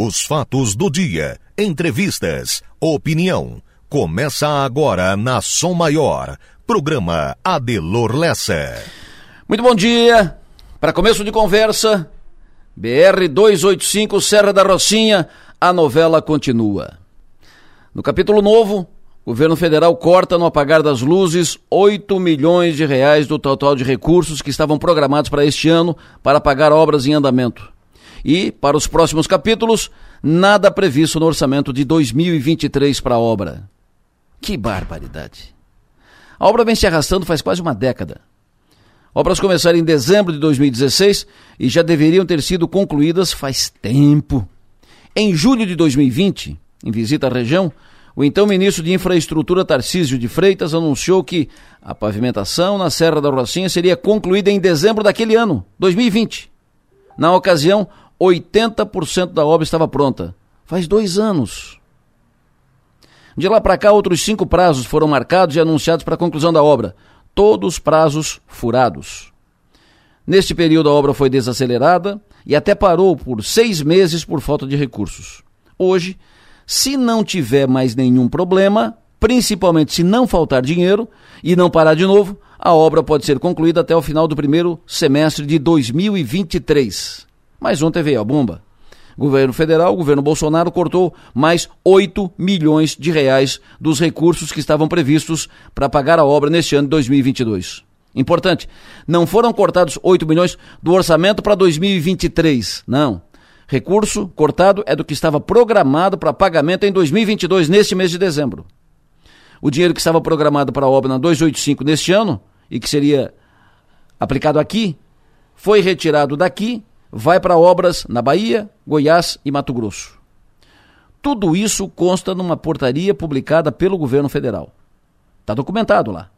Os fatos do dia, entrevistas, opinião. Começa agora na Som Maior. Programa Adelor Lessa. Muito bom dia. Para começo de conversa, BR 285 Serra da Rocinha, a novela continua. No capítulo novo, o governo federal corta no apagar das luzes 8 milhões de reais do total de recursos que estavam programados para este ano para pagar obras em andamento. E, para os próximos capítulos, nada previsto no orçamento de 2023 para a obra. Que barbaridade! A obra vem se arrastando faz quase uma década. Obras começaram em dezembro de 2016 e já deveriam ter sido concluídas faz tempo. Em julho de 2020, em visita à região, o então ministro de Infraestrutura Tarcísio de Freitas anunciou que a pavimentação na Serra da Rocinha seria concluída em dezembro daquele ano, 2020. Na ocasião, 80% da obra estava pronta. Faz dois anos. De lá para cá, outros cinco prazos foram marcados e anunciados para a conclusão da obra. Todos prazos furados. Neste período, a obra foi desacelerada e até parou por seis meses por falta de recursos. Hoje, se não tiver mais nenhum problema, principalmente se não faltar dinheiro e não parar de novo, a obra pode ser concluída até o final do primeiro semestre de 2023. Mas ontem veio a bomba. Governo federal, governo Bolsonaro, cortou mais 8 milhões de reais dos recursos que estavam previstos para pagar a obra neste ano de 2022. Importante, não foram cortados 8 milhões do orçamento para 2023, não. Recurso cortado é do que estava programado para pagamento em 2022, neste mês de dezembro. O dinheiro que estava programado para a obra na 285 neste ano e que seria aplicado aqui, foi retirado daqui vai para obras na Bahia, Goiás e Mato Grosso. Tudo isso consta numa portaria publicada pelo governo federal. Está documentado lá.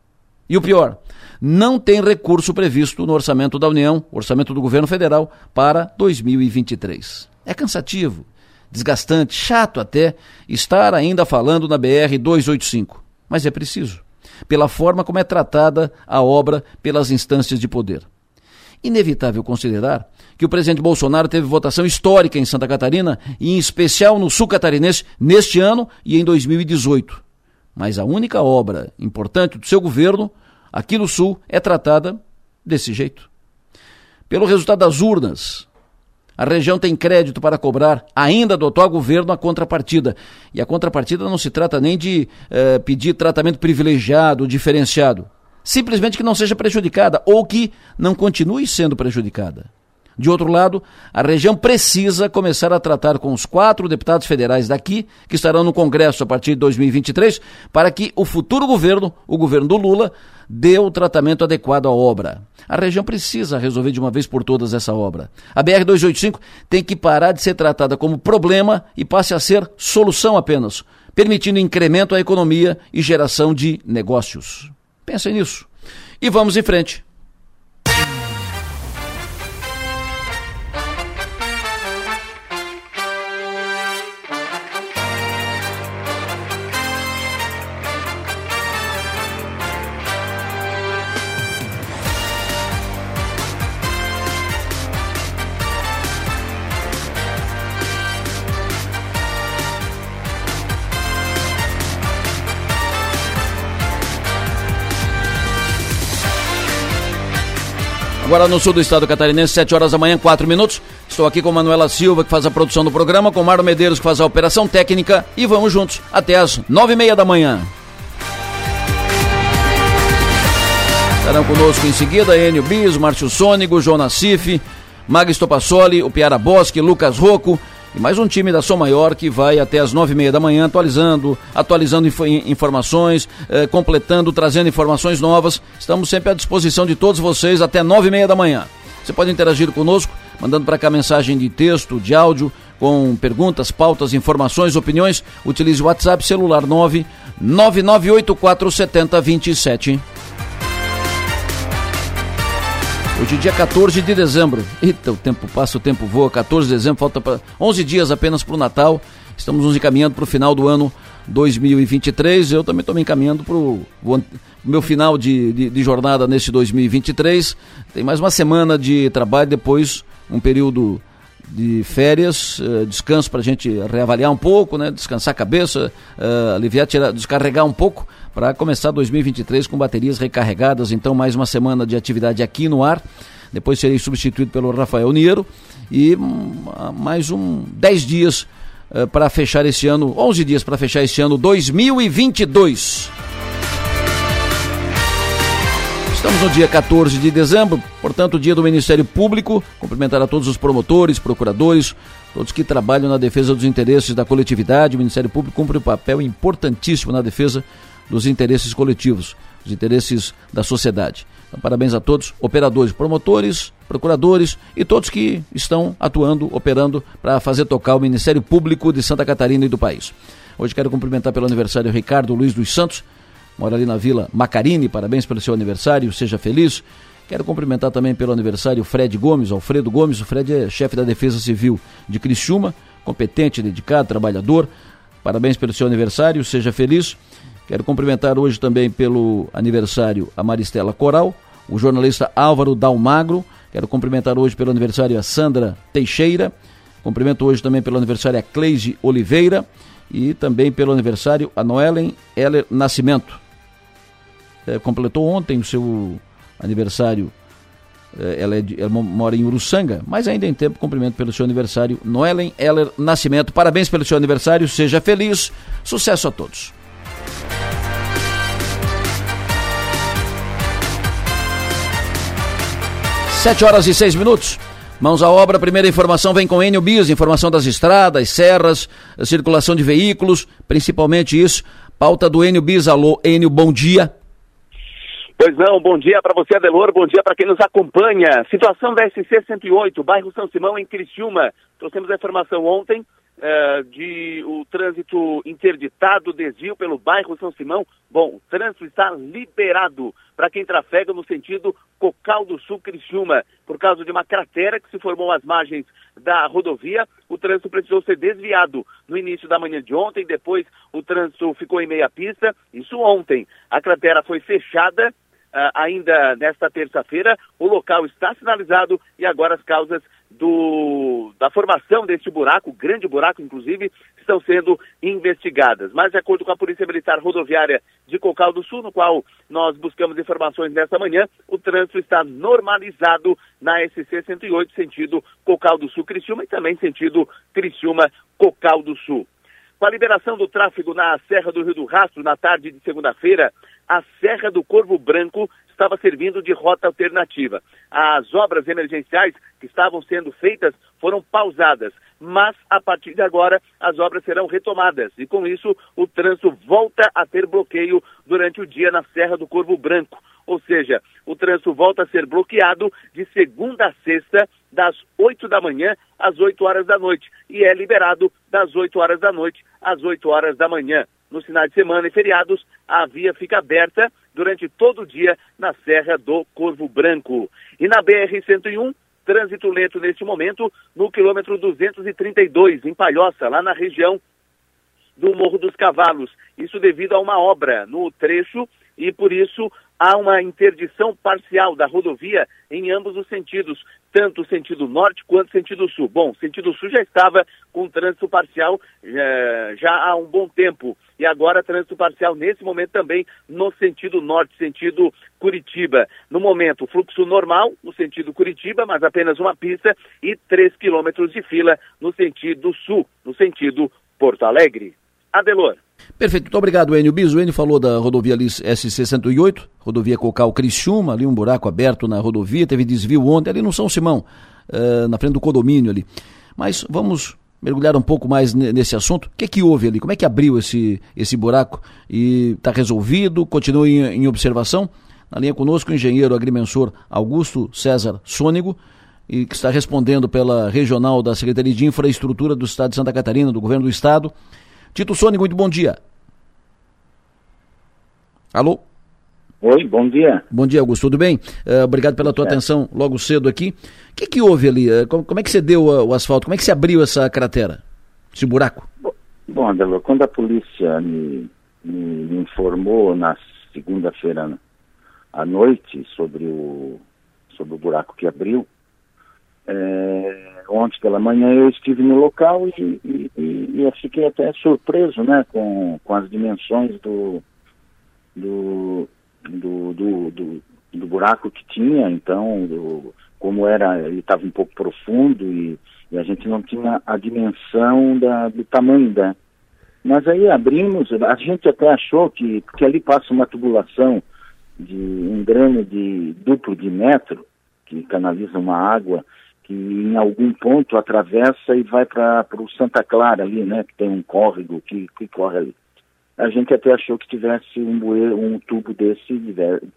E o pior, não tem recurso previsto no orçamento da União, orçamento do governo federal, para 2023. É cansativo, desgastante, chato até estar ainda falando na BR 285. Mas é preciso, pela forma como é tratada a obra pelas instâncias de poder. Inevitável considerar que o presidente Bolsonaro teve votação histórica em Santa Catarina e em especial no sul catarinense neste ano e em 2018. Mas a única obra importante do seu governo aqui no sul é tratada desse jeito. Pelo resultado das urnas, a região tem crédito para cobrar ainda do atual governo a contrapartida. E a contrapartida não se trata nem de eh, pedir tratamento privilegiado, diferenciado. Simplesmente que não seja prejudicada ou que não continue sendo prejudicada. De outro lado, a região precisa começar a tratar com os quatro deputados federais daqui, que estarão no Congresso a partir de 2023, para que o futuro governo, o governo do Lula, dê o tratamento adequado à obra. A região precisa resolver de uma vez por todas essa obra. A BR-285 tem que parar de ser tratada como problema e passe a ser solução apenas, permitindo incremento à economia e geração de negócios. Pensem nisso. E vamos em frente. Agora no sul do estado catarinense, 7 horas da manhã, 4 minutos. Estou aqui com Manuela Silva, que faz a produção do programa, com Mário Medeiros, que faz a operação técnica, e vamos juntos até as 9 e meia da manhã. Estarão conosco em seguida Enio Bis, Márcio Sônigo, João Nassif, Magis Topassoli, o Piara Bosque, Lucas Rocco e mais um time da Som Maior que vai até as nove e meia da manhã atualizando, atualizando inf informações, eh, completando, trazendo informações novas. Estamos sempre à disposição de todos vocês até nove e meia da manhã. Você pode interagir conosco, mandando para cá mensagem de texto, de áudio, com perguntas, pautas, informações, opiniões. Utilize o WhatsApp celular 9 9984 7027. Hoje, dia 14 de dezembro. Eita, o tempo passa, o tempo voa. 14 de dezembro, falta pra 11 dias apenas para o Natal. Estamos nos encaminhando para o final do ano 2023. Eu também estou me encaminhando para o meu final de, de, de, jornada neste 2023. Tem mais uma semana de trabalho, depois um período de férias, uh, descanso para a gente reavaliar um pouco, né? descansar a cabeça, uh, aliviar, tirar, descarregar um pouco para começar 2023 com baterias recarregadas. Então, mais uma semana de atividade aqui no ar. Depois serei substituído pelo Rafael Niero e um, mais um 10 dias uh, para fechar esse ano, 11 dias para fechar esse ano 2022. Estamos no dia 14 de dezembro, portanto, dia do Ministério Público. Cumprimentar a todos os promotores, procuradores, todos que trabalham na defesa dos interesses da coletividade. O Ministério Público cumpre um papel importantíssimo na defesa dos interesses coletivos, dos interesses da sociedade. Então, parabéns a todos, operadores, promotores, procuradores e todos que estão atuando, operando para fazer tocar o Ministério Público de Santa Catarina e do país. Hoje quero cumprimentar pelo aniversário Ricardo Luiz dos Santos mora ali na Vila Macarini, parabéns pelo seu aniversário, seja feliz. Quero cumprimentar também pelo aniversário Fred Gomes, Alfredo Gomes. O Fred é chefe da Defesa Civil de Criciúma, competente, dedicado, trabalhador. Parabéns pelo seu aniversário, seja feliz. Quero cumprimentar hoje também pelo aniversário a Maristela Coral, o jornalista Álvaro Dalmagro. Quero cumprimentar hoje pelo aniversário a Sandra Teixeira. Cumprimento hoje também pelo aniversário a Cleide Oliveira e também pelo aniversário a Noelen Heller Nascimento é, completou ontem o seu aniversário. É, ela, é de, ela, mora em Uruçanga, mas ainda em tempo, cumprimento pelo seu aniversário. Noelen Heller Nascimento, parabéns pelo seu aniversário, seja feliz, sucesso a todos. Sete horas e seis minutos. Mãos à obra, primeira informação vem com Enio Bis, informação das estradas, serras, circulação de veículos, principalmente isso. Pauta do Enio Bis, alô, Enio, bom dia. Pois não, bom dia para você, Adelor, bom dia para quem nos acompanha. Situação da SC 108, bairro São Simão, em Criciúma. Trouxemos a informação ontem uh, de o trânsito interditado, desvio pelo bairro São Simão. Bom, o trânsito está liberado para quem trafega no sentido Cocal do Sul Criciúma. Por causa de uma cratera que se formou às margens da rodovia, o trânsito precisou ser desviado no início da manhã de ontem, depois o trânsito ficou em meia pista, isso ontem. A cratera foi fechada ainda nesta terça-feira. O local está sinalizado e agora as causas do, da formação deste buraco, grande buraco inclusive, estão sendo investigadas. Mas de acordo com a Polícia Militar Rodoviária de Cocal do Sul, no qual nós buscamos informações nesta manhã, o trânsito está normalizado na SC 108, sentido Cocal do Sul Criciúma e também sentido Criciúma Cocal do Sul. Com a liberação do tráfego na Serra do Rio do Rastro na tarde de segunda-feira, a Serra do Corvo Branco estava servindo de rota alternativa. As obras emergenciais que estavam sendo feitas foram pausadas, mas a partir de agora as obras serão retomadas e com isso o trânsito volta a ter bloqueio durante o dia na Serra do Corvo Branco. Ou seja, o trânsito volta a ser bloqueado de segunda a sexta, das 8 da manhã às 8 horas da noite, e é liberado das 8 horas da noite às 8 horas da manhã nos finais de semana e feriados, a via fica aberta durante todo o dia na Serra do Corvo Branco. E na BR-101, trânsito lento neste momento, no quilômetro 232, em Palhoça, lá na região do Morro dos Cavalos. Isso devido a uma obra no trecho e por isso há uma interdição parcial da rodovia em ambos os sentidos, tanto sentido norte quanto sentido sul. Bom, sentido sul já estava com trânsito parcial eh, já há um bom tempo e agora trânsito parcial nesse momento também no sentido norte, sentido Curitiba. No momento, fluxo normal no sentido Curitiba, mas apenas uma pista e 3 quilômetros de fila no sentido sul, no sentido Porto Alegre. Adelor. Perfeito, muito obrigado, Enio Bis. O Enio falou da rodovia SC-108, rodovia Cocal Criciúma, ali um buraco aberto na rodovia, teve desvio ontem, ali no São Simão, uh, na frente do condomínio ali. Mas vamos mergulhar um pouco mais nesse assunto. O que é que houve ali? Como é que abriu esse, esse buraco? E está resolvido? Continua em, em, observação? Na linha conosco, o engenheiro agrimensor Augusto César Sônego, e que está respondendo pela regional da Secretaria de Infraestrutura do Estado de Santa Catarina, do Governo do Estado. Tito Sônico, muito bom dia. Alô? Oi, bom dia. Bom dia, Augusto, tudo bem? Uh, obrigado pela tua é. atenção logo cedo aqui. O que, que houve ali? Uh, como, como, é que você deu uh, o asfalto? Como é que se abriu essa cratera, esse buraco? Bom, Andelo, quando a polícia me, me informou na segunda-feira à noite sobre o, sobre o buraco que abriu, é, ontem pela manhã eu estive no local e, e, e, eu fiquei até surpreso né, com, com as dimensões do, do, do, do, do, do buraco que tinha, então, do, como era, ele estava um pouco profundo e, e, a gente não tinha a dimensão da, do tamanho da. Mas aí abrimos, a gente até achou que, que ali passa uma tubulação de um grano de duplo de metro, que canaliza uma água que em algum ponto atravessa e vai para o Santa Clara ali, né? Que tem um córrego que, que corre ali. A gente até achou que tivesse um, um tubo desse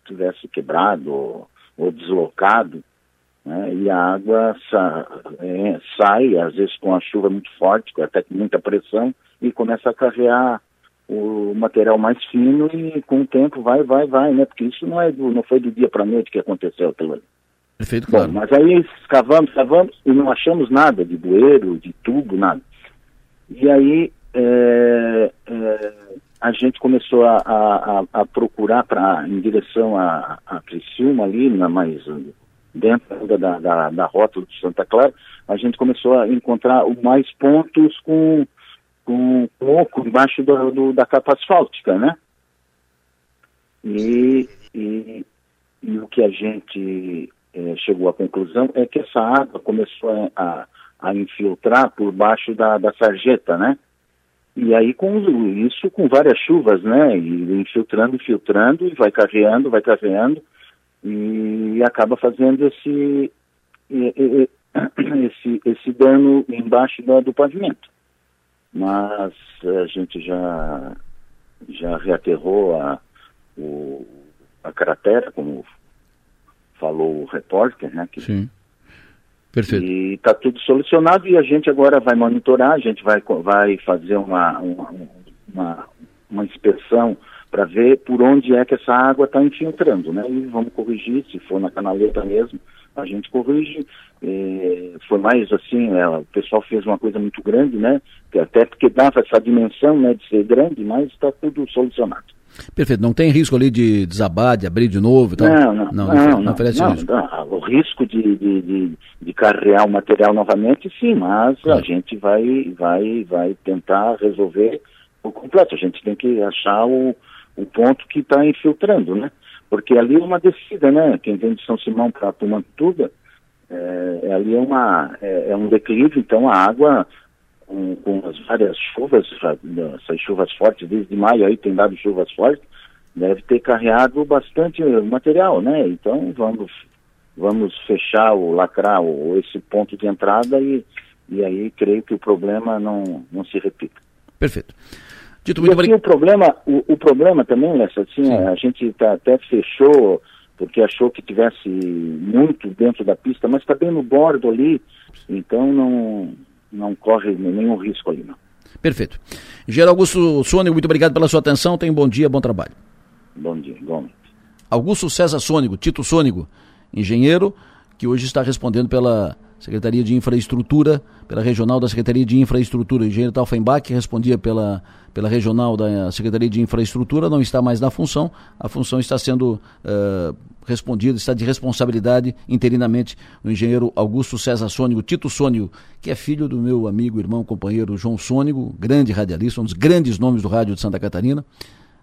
tivesse quebrado ou, ou deslocado, né? E a água sa, é, sai, às vezes com a chuva muito forte, até com muita pressão, e começa a carregar o material mais fino e com o tempo vai, vai, vai, né? Porque isso não, é do, não foi do dia para noite que aconteceu aquilo ali. Perfeito, claro. Bom, mas aí escavamos, escavamos e não achamos nada de bueiro, de tubo, nada. E aí é, é, a gente começou a, a, a procurar pra, em direção a, a Criciúma ali, na, mais dentro da, da, da rota de Santa Clara, a gente começou a encontrar mais pontos com, com, com oco embaixo do, do, da capa asfáltica, né? E, e, e o que a gente é, chegou à conclusão é que essa água começou a, a infiltrar por baixo da, da sarjeta, né? E aí com isso com várias chuvas, né? E infiltrando, infiltrando, e vai carreando, vai carreando, e acaba fazendo esse, esse, esse dano embaixo do, do pavimento. Mas a gente já, já reaterrou a, o, a cratera, como falou o repórter, né? Que, Sim. Perfeito. E está tudo solucionado e a gente agora vai monitorar, a gente vai, vai fazer uma, uma, uma, uma inspeção para ver por onde é que essa água está infiltrando, né? E vamos corrigir, se for na canaleta mesmo, a gente corrige. É, foi mais assim, é, o pessoal fez uma coisa muito grande, né? Até porque dava essa dimensão né, de ser grande, mas está tudo solucionado. Perfeito, não tem risco ali de desabar, de abrir de novo? Então, não, não, não, não, não, oferece não, risco. Não, o risco de, de, de, de, carregar o material novamente, sim, mas claro. a gente vai, vai, vai tentar resolver o completo. A gente tem que achar o, o ponto que está infiltrando, né? Porque ali é uma descida, né? Quem vem de São Simão para Tumantuba, é, ali é, uma, é, é um declive, então a água com, com as várias chuvas, essas chuvas fortes, desde maio aí tem dado chuvas fortes, deve ter carreado bastante material, né? Então vamos, vamos fechar o lacrar o, esse ponto de entrada e, e aí creio que o problema não, não se repita. Perfeito. Dito muito e o problema, o, o problema também, Lessa, assim, a gente tá, até fechou porque achou que tivesse muito dentro da pista, mas está bem no bordo ali, então não, não corre nenhum risco ali, não. Perfeito. Engenheiro Augusto Sônico, muito obrigado pela sua atenção. Tenha um bom dia, bom trabalho. Bom dia, igualmente. Augusto César Sônico, Tito Sônico, engenheiro, que hoje está respondendo pela Secretaria de Infraestrutura, pela regional da Secretaria de Infraestrutura. O engenheiro Talfenbach, que respondia pela, pela regional da Secretaria de Infraestrutura, não está mais na função. A função está sendo uh, respondida, está de responsabilidade interinamente o engenheiro Augusto César Sônigo, Tito Sônigo, que é filho do meu amigo, irmão, companheiro João Sônigo, grande radialista, um dos grandes nomes do rádio de Santa Catarina.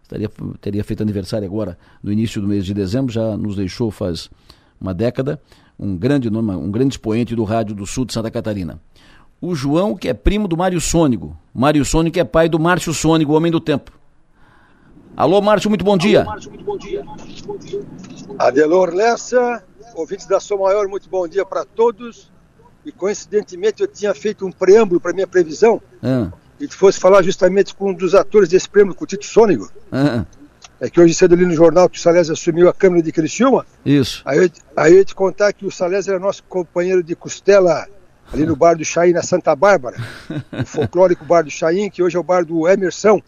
Estaria, teria feito aniversário agora no início do mês de dezembro, já nos deixou faz uma década um grande nome, um grande expoente do rádio do sul de Santa Catarina. O João, que é primo do Mário Sônico. Mário Sônico é pai do Márcio Sônico, o homem do tempo. Alô, Márcio, muito bom dia. Alô, Márcio, muito bom dia. Adelor Lessa, ouvintes da Sou Maior, muito bom dia para todos. E coincidentemente eu tinha feito um preâmbulo para minha previsão. Ah. E tu fosse falar justamente com um dos atores desse preâmbulo, com o Tito Sônico. Ah. É que hoje cedo ali no jornal que o Salés assumiu a Câmara de Criciúma. Isso. Aí eu, aí eu ia te contar que o Salés era nosso companheiro de costela ali no bar do Chaim, na Santa Bárbara. o folclórico bar do Chaim, que hoje é o bar do Emerson.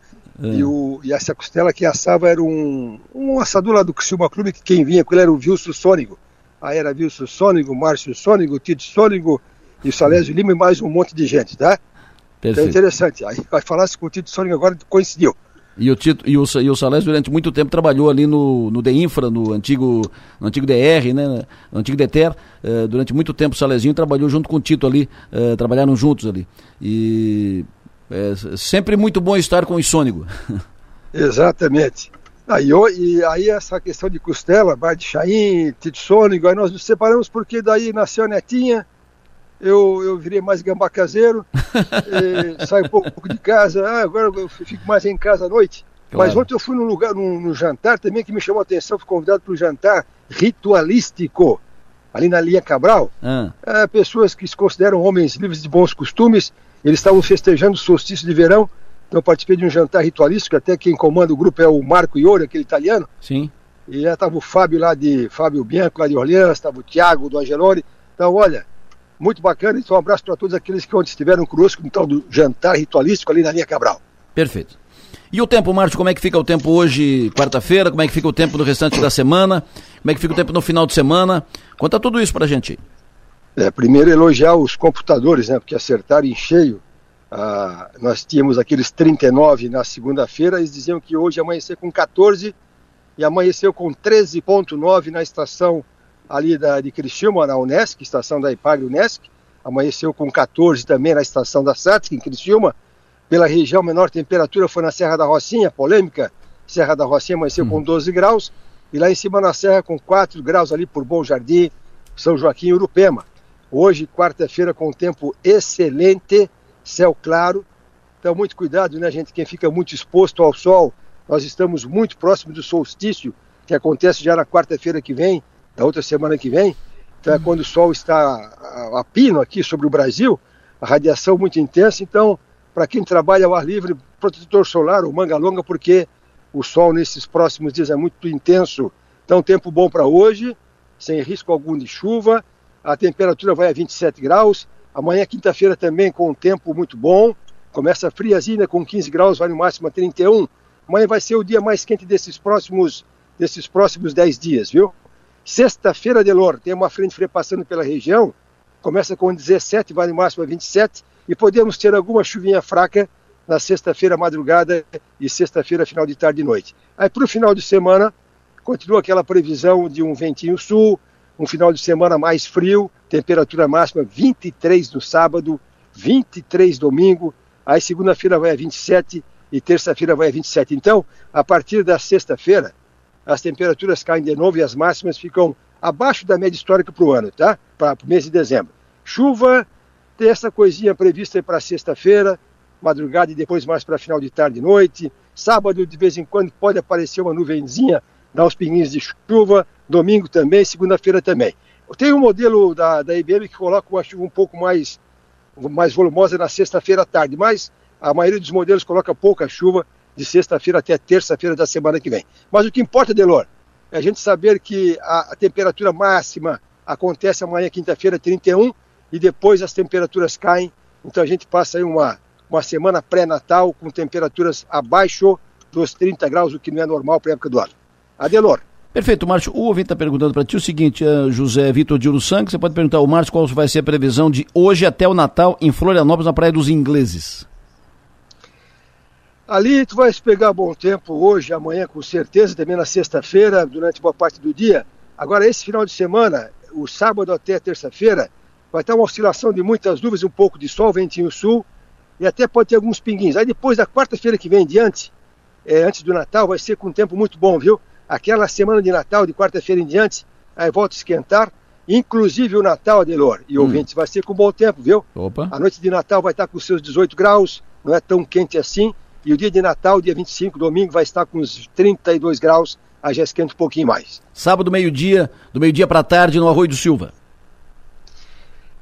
E, o, e essa costela que assava era um, um assador lá do Criciúma Clube, que quem vinha com ele era o Wilson Sônico. Aí era Wilson Sônico, Márcio Sônico, Tito Sônico e o Salésio Lima e mais um monte de gente, tá? Perfeito. Então é interessante. Aí falar com o Tito Sônico agora coincidiu. E o, Tito, e o, e o Salés durante muito tempo trabalhou ali no, no DEINFRA, no antigo, no antigo DR, né? No antigo DETER. Uh, durante muito tempo o Salezinho trabalhou junto com o Tito ali, uh, trabalharam juntos ali. E é sempre muito bom estar com o Isônigo. Exatamente. Aí, e aí essa questão de costela, bar de Chaim, Tito Sônigo, aí nós nos separamos porque daí nasceu a netinha, eu, eu virei mais gambá caseiro, saio um pouco, um pouco, de casa, ah, agora eu fico mais em casa à noite. Claro. Mas ontem eu fui num lugar, num, num, jantar também que me chamou a atenção, fui convidado para um jantar ritualístico, ali na linha Cabral. Ah. É, pessoas que se consideram homens livres de bons costumes, eles estavam festejando o solstício de verão, então eu participei de um jantar ritualístico, até quem comanda o grupo é o Marco Iori, aquele italiano. Sim. E estava o Fábio lá de Fábio Bianco, lá de Orleans, estava o Tiago do Angeloni. Então, olha, muito bacana. Então, um abraço para todos aqueles que ontem estiveram conosco no tal do jantar ritualístico ali na linha Cabral. Perfeito. E o tempo, Márcio, como é que fica o tempo hoje, quarta-feira? Como é que fica o tempo no restante da semana? Como é que fica o tempo no final de semana? Conta tudo isso para a gente. É, primeiro elogiar os computadores, né? Porque acertaram em cheio. Ah, nós tínhamos aqueles 39 na segunda-feira, eles diziam que hoje amanhecer com 14 e amanheceu com 13,9 na estação ali da, de Criciúma, na Unesc, estação da IPAG Unesc, amanheceu com 14 também na estação da SATSC, em Criciúma, pela região menor temperatura foi na Serra da Rocinha, polêmica, Serra da Rocinha amanheceu com 12 uhum. graus, e lá em cima na Serra com 4 graus ali por Bom Jardim, São Joaquim e Urupema. Hoje, quarta-feira, com tempo excelente, céu claro, então muito cuidado, né gente, quem fica muito exposto ao sol, nós estamos muito próximos do solstício, que acontece já na quarta-feira que vem, da outra semana que vem. Então é quando o sol está a, a pino aqui sobre o Brasil, a radiação muito intensa. Então, para quem trabalha ao ar livre, protetor solar ou manga longa, porque o sol nesses próximos dias é muito intenso. Então, tempo bom para hoje, sem risco algum de chuva. A temperatura vai a 27 graus. Amanhã, quinta-feira, também com um tempo muito bom. Começa friazinha com 15 graus, vai no máximo a 31. Amanhã vai ser o dia mais quente desses próximos, desses próximos 10 dias, viu? Sexta-feira, Delor, tem uma frente fria passando pela região, começa com 17, vai no máximo a 27, e podemos ter alguma chuvinha fraca na sexta-feira madrugada e sexta-feira final de tarde e noite. Aí para o final de semana, continua aquela previsão de um ventinho sul, um final de semana mais frio, temperatura máxima 23 no sábado, 23 domingo, aí segunda-feira vai a 27 e terça-feira vai a 27. Então, a partir da sexta-feira, as temperaturas caem de novo e as máximas ficam abaixo da média histórica para o ano, tá? Para o mês de dezembro. Chuva, tem essa coisinha prevista para sexta-feira, madrugada e depois mais para final de tarde e noite. Sábado, de vez em quando, pode aparecer uma nuvenzinha, dar uns pinguinhos de chuva. Domingo também, segunda-feira também. Tem um modelo da, da IBM que coloca uma chuva um pouco mais, mais volumosa na sexta-feira à tarde, mas a maioria dos modelos coloca pouca chuva de sexta-feira até terça-feira da semana que vem. Mas o que importa, Delor, é a gente saber que a, a temperatura máxima acontece amanhã, quinta-feira, 31, e depois as temperaturas caem. Então a gente passa aí uma, uma semana pré-natal com temperaturas abaixo dos 30 graus, o que não é normal para a época do ano. Adelor. Perfeito, Márcio. O ouvinte está perguntando para ti o seguinte, uh, José Vitor de Uruçanga, você pode perguntar ao Márcio qual vai ser a previsão de hoje até o Natal em Florianópolis, na Praia dos Ingleses. Ali tu vais pegar bom tempo hoje, amanhã com certeza, também na sexta-feira, durante boa parte do dia. Agora, esse final de semana, o sábado até terça-feira, vai estar uma oscilação de muitas nuvens, um pouco de sol, ventinho sul, e até pode ter alguns pinguins. Aí depois da quarta-feira que vem em diante, é, antes do Natal, vai ser com um tempo muito bom, viu? Aquela semana de Natal, de quarta-feira em diante, aí volta a esquentar, inclusive o Natal, Adelor, e hum. ouvintes, vai ser com bom tempo, viu? Opa. A noite de Natal vai estar com seus 18 graus, não é tão quente assim, e o dia de Natal, dia 25, domingo, vai estar com uns 32 graus, aí já esquenta um pouquinho mais. Sábado, meio-dia, do meio-dia para tarde, no Arroio do Silva.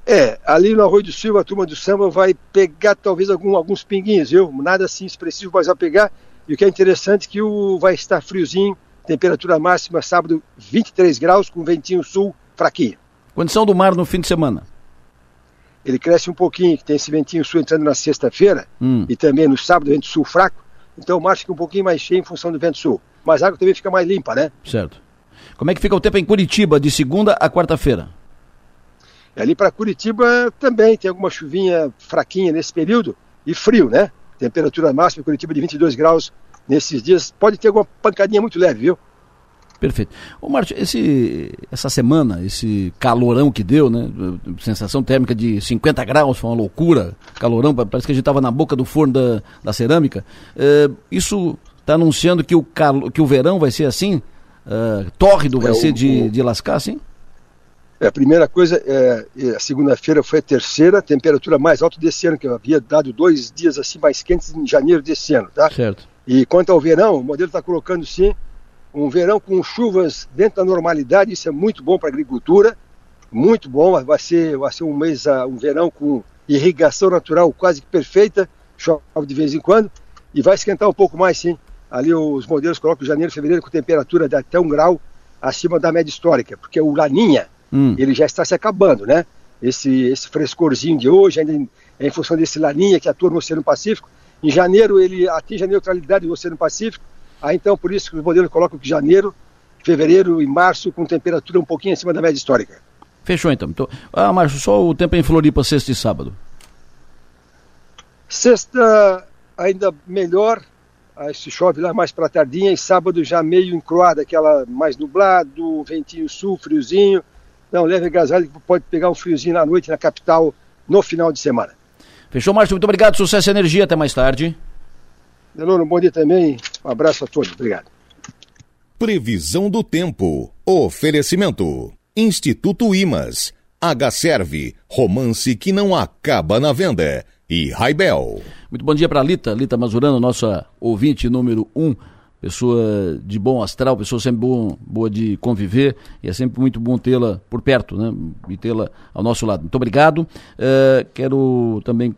É, ali no Arroio do Silva, a turma do samba vai pegar talvez algum, alguns pinguinhos, viu? Nada assim expressivo, mas vai pegar. E o que é interessante é que o, vai estar friozinho, temperatura máxima sábado 23 graus, com ventinho sul fraquinho. Condição do mar no fim de semana? ele cresce um pouquinho, que tem esse ventinho sul entrando na sexta-feira hum. e também no sábado, vento sul fraco, então o mar fica um pouquinho mais cheio em função do vento sul. Mas a água também fica mais limpa, né? Certo. Como é que fica o tempo em Curitiba, de segunda a quarta-feira? Ali para Curitiba também tem alguma chuvinha fraquinha nesse período e frio, né? Temperatura máxima em Curitiba de 22 graus, nesses dias. Pode ter alguma pancadinha muito leve, viu? Perfeito. Ô Márcio, esse, essa semana, esse calorão que deu, né? Sensação térmica de 50 graus, foi uma loucura. Calorão, parece que a gente estava na boca do forno da, da cerâmica. É, isso está anunciando que o, calo, que o verão vai ser assim? É, tórrido vai é, ser o, de, de lascar, assim? É, a primeira coisa, é, é, a segunda-feira foi a terceira temperatura mais alta desse ano, que eu havia dado dois dias assim mais quentes em janeiro desse ano, tá? Certo. E quanto ao verão, o modelo está colocando sim um verão com chuvas dentro da normalidade, isso é muito bom para a agricultura, muito bom, vai ser, vai ser um mês, ah, um verão com irrigação natural quase que perfeita, chove de vez em quando, e vai esquentar um pouco mais sim. Ali os modelos colocam janeiro, fevereiro com temperatura de até um grau acima da média histórica, porque o Laninha, hum. ele já está se acabando, né? Esse, esse frescorzinho de hoje, ainda em, é em função desse Laninha que atua no Oceano Pacífico, em janeiro ele atinge a neutralidade do Oceano Pacífico, Aí então por isso que os modelos colocam que janeiro, fevereiro e março com temperatura um pouquinho acima da média histórica. Fechou então. então ah, Márcio, só o tempo em Floripa sexta e sábado. Sexta ainda melhor, aí se chove lá mais para tardinha, e sábado já meio encroada, aquela mais nublado, ventinho sul, friozinho. Não, leve agasalho que pode pegar um friozinho na noite na capital no final de semana. Fechou, Márcio, muito obrigado, sucesso e energia, até mais tarde. Delano, um bom dia também. Um abraço a todos. Obrigado. Previsão do tempo. Oferecimento. Instituto Imas. H-Serve. Romance que não acaba na venda. E Raibel. Muito bom dia para Lita. Lita Mazurano, nossa ouvinte número um. Pessoa de bom astral, pessoa sempre bom, boa de conviver e é sempre muito bom tê-la por perto, né? E tê-la ao nosso lado. Muito obrigado. Uh, quero também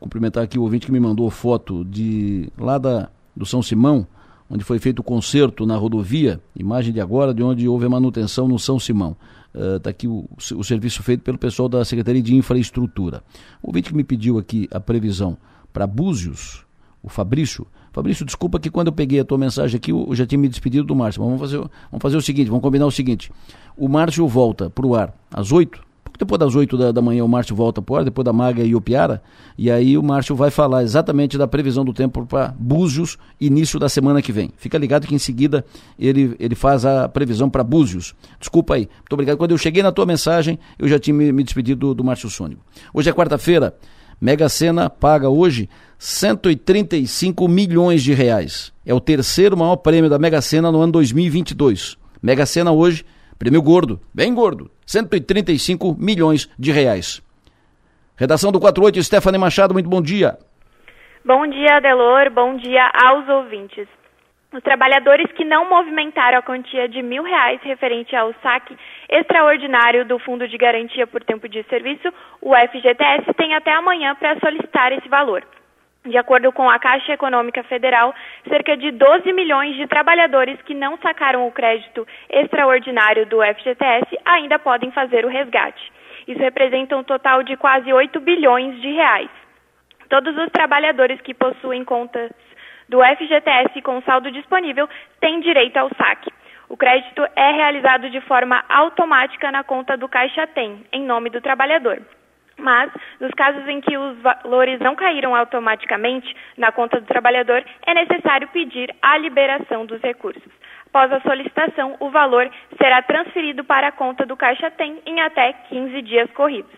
cumprimentar aqui o ouvinte que me mandou foto de lá da, do São Simão, onde foi feito o concerto na rodovia, imagem de agora, de onde houve a manutenção no São Simão. Está uh, aqui o, o, serviço feito pelo pessoal da Secretaria de Infraestrutura. O ouvinte que me pediu aqui a previsão para Búzios, o Fabrício. Fabrício, desculpa que quando eu peguei a tua mensagem aqui, eu já tinha me despedido do Márcio. Mas vamos fazer, vamos fazer o seguinte, vamos combinar o seguinte. O Márcio volta para o ar às 8 depois das 8 da, da manhã o Márcio volta por depois da Maga e o Piara, e aí o Márcio vai falar exatamente da previsão do tempo para Búzios, início da semana que vem. Fica ligado que em seguida ele, ele faz a previsão para Búzios. Desculpa aí, muito obrigado. Quando eu cheguei na tua mensagem, eu já tinha me, me despedido do, do Márcio Sônico. Hoje é quarta-feira, Mega Sena paga hoje 135 milhões de reais. É o terceiro maior prêmio da Mega Sena no ano 2022. Mega Sena hoje Prêmio gordo, bem gordo, 135 milhões de reais. Redação do 48, Stephanie Machado, muito bom dia. Bom dia, Adelor, bom dia aos ouvintes. Os trabalhadores que não movimentaram a quantia de mil reais referente ao saque extraordinário do Fundo de Garantia por Tempo de Serviço, o FGTS, têm até amanhã para solicitar esse valor. De acordo com a Caixa Econômica Federal, cerca de 12 milhões de trabalhadores que não sacaram o crédito extraordinário do FGTS ainda podem fazer o resgate. Isso representa um total de quase 8 bilhões de reais. Todos os trabalhadores que possuem contas do FGTS com saldo disponível têm direito ao saque. O crédito é realizado de forma automática na conta do Caixa Tem, em nome do trabalhador. Mas, nos casos em que os valores não caíram automaticamente na conta do trabalhador, é necessário pedir a liberação dos recursos. Após a solicitação, o valor será transferido para a conta do Caixa Tem em até 15 dias corridos.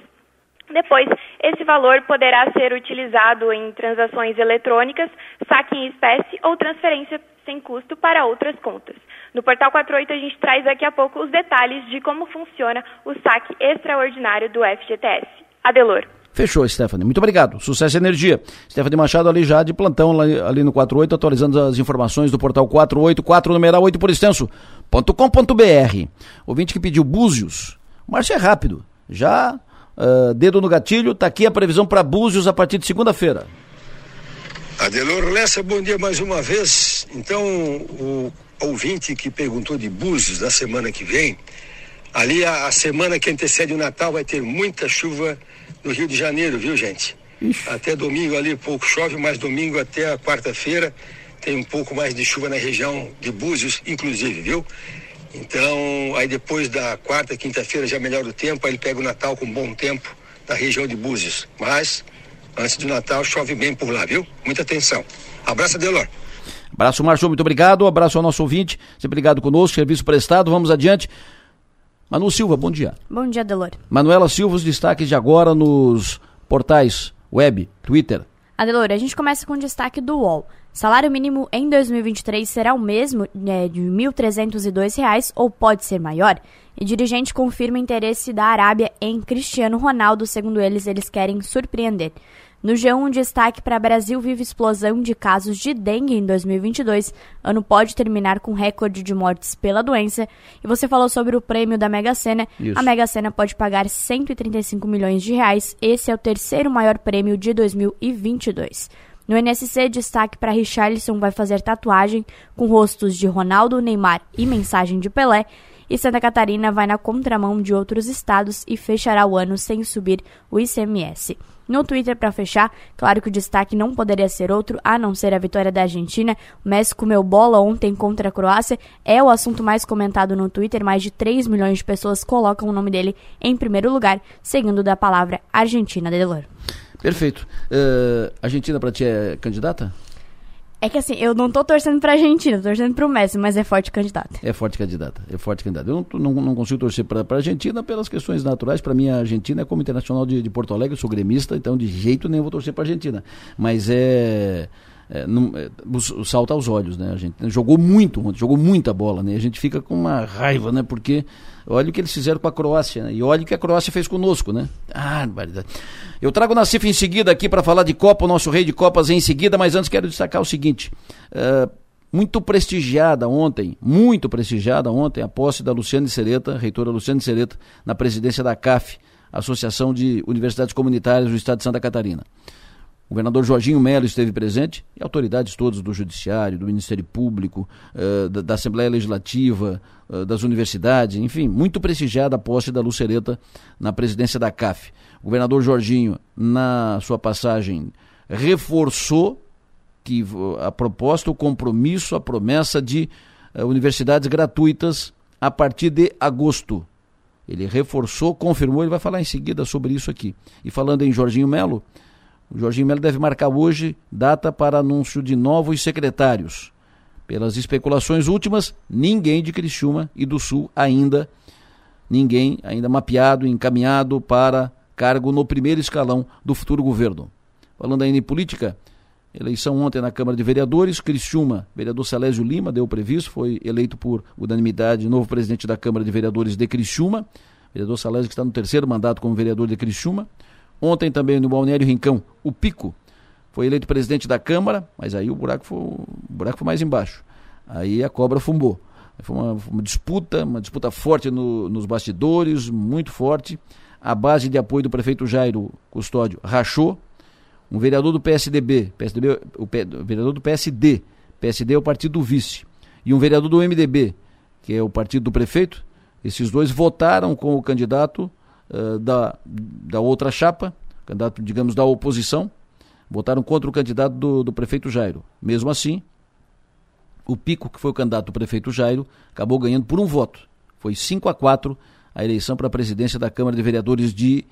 Depois, esse valor poderá ser utilizado em transações eletrônicas, saque em espécie ou transferência sem custo para outras contas. No Portal 48 a gente traz daqui a pouco os detalhes de como funciona o saque extraordinário do FGTS. Adelor. Fechou, Stephanie. Muito obrigado. Sucesso e energia. Stephanie Machado ali já de plantão ali, no 48, atualizando as informações do portal 484, numeral 8 por extenso.com.br. Ouvinte que pediu Búzios. Márcio é rápido. Já, uh, dedo no gatilho, tá aqui a previsão para Búzios a partir de segunda-feira. Adelor Lessa, bom dia mais uma vez. Então, o ouvinte que perguntou de Búzios na semana que vem, Ali a, a, semana que antecede o Natal vai ter muita chuva no Rio de Janeiro, viu gente? Ixi. Até domingo ali pouco chove, mas domingo até a quarta-feira tem um pouco mais de chuva na região de Búzios, inclusive, viu? Então, aí depois da quarta, quinta-feira já melhora o tempo, aí ele pega o Natal com bom tempo na região de Búzios. Mas, antes do Natal, chove bem por lá, viu? Muita atenção. Abraço, Delor. Abraço, Márcio, muito obrigado. Abraço ao nosso ouvinte, sempre ligado conosco, serviço prestado. Vamos adiante. Manu Silva, bom dia. Bom dia, Delor. Manuela Silva, os destaques de agora nos portais web, Twitter. Adelor, a gente começa com o destaque do UOL. Salário mínimo em 2023 será o mesmo né, de R$ 1.302 ou pode ser maior? E dirigente confirma interesse da Arábia em Cristiano Ronaldo, segundo eles, eles querem surpreender. No G1, destaque para Brasil vive explosão de casos de dengue em 2022. Ano pode terminar com recorde de mortes pela doença. E você falou sobre o prêmio da Mega Sena. Isso. A Mega Sena pode pagar 135 milhões de reais. Esse é o terceiro maior prêmio de 2022. No NSC, destaque para Richarlison vai fazer tatuagem com rostos de Ronaldo, Neymar e mensagem de Pelé. E Santa Catarina vai na contramão de outros estados e fechará o ano sem subir o ICMS. No Twitter, para fechar, claro que o destaque não poderia ser outro a não ser a vitória da Argentina. O Messi comeu bola ontem contra a Croácia. É o assunto mais comentado no Twitter. Mais de 3 milhões de pessoas colocam o nome dele em primeiro lugar, seguindo da palavra Argentina Delor. Perfeito. Uh, Argentina para ti é candidata? É que assim, eu não tô torcendo pra Argentina, tô torcendo pro Messi, mas é forte candidata. É forte candidata, é forte candidata. Eu não, não, não consigo torcer pra, pra Argentina pelas questões naturais. Pra mim, a Argentina é como internacional de, de Porto Alegre, eu sou gremista, então de jeito nenhum vou torcer pra Argentina. Mas é. É, não, é, o, salto aos olhos, né? A gente jogou muito ontem, jogou muita bola, né? A gente fica com uma raiva, né? Porque olha o que eles fizeram com a Croácia, né? E olha o que a Croácia fez conosco, né? Ah. Eu trago o Nacife em seguida aqui para falar de Copa, o nosso rei de Copas em seguida, mas antes quero destacar o seguinte. Uh, muito prestigiada ontem, muito prestigiada ontem, a posse da Luciane Sereta, reitora Luciane Sereta, na presidência da CAF, Associação de Universidades Comunitárias do Estado de Santa Catarina. O governador Jorginho Melo esteve presente e autoridades todas do Judiciário, do Ministério Público, uh, da, da, Assembleia Legislativa, uh, das universidades, enfim, muito prestigiada a posse da Lucereta na presidência da CAF. O governador Jorginho, na sua passagem, reforçou que a proposta, o compromisso, a promessa de uh, universidades gratuitas a partir de agosto. Ele reforçou, confirmou, ele vai falar em seguida sobre isso aqui. E falando em Jorginho Melo, o Jorginho Melo deve marcar hoje data para anúncio de novos secretários. Pelas especulações últimas, ninguém de Criciúma e do Sul ainda, ninguém ainda mapeado, encaminhado para cargo no primeiro escalão do futuro governo. Falando ainda em política, eleição ontem na Câmara de Vereadores, Criciúma, vereador Celésio Lima deu previsto, foi eleito por unanimidade novo presidente da Câmara de Vereadores de Criciúma. Vereador Celésio que está no terceiro mandato como vereador de Criciúma. Ontem também no Balneário Rincão, o Pico foi eleito presidente da Câmara, mas aí o buraco foi, o buraco foi mais embaixo. Aí a cobra fumbou. Foi uma, uma disputa, uma disputa forte no, nos bastidores, muito forte. A base de apoio do prefeito Jairo Custódio rachou. Um vereador do PSDB, PSDB o, P, o vereador do PSD, PSD é o partido do vice, e um vereador do MDB, que é o partido do prefeito, esses dois votaram com o candidato uh, da, da outra chapa, candidato, digamos, da oposição, votaram contra o candidato do, do prefeito Jairo. Mesmo assim, o Pico, que foi o candidato do prefeito Jairo, acabou ganhando por um voto. Foi 5 a 4 a eleição para a presidência da Câmara de Vereadores de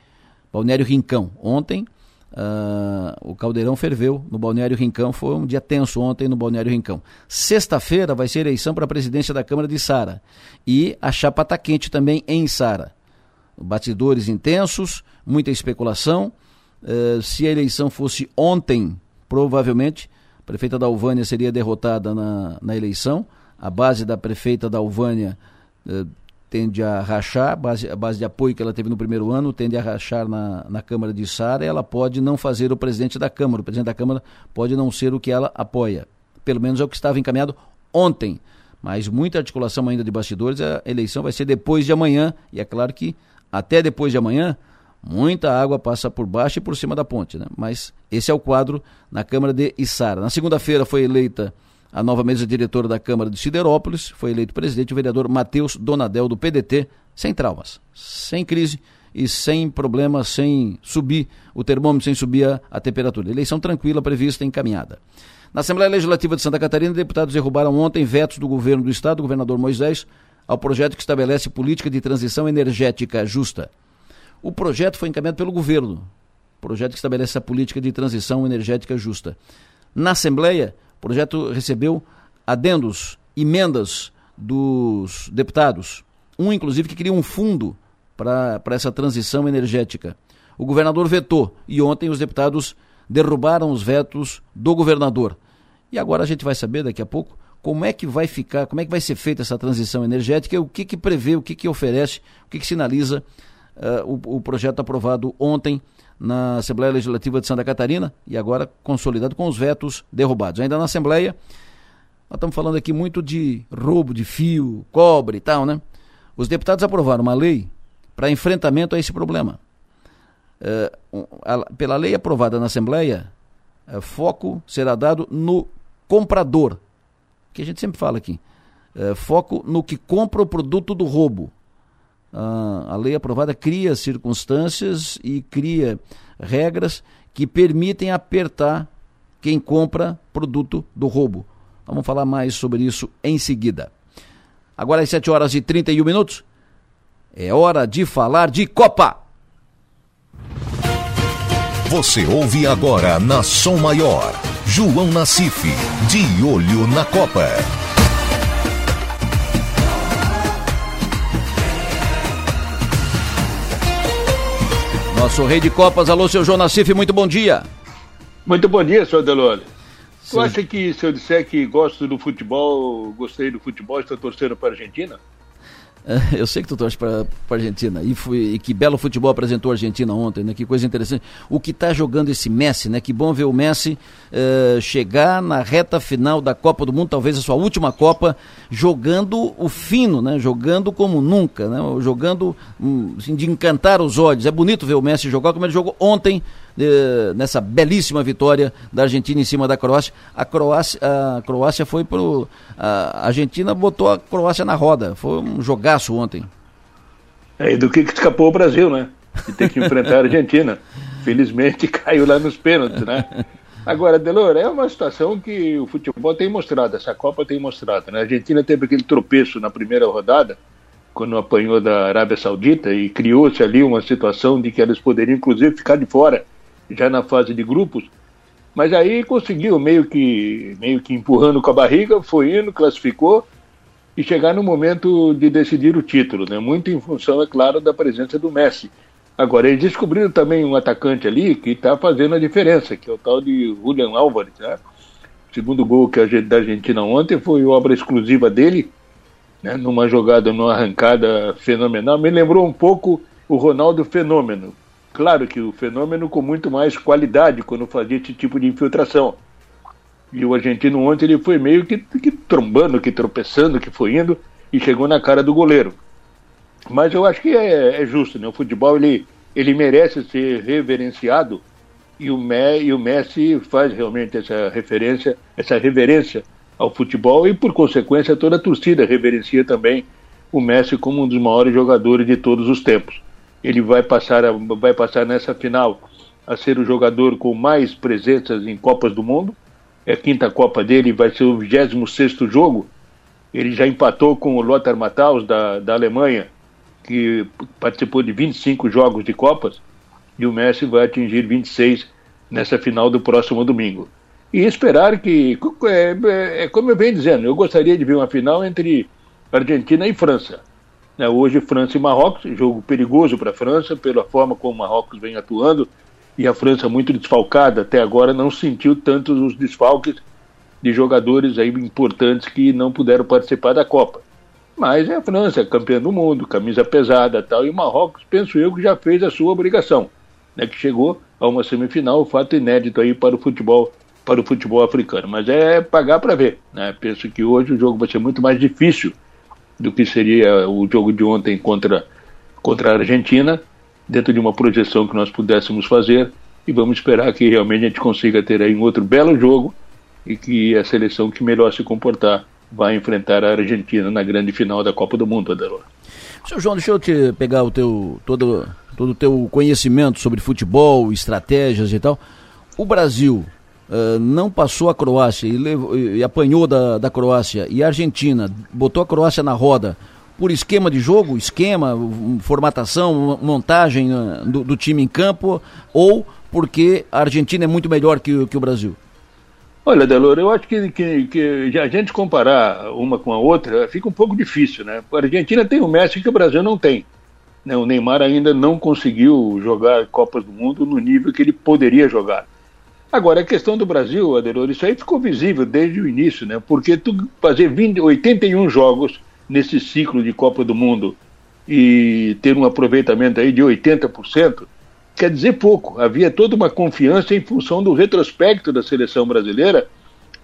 Balneário Rincão. Ontem, uh, o caldeirão ferveu no Balneário Rincão. Foi um dia tenso ontem no Balneário Rincão. Sexta-feira vai ser eleição para a presidência da Câmara de Sara. E a chapa está quente também em Sara batidores intensos, muita especulação. Uh, se a eleição fosse ontem, provavelmente, a prefeita da Alvânia seria derrotada na, na eleição. A base da prefeita da Alvânia uh, tende a rachar, base, a base de apoio que ela teve no primeiro ano tende a rachar na, na Câmara de Sara. Ela pode não fazer o presidente da Câmara. O presidente da Câmara pode não ser o que ela apoia. Pelo menos é o que estava encaminhado ontem. Mas muita articulação ainda de bastidores. A eleição vai ser depois de amanhã. E é claro que até depois de amanhã, muita água passa por baixo e por cima da ponte, né? Mas esse é o quadro na Câmara de Içara. Na segunda-feira foi eleita a nova mesa diretora da Câmara de Siderópolis, foi eleito presidente o vereador Matheus Donadel do PDT, sem traumas, sem crise e sem problema, sem subir o termômetro, sem subir a, a temperatura. Eleição tranquila, prevista encaminhada. Na Assembleia Legislativa de Santa Catarina, deputados derrubaram ontem vetos do governo do Estado, do governador Moisés, ao projeto que estabelece política de transição energética justa. O projeto foi encaminhado pelo governo, projeto que estabelece a política de transição energética justa. Na Assembleia, O projeto recebeu adendos, emendas dos deputados. Um, inclusive, que queria um fundo para essa transição energética. O governador vetou e ontem os deputados derrubaram os vetos do governador. E agora a gente vai saber daqui a pouco como é que vai ficar, como é que vai ser feita essa transição energética, o que, que prevê, o que, que oferece, o que, que sinaliza uh, o, o projeto aprovado ontem na Assembleia Legislativa de Santa Catarina e agora consolidado com os vetos derrubados. Ainda na Assembleia, nós estamos falando aqui muito de roubo de fio, cobre e tal, né? Os deputados aprovaram uma lei para enfrentamento a esse problema. Uh, a, pela lei aprovada na Assembleia, uh, foco será dado no comprador, que a gente sempre fala aqui. Uh, foco no que compra o produto do roubo a lei aprovada cria circunstâncias e cria regras que permitem apertar quem compra produto do roubo. Vamos falar mais sobre isso em seguida. Agora às 7 horas e 31 minutos. É hora de falar de Copa. Você ouve agora na Som Maior. João Nassif, de olho na Copa. Nosso rei de Copas, alô, seu João Nassif, muito bom dia. Muito bom dia, senhor Delore. Tu acha que se eu disser que gosto do futebol, gostei do futebol, estou torcendo para a Argentina? Eu sei que tu torce para a Argentina e, e que belo futebol apresentou a Argentina ontem, né? Que coisa interessante. O que está jogando esse Messi, né? Que bom ver o Messi uh, chegar na reta final da Copa do Mundo, talvez a sua última Copa, jogando o fino, né? Jogando como nunca, né? Jogando um, assim, de encantar os olhos. É bonito ver o Messi jogar como ele jogou ontem nessa belíssima vitória da Argentina em cima da Croácia. A Croácia, a Croácia foi pro. A Argentina botou a Croácia na roda. Foi um jogaço ontem. É, e do que, que escapou o Brasil, né? De ter que enfrentar a Argentina. Felizmente caiu lá nos pênaltis, né? Agora, Delor, é uma situação que o futebol tem mostrado, essa Copa tem mostrado. Né? A Argentina teve aquele tropeço na primeira rodada, quando apanhou da Arábia Saudita, e criou-se ali uma situação de que eles poderiam, inclusive, ficar de fora já na fase de grupos, mas aí conseguiu meio que meio que empurrando com a barriga, foi indo, classificou e chegar no momento de decidir o título, né? Muito em função, é claro, da presença do Messi. Agora eles descobriram também um atacante ali que está fazendo a diferença, que é o tal de Julian Álvares, né? O segundo gol que a da Argentina ontem foi obra exclusiva dele, né? Numa jogada, numa arrancada fenomenal. Me lembrou um pouco o Ronaldo Fenômeno, Claro que o fenômeno com muito mais qualidade quando fazia esse tipo de infiltração. E o argentino ontem ele foi meio que, que trombando, que tropeçando, que foi indo e chegou na cara do goleiro. Mas eu acho que é, é justo, né? O futebol ele, ele merece ser reverenciado e o, Me, e o Messi faz realmente essa referência, essa reverência ao futebol e por consequência toda a torcida reverencia também o Messi como um dos maiores jogadores de todos os tempos ele vai passar, a, vai passar nessa final a ser o jogador com mais presenças em Copas do Mundo. É a quinta Copa dele, vai ser o 26 jogo. Ele já empatou com o Lothar Matthaus, da, da Alemanha, que participou de 25 jogos de Copas, e o Messi vai atingir 26 nessa final do próximo domingo. E esperar que, é, é, é como eu venho dizendo, eu gostaria de ver uma final entre Argentina e França. Né? Hoje, França e Marrocos, jogo perigoso para a França, pela forma como o Marrocos vem atuando, e a França muito desfalcada, até agora não sentiu tantos os desfalques de jogadores aí importantes que não puderam participar da Copa. Mas é a França, campeã do mundo, camisa pesada tal, e o Marrocos, penso eu, que já fez a sua obrigação, né, que chegou a uma semifinal, fato inédito aí para o futebol para o futebol africano. Mas é pagar para ver. Né? Penso que hoje o jogo vai ser muito mais difícil do que seria o jogo de ontem contra, contra a Argentina, dentro de uma projeção que nós pudéssemos fazer, e vamos esperar que realmente a gente consiga ter aí um outro belo jogo e que a seleção que melhor se comportar vai enfrentar a Argentina na grande final da Copa do Mundo, Adelor. Seu João, deixa eu te pegar o teu todo todo o teu conhecimento sobre futebol, estratégias e tal. O Brasil uh, não passou a Croácia e, levou, e apanhou da, da Croácia e a Argentina botou a Croácia na roda por esquema de jogo, esquema, formatação, montagem uh, do, do, time em campo ou porque a Argentina é muito melhor que, que o Brasil? Olha, Delor, eu acho que, que, que a gente comparar uma com a outra fica um pouco difícil, né? A Argentina tem o Messi que o Brasil não tem. Né? O Neymar ainda não conseguiu jogar Copas do Mundo no nível que ele poderia jogar. Agora, a questão do Brasil, Adelor, isso aí ficou visível desde o início, né? Porque tu fazer 20, 81 jogos nesse ciclo de Copa do Mundo e ter um aproveitamento aí de 80%, quer dizer pouco. Havia toda uma confiança em função do retrospecto da seleção brasileira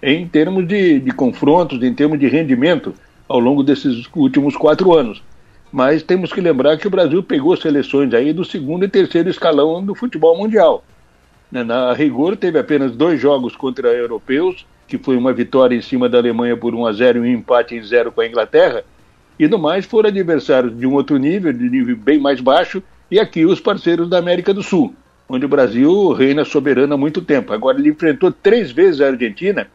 em termos de, de confrontos, em termos de rendimento ao longo desses últimos quatro anos. Mas temos que lembrar que o Brasil pegou seleções aí do segundo e terceiro escalão do futebol mundial. Né, na rigor, teve apenas dois jogos contra europeus, que foi uma vitória em cima da Alemanha por 1 a 0 e um empate em 0 com a Inglaterra. E no mais foram adversários de um outro nível, de nível bem mais baixo, e aqui os parceiros da América do Sul, onde o Brasil reina soberano há muito tempo. Agora ele enfrentou três vezes a Argentina,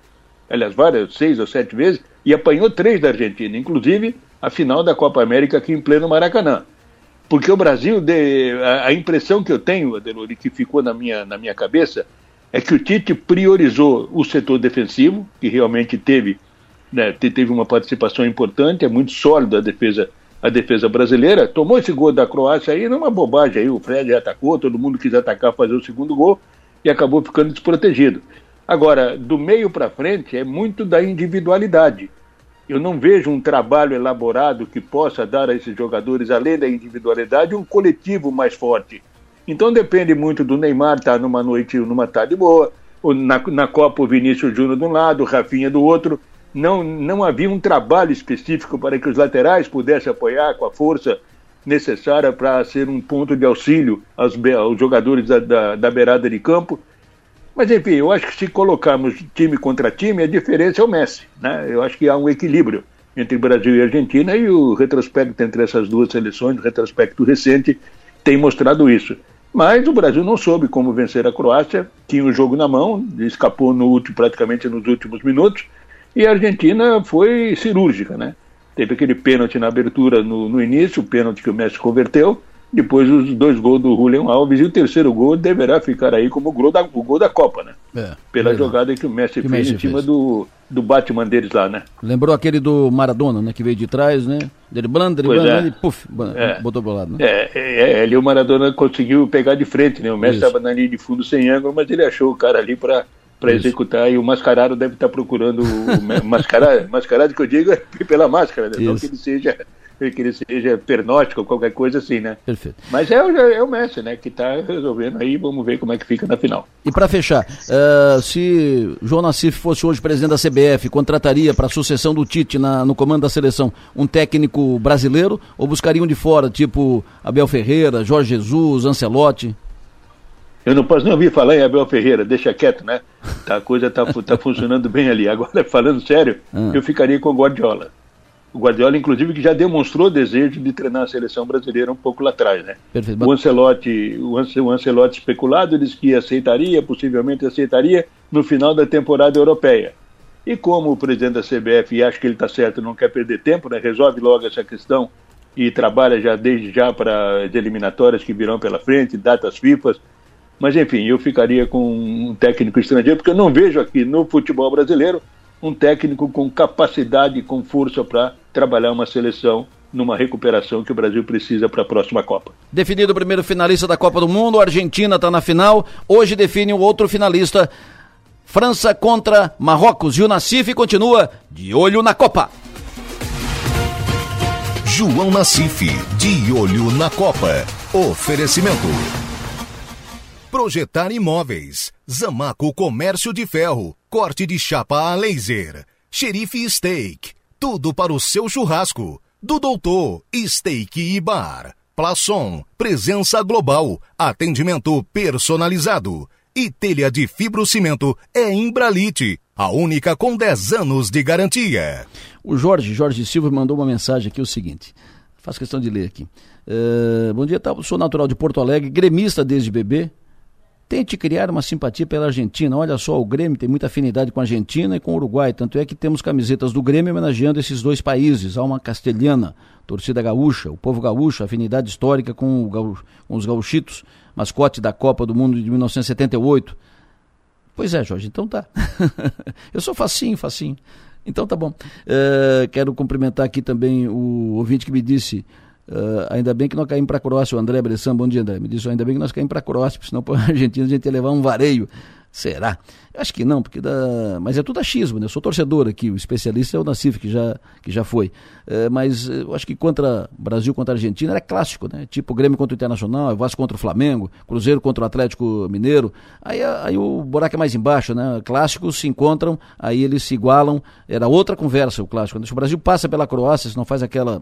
aliás, várias, seis ou sete vezes, e apanhou três da Argentina, inclusive a final da Copa América aqui em pleno Maracanã. Porque o Brasil, de, a, a, impressão que eu tenho, Adelori, que ficou na minha, na minha cabeça, é que o Tite priorizou o setor defensivo, que realmente teve, né, teve uma participação importante, é muito sólida a defesa, a defesa brasileira. Tomou esse gol da Croácia aí numa bobagem aí, o Fred atacou, todo mundo quis atacar, fazer o segundo gol e acabou ficando desprotegido. Agora, do meio para frente é muito da individualidade. Eu não vejo um trabalho elaborado que possa dar a esses jogadores, além da individualidade, um coletivo mais forte. Então depende muito do Neymar estar tá numa noite, numa tarde boa, ou na, na Copa o Vinícius Júnior de um lado, o Rafinha do outro. Não, não havia um trabalho específico para que os laterais pudessem apoiar com a força necessária para ser um ponto de auxílio aos, aos jogadores da, da, da beirada de campo. Mas enfim, eu acho que se colocarmos time contra time, a diferença é o Messi. Né? Eu acho que há um equilíbrio entre Brasil e Argentina e o retrospecto entre essas duas seleções, o retrospecto recente, tem mostrado isso. Mas o Brasil não soube como vencer a Croácia, tinha o jogo na mão, escapou no último, praticamente nos últimos minutos, e a Argentina foi cirúrgica, né? Teve aquele pênalti na abertura no, no início, o pênalti que o Messi converteu, depois os dois gols do Julian Alves e o terceiro gol deverá ficar aí como o gol da, o gol da Copa, né? É, Pela jogada que o Messi que fez Messi em cima fez. do, do Batman deles lá, né? Lembrou aquele do Maradona, né? Que veio de trás, né? Driblando, driblando, é. e puf, é. botou pro lado. Né? É, é, ali o Maradona conseguiu pegar de frente, né? O Messi estava na linha de fundo sem ângulo, mas ele achou o cara ali para para executar e o mascarado deve estar tá procurando o mascarado, mascarado que eu digo é pela máscara, né? não que ele seja que ele seja pernóstico ou qualquer coisa assim, né? Perfeito. Mas é, é, é o Messi, né, que está resolvendo aí, vamos ver como é que fica na final. E para fechar, uh, se João Nassif fosse hoje presidente da CBF, contrataria para a sucessão do Tite na, no comando da seleção um técnico brasileiro ou buscariam de fora, tipo Abel Ferreira, Jorge Jesus, Ancelotti? Eu não posso nem ouvir falar em Abel Ferreira, deixa quieto, né? Tá, a coisa tá, tá funcionando bem ali. Agora, falando sério, ah. eu ficaria com o Guardiola. O Guardiola, inclusive, que já demonstrou desejo de treinar a seleção brasileira um pouco lá atrás, né? Perfeito. O Ancelotti, o Ancelotti especulado disse que aceitaria, possivelmente aceitaria, no final da temporada europeia. E como o presidente da CBF, e acho que ele está certo, não quer perder tempo, né? Resolve logo essa questão e trabalha já desde já para as eliminatórias que virão pela frente, datas FIFA. Mas enfim, eu ficaria com um técnico estrangeiro, porque eu não vejo aqui no futebol brasileiro um técnico com capacidade e com força para trabalhar uma seleção numa recuperação que o Brasil precisa para a próxima Copa. Definido o primeiro finalista da Copa do Mundo, a Argentina está na final. Hoje define o outro finalista. França contra Marrocos. E o Nassif continua de olho na Copa. João Nassif, de olho na Copa. Oferecimento. Projetar imóveis. Zamaco Comércio de Ferro. Corte de chapa a laser. Xerife Steak. Tudo para o seu churrasco. Do Doutor Steak e Bar. Plaçom. Presença global. Atendimento personalizado. E telha de fibrocimento é Embralite. A única com 10 anos de garantia. O Jorge, Jorge Silva, mandou uma mensagem aqui o seguinte. Faço questão de ler aqui. Uh, bom dia, tá? sou natural de Porto Alegre, gremista desde bebê, Tente criar uma simpatia pela Argentina. Olha só, o Grêmio tem muita afinidade com a Argentina e com o Uruguai. Tanto é que temos camisetas do Grêmio homenageando esses dois países. Alma castelhana, torcida gaúcha, o povo gaúcho, afinidade histórica com, com os gauchitos, mascote da Copa do Mundo de 1978. Pois é, Jorge, então tá. eu sou facinho, facinho. Então tá bom. Uh, quero cumprimentar aqui também o ouvinte que me disse. Uh, ainda bem que nós caímos para a Croácia, o André Bressan, bom dia André, me disse, ainda bem que nós caímos para a Croácia, porque senão para a Argentina a gente ia levar um vareio. Será? Eu acho que não, porque dá. Mas é tudo achismo, né? Eu sou torcedor aqui, o especialista é o Nassif, que já, que já foi. É, mas eu acho que contra Brasil contra Argentina era clássico, né? Tipo Grêmio contra o Internacional, Vasco contra o Flamengo, Cruzeiro contra o Atlético Mineiro. Aí, aí o buraco é mais embaixo, né? Clássicos se encontram, aí eles se igualam. Era outra conversa o clássico. Se o Brasil passa pela Croácia, se não faz aquela.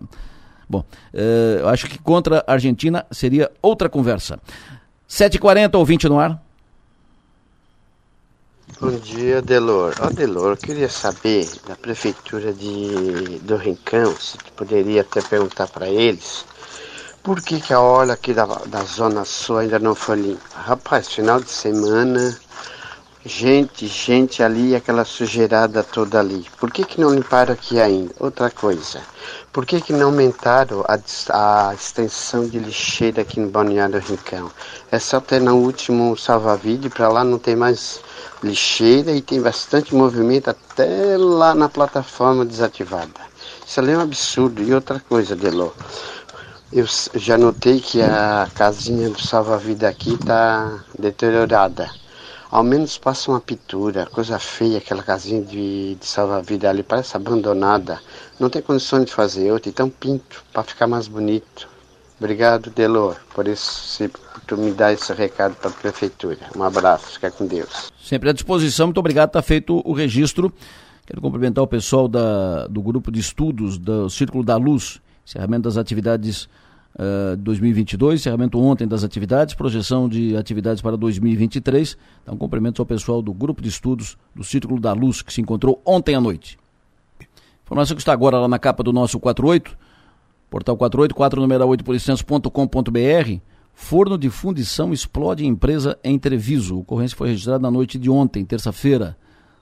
Bom, é, eu acho que contra a Argentina seria outra conversa. 7h40, ouvinte no ar. Bom dia, Delor. Ó, oh, Delor, eu queria saber da prefeitura de, do Rincão, se tu poderia até perguntar para eles, por que, que a orla aqui da, da Zona Sul ainda não foi limpa? Rapaz, final de semana, gente, gente ali, aquela sujeirada toda ali. Por que, que não limparam aqui ainda? Outra coisa, por que, que não aumentaram a, a extensão de lixeira aqui no Balneário Rincão? É só ter no último salva-vídeo, para lá não tem mais lixeira e tem bastante movimento até lá na plataforma desativada. Isso ali é um absurdo. E outra coisa, Delô, eu já notei que a casinha do salva-vida aqui está deteriorada. Ao menos passa uma pintura, coisa feia, aquela casinha de, de salva-vida ali, parece abandonada. Não tem condições de fazer outra, então pinto para ficar mais bonito. Obrigado, Delor, por, esse, por tu me dar esse recado para a prefeitura. Um abraço, fica com Deus. Sempre à disposição, muito obrigado, está feito o registro. Quero cumprimentar o pessoal da, do grupo de estudos do Círculo da Luz, encerramento das atividades uh, 2022, encerramento ontem das atividades, projeção de atividades para 2023. Então, cumprimentos ao pessoal do grupo de estudos do Círculo da Luz, que se encontrou ontem à noite. Informação que está agora lá na capa do nosso 48 Portal 484, número 8 policenso.com.br. Forno de fundição explode em empresa em Treviso. A ocorrência foi registrada na noite de ontem, terça-feira.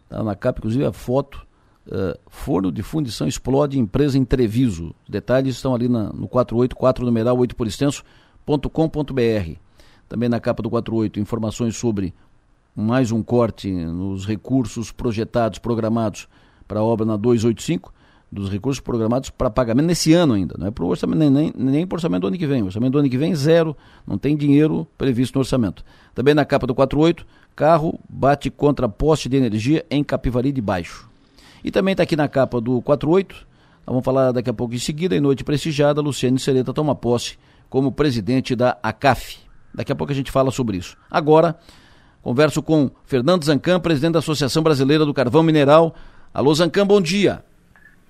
Está na capa, inclusive, a foto. Uh, forno de fundição explode em empresa em Treviso. Os detalhes estão ali na, no 484, numeral 8 policenso.com.br. Também na capa do 48, informações sobre mais um corte nos recursos projetados, programados para a obra na 285 dos recursos programados para pagamento nesse ano ainda, não é para o orçamento, nem, nem, nem para o orçamento do ano que vem. O orçamento do ano que vem, zero, não tem dinheiro previsto no orçamento. Também na capa do 48, carro bate contra poste de energia em Capivari de Baixo. E também está aqui na capa do 48, vamos falar daqui a pouco em seguida, em noite prestigiada, Luciane Sereta toma posse como presidente da ACAF. Daqui a pouco a gente fala sobre isso. Agora, converso com Fernando Zancan, presidente da Associação Brasileira do Carvão Mineral. Alô, Zancan, bom dia.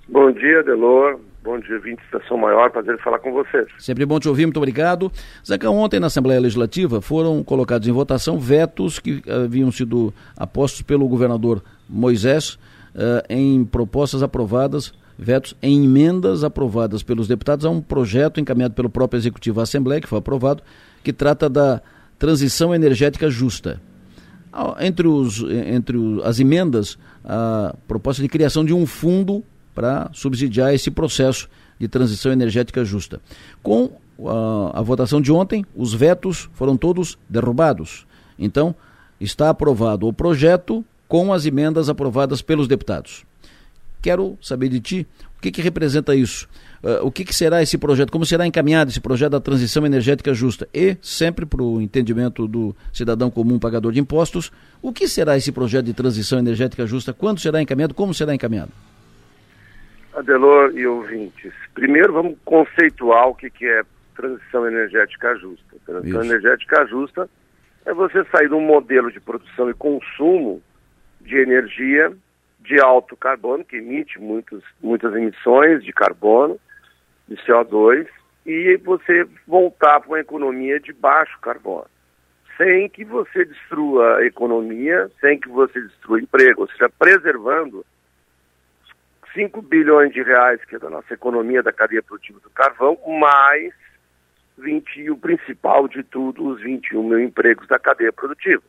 Bom dia, Delor. Bom dia, 20 Estação Maior. Prazer falar com vocês. Sempre bom te ouvir, muito obrigado. Zeca, ontem na Assembleia Legislativa foram colocados em votação vetos que haviam sido apostos pelo governador Moisés uh, em propostas aprovadas, vetos em emendas aprovadas pelos deputados a um projeto encaminhado pelo próprio Executivo à Assembleia, que foi aprovado, que trata da transição energética justa. Entre, os, entre as emendas, a proposta de criação de um fundo para subsidiar esse processo de transição energética justa. Com a, a votação de ontem, os vetos foram todos derrubados. Então, está aprovado o projeto com as emendas aprovadas pelos deputados. Quero saber de ti o que, que representa isso. Uh, o que, que, será esse projeto? Como será encaminhado esse projeto da transição energética justa? E, sempre para o entendimento do cidadão comum pagador de impostos, o que será esse projeto de transição energética justa? Quando será encaminhado? Como será encaminhado? Adelor e ouvintes, primeiro vamos conceituar o que, que é transição energética justa. Transição Isso. energética justa é você sair de um modelo de produção e consumo de energia de alto carbono, que emite muitos, muitas emissões de carbono, de CO2, e você voltar para uma economia de baixo carbono, sem que você destrua a economia, sem que você destrua emprego, ou seja, preservando 5 bilhões de reais, que é da nossa economia da cadeia produtiva do carvão, mais 20, e o principal de tudo, os 21 mil empregos da cadeia produtiva.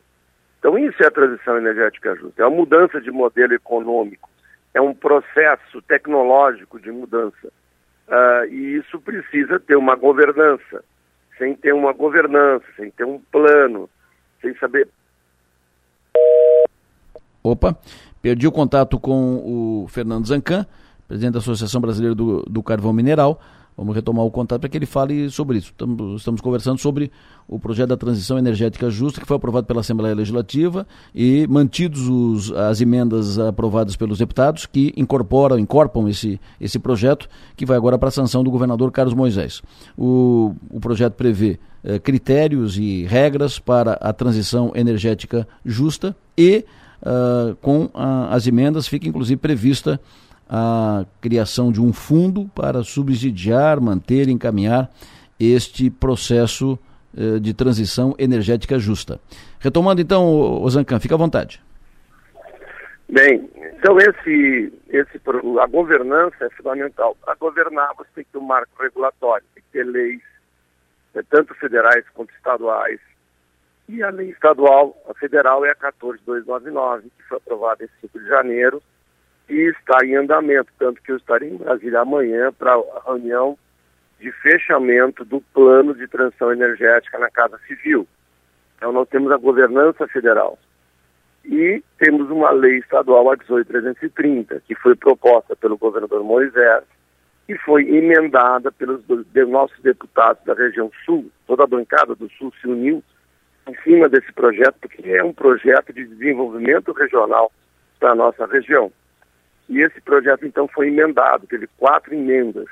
Então isso é a transição energética justa, é uma mudança de modelo econômico, é um processo tecnológico de mudança. Uh, e isso precisa ter uma governança. Sem ter uma governança, sem ter um plano, sem saber Opa, perdi o contato com o Fernando Zancan, presidente da Associação Brasileira do, do Carvão Mineral. Vamos retomar o contato para que ele fale sobre isso. Estamos, conversando sobre o projeto da transição energética justa que foi aprovado pela Assembleia Legislativa e mantidos os, as emendas aprovadas pelos deputados que incorporam, incorporam esse, esse projeto que vai agora para a sanção do governador Carlos Moisés. O, o projeto prevê eh, critérios e regras para a transição energética justa e uh, com a, as emendas fica inclusive prevista a criação de um fundo para subsidiar, manter encaminhar este processo uh, de transição energética justa. Retomando então, Ozancan, fica à vontade. Bem, então esse, esse, a governança é fundamental. A governar você tem que ter um marco regulatório, tem que ter leis, né, tanto federais quanto estaduais. E a lei estadual, a federal é a 14299, que foi aprovada em 5 de janeiro, e está em andamento, tanto que eu estarei em Brasília amanhã para a reunião de fechamento do plano de transição energética na Casa Civil. Então nós temos a governança federal e temos uma lei estadual, a 18330, que foi proposta pelo governador Moisés e foi emendada pelos de nossos deputados da região sul. Toda a bancada do sul se uniu em cima desse projeto, porque é um projeto de desenvolvimento regional para a nossa região. E esse projeto, então, foi emendado, teve quatro emendas.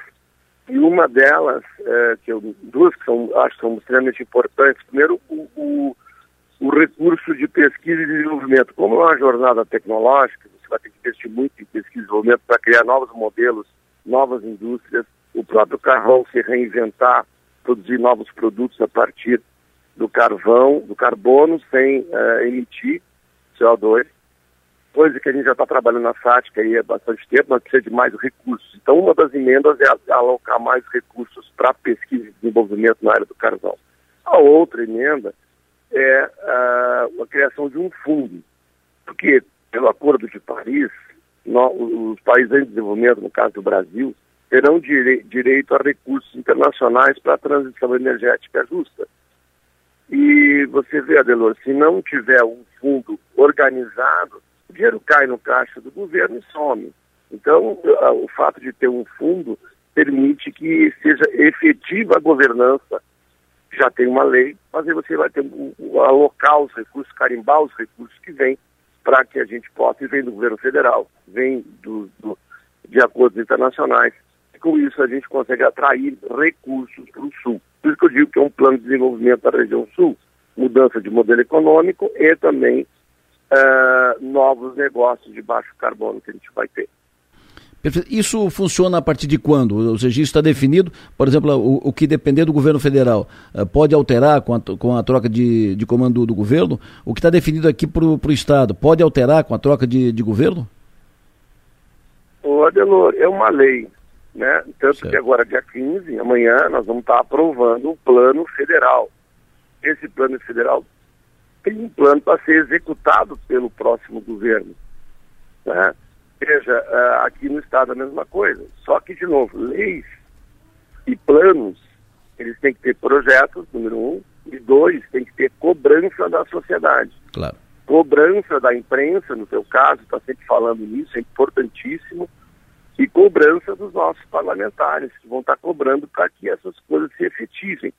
E uma delas, é, que eu, duas que são, acho que são extremamente importantes. Primeiro, o, o, o, recurso de pesquisa e desenvolvimento. Como é uma jornada tecnológica, você vai ter que investir muito em pesquisa e desenvolvimento para criar novos modelos, novas indústrias, o próprio carvão se reinventar, produzir novos produtos a partir do carvão, do carbono, sem uh, emitir CO2 coisa que a gente já está trabalhando na SATIC aí há bastante tempo, mas precisa de mais recursos. Então, uma das emendas é alocar mais recursos para pesquisa e desenvolvimento na área do carvão. A outra emenda é uh, a criação de um fundo, porque, pelo Acordo de Paris, os países em desenvolvimento, no caso do Brasil, terão dire direito a recursos internacionais para a transição energética justa. E você vê, Adelor, se não tiver um fundo organizado, o dinheiro cai no caixa do governo e some. Então, o fato de ter um fundo permite que seja efetiva a governança. Já tem uma lei, mas aí você vai ter alocar os recursos, carimbar os recursos que vêm para que a gente possa, e vem do governo federal, vem do, do, de acordos internacionais. E com isso a gente consegue atrair recursos para o Sul. Por isso que eu digo que é um plano de desenvolvimento da região Sul, mudança de modelo econômico e também uh, novos negócios de baixo carbono que a gente vai ter. Perfeito. Isso funciona a partir de quando? O registro está definido, por exemplo, o, o que depender do governo federal uh, pode alterar com a, com a troca de, de comando do governo? O que está definido aqui para o Estado pode alterar com a troca de, de governo? O Adelor, é uma lei, né? Tanto certo. que agora, dia 15, amanhã, nós vamos estar aprovando o plano federal. Esse plano federal tem um plano para ser executado pelo próximo governo. Né? Veja, uh, aqui no Estado a mesma coisa. Só que, de novo, leis e planos, eles têm que ter projetos, número um, e dois, tem que ter cobrança da sociedade. Claro. Cobrança da imprensa, no seu caso, está sempre falando nisso, é importantíssimo, e cobrança dos nossos parlamentares, que vão estar cobrando para que essas coisas se efetivem.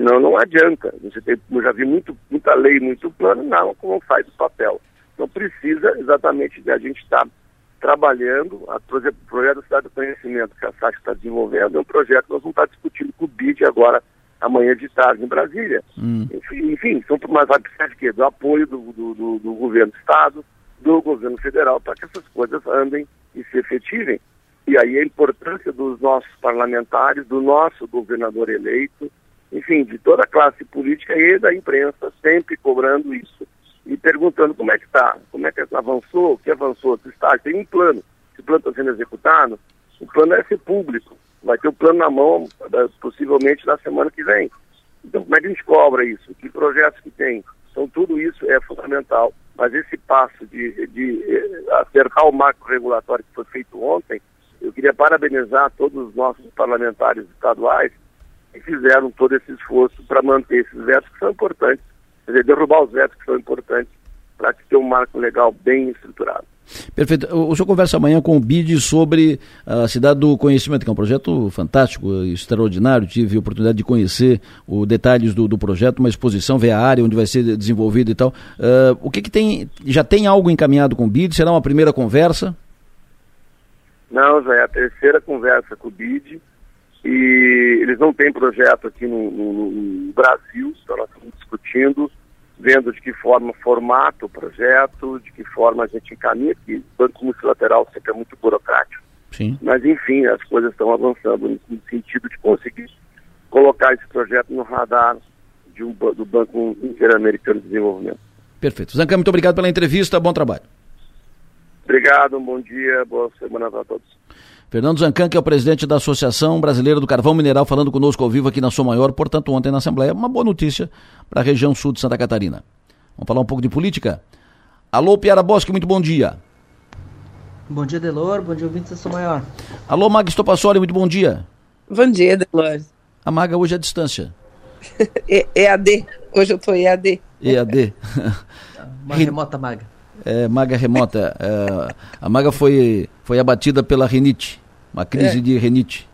Senão não adianta. Você tem, eu já vi muito, muita lei, muito plano, não, não faz o papel. Então precisa exatamente de a gente estar tá trabalhando, a, por exemplo, o projeto da Cidade do Conhecimento que a SAC está desenvolvendo é um projeto que nós vamos estar discutindo com o BID agora, amanhã de tarde, em Brasília. Hum. Enfim, enfim, são mais vai precisar de quê? Do apoio do, do, do, do governo do Estado, do governo federal, para que essas coisas andem e se efetivem. E aí a importância dos nossos parlamentares, do nosso governador eleito, enfim, de toda a classe política e da imprensa, sempre cobrando isso e perguntando como é que está, como é que avançou, o que avançou, se está, tem um plano, se o plano está sendo executado, o plano é ser público, vai ter o plano na mão possivelmente na semana que vem. Então como é que a gente cobra isso? Que projetos que tem? Então tudo isso é fundamental, mas esse passo de, de eh, acertar o marco regulatório que foi feito ontem, eu queria parabenizar todos os nossos parlamentares estaduais e fizeram todo esse esforço para manter esses vetos que são importantes, quer dizer, derrubar os vetos que são importantes para ter um marco legal bem estruturado. Perfeito. O, senhor conversa amanhã com o BID sobre a Cidade do Conhecimento, que é um projeto fantástico, extraordinário. Tive a oportunidade de conhecer os detalhes do, do projeto, uma exposição, ver a área onde vai ser desenvolvido e tal. Uh, o que, que tem. Já tem algo encaminhado com o BID? Será uma primeira conversa? Não, já é a terceira conversa com o BID. E eles não têm projeto aqui no, no, no Brasil, então nós estamos discutindo vendo de que forma formata o projeto, de que forma a gente encaminha, que o banco multilateral sempre é muito burocrático. Sim. Mas, enfim, as coisas estão avançando no sentido de conseguir colocar esse projeto no radar de um, do Banco Interamericano de Desenvolvimento. Perfeito. Zancan, muito obrigado pela entrevista, bom trabalho. Obrigado, um bom dia, boa semana para todos. Fernando Zancan, que é o presidente da Associação Brasileira do Carvão Mineral, falando conosco ao vivo aqui na Sua Maior, portanto, ontem na Assembleia. Uma boa notícia para a região sul de Santa Catarina. Vamos falar um pouco de política? Alô, Piara Bosque, muito bom dia. Bom dia, Delor. Bom dia, ouvintes da Sua Maior. Alô, Maga Estopassoli, muito bom dia. Bom dia, Delor. A Maga hoje é a distância. EAD. Hoje eu tô EAD. EAD. Uma remota Maga. É, maga remota. É, a Maga foi, foi abatida pela renite. Uma crise é. de renite.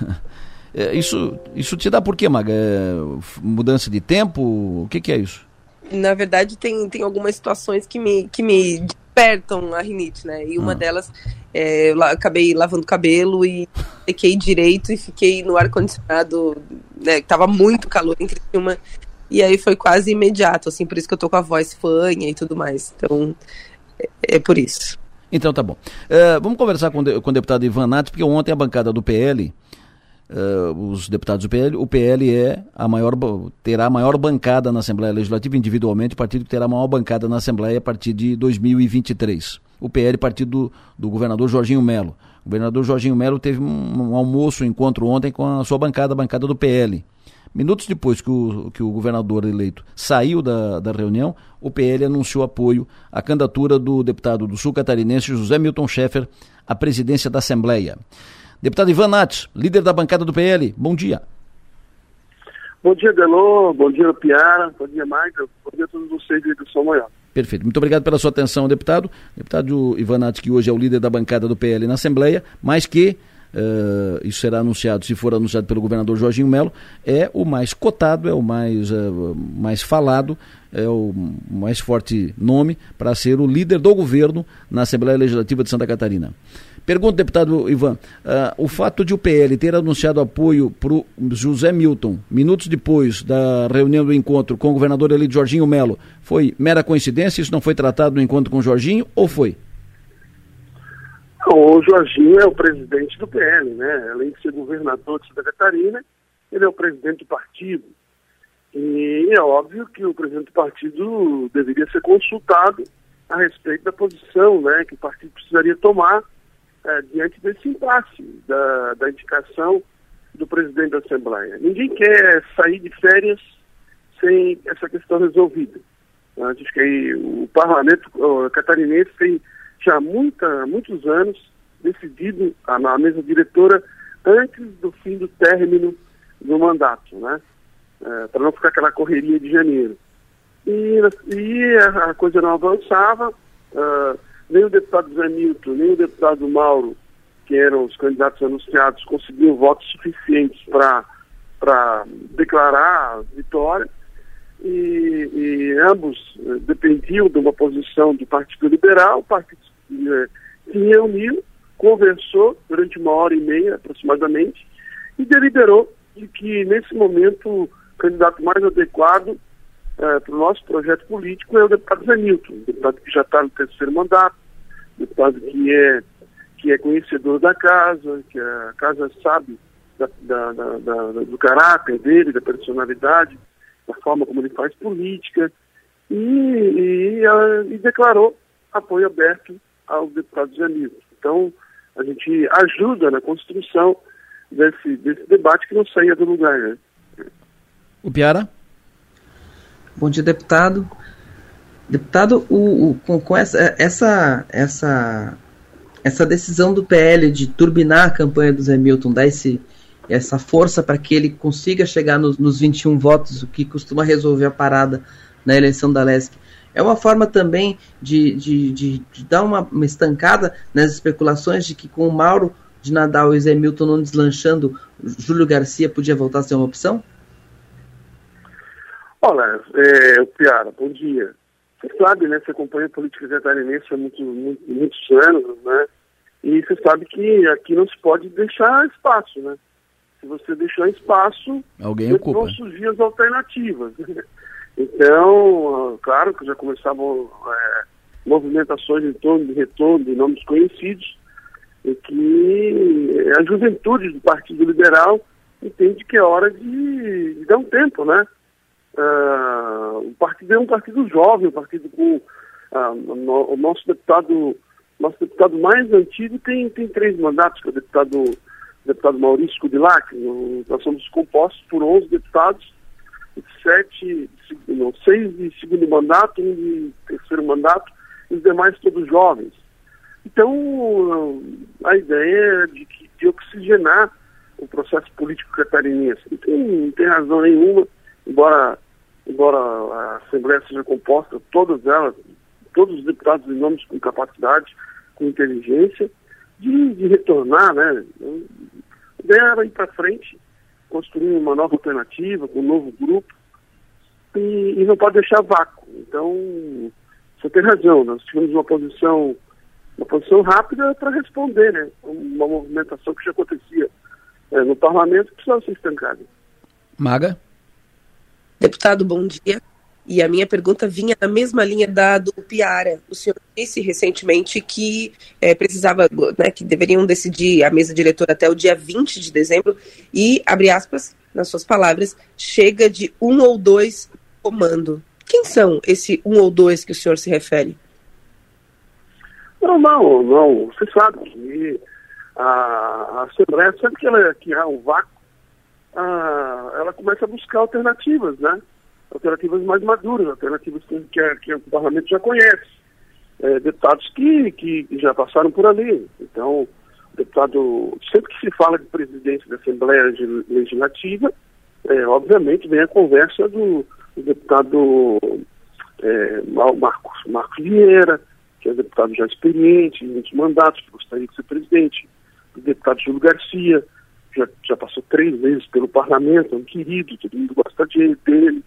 É, isso, isso te dá por quê, Maga? É, mudança de tempo? O que, que, é isso? Na verdade, tem, tem algumas situações que me, que me despertam a rinite, né? E uma ah. delas, é, eu acabei lavando cabelo e fiquei direito e fiquei no ar-condicionado, né? Tava muito calor em Criciúma. E aí foi quase imediato, assim, por isso que eu tô com a voz fanha e tudo mais. Então, é, é por isso. Então tá bom. Uh, vamos conversar com, com o deputado Ivan Nath, porque ontem a bancada do PL, uh, eh, os deputados do PL, o PL é a maior, terá a maior bancada na Assembleia Legislativa, individualmente, o partido que terá a maior bancada na Assembleia a partir de 2023. O PL, partido do, do governador Jorginho Melo. O governador Jorginho Melo teve um, um almoço, um encontro ontem com a sua bancada, a bancada do PL. Minutos depois que o, que o governador eleito saiu da, da reunião, o PL anunciou apoio à candidatura do deputado do sul catarinense José Milton Schaeffer à presidência da Assembleia. Deputado Ivan Nats, líder da bancada do PL, bom dia. Bom dia, Delô, bom dia, Piara, bom dia, Michael, bom dia a todos vocês do São Maior. Perfeito. Muito obrigado pela sua atenção, deputado. Deputado Ivan Nats, que hoje é o líder da bancada do PL na Assembleia, mas que uh, isso será anunciado, se for anunciado pelo governador Jorginho Melo, é o mais cotado, é o mais, uh, mais falado, é o mais forte nome para ser o líder do governo na Assembleia Legislativa de Santa Catarina. Pergunta, deputado Ivan, uh, o fato de o PL ter anunciado apoio para o José Milton, minutos depois da reunião do encontro com o governador eleito Jorginho Melo, foi mera coincidência? Isso não foi tratado no encontro com o Jorginho ou foi? O Jorginho é o presidente do PL, né? Além de ser governador de Santa Catarina, ele é o presidente do partido. E é óbvio que o presidente do partido deveria ser consultado a respeito da posição né, que o partido precisaria tomar é, diante desse impasse da, da indicação do presidente da Assembleia. Ninguém quer sair de férias sem essa questão resolvida. Acho que o parlamento catarinense tem já muita, muitos anos decidido na mesa diretora antes do fim do término do mandato, né? É, para não ficar aquela correria de janeiro. E, e a, coisa não avançava, uh, nem o deputado Zé Milton, nem o deputado Mauro, que eram os candidatos anunciados, conseguiam votos suficientes para declarar vitória. E, e, ambos eh, dependiam de uma posição do Partido Liberal, o Partido eh, se reuniu, conversou durante uma hora e meia aproximadamente e deliberou de que nesse momento o candidato mais adequado eh, para o nosso projeto político é o deputado Zé Milton, deputado que já está no terceiro mandato, deputado que é, que é conhecedor da casa, que a casa sabe da, da, da, do caráter dele, da personalidade, da forma como ele faz política, e, e, e declarou apoio aberto aos deputados amigos. Então, a gente ajuda na construção desse, desse debate que não saia do lugar. Né? O Piara? Bom dia, deputado. Deputado, o, o, com, com essa, essa, essa, essa decisão do PL de turbinar a campanha do Zé Milton, dar esse, essa força para que ele consiga chegar nos, nos 21 votos, o que costuma resolver a parada na eleição da LESC, É uma forma também de, de, de, de dar uma, uma, estancada nas especulações de que com o Mauro de Nadal e o Zé Milton não deslanchando, Júlio Garcia podia voltar a ser uma opção? Olha, é, Piara, bom dia. Você sabe, né? Você acompanha a política catarinense há muito, muito, muitos anos, né? E você sabe que aqui não se pode deixar espaço, né? Se você deixar espaço, alguém ocupa. vão surgir as alternativas. Então, claro que já começavam é, movimentações em torno de retorno de nomes conhecidos, e que a juventude do Partido Liberal entende que é hora de, de dar um tempo, né? Uh, o partido é um partido jovem, um partido com uh, no, o nosso deputado, nosso deputado mais antigo tem, tem três mandatos, que é o deputado, deputado Maurício Kudilac. Nós somos compostos por 11 deputados, sete, não, seis de segundo mandato, um de terceiro mandato, e os demais todos jovens. Então, a ideia é de, de oxigenar o processo político catarinense. Não tem, não tem razão nenhuma, embora embora a Assembleia seja composta, todas elas, todos os deputados em nomes com capacidade, com inteligência, de, de retornar, né? A ideia era ir para frente, construir uma nova alternativa, com um novo grupo, e, e, não pode deixar vácuo. Então, você tem razão, nós tivemos uma posição, uma posição rápida para responder, né? Uma movimentação que já acontecia é, no parlamento que precisava ser estancada. Maga? Deputado, bom dia. E a minha pergunta vinha na mesma linha da do Piara. O senhor disse recentemente que é, precisava, né, que deveriam decidir a mesa diretora até o dia 20 de dezembro e, abre aspas, nas suas palavras, chega de um ou dois comando. Quem são esse um ou dois que o senhor se refere? Não, não, não. Você sabe que a, a Assembleia, sempre que ela que há um vácuo, ah, ela começa a buscar alternativas, né? Alternativas mais maduras, alternativas que, que, que o parlamento já conhece. É, deputados que, que já passaram por ali. Então, deputado, sempre que se fala de presidente da Assembleia Legislativa, é, obviamente vem a conversa do, do deputado é, Marcos, Marcos Vieira, que é deputado já experiente, muitos mandatos, que gostaria de ser presidente, do deputado Júlio Garcia, já, já passou três vezes pelo parlamento, é um querido, todo mundo gosta de, dele.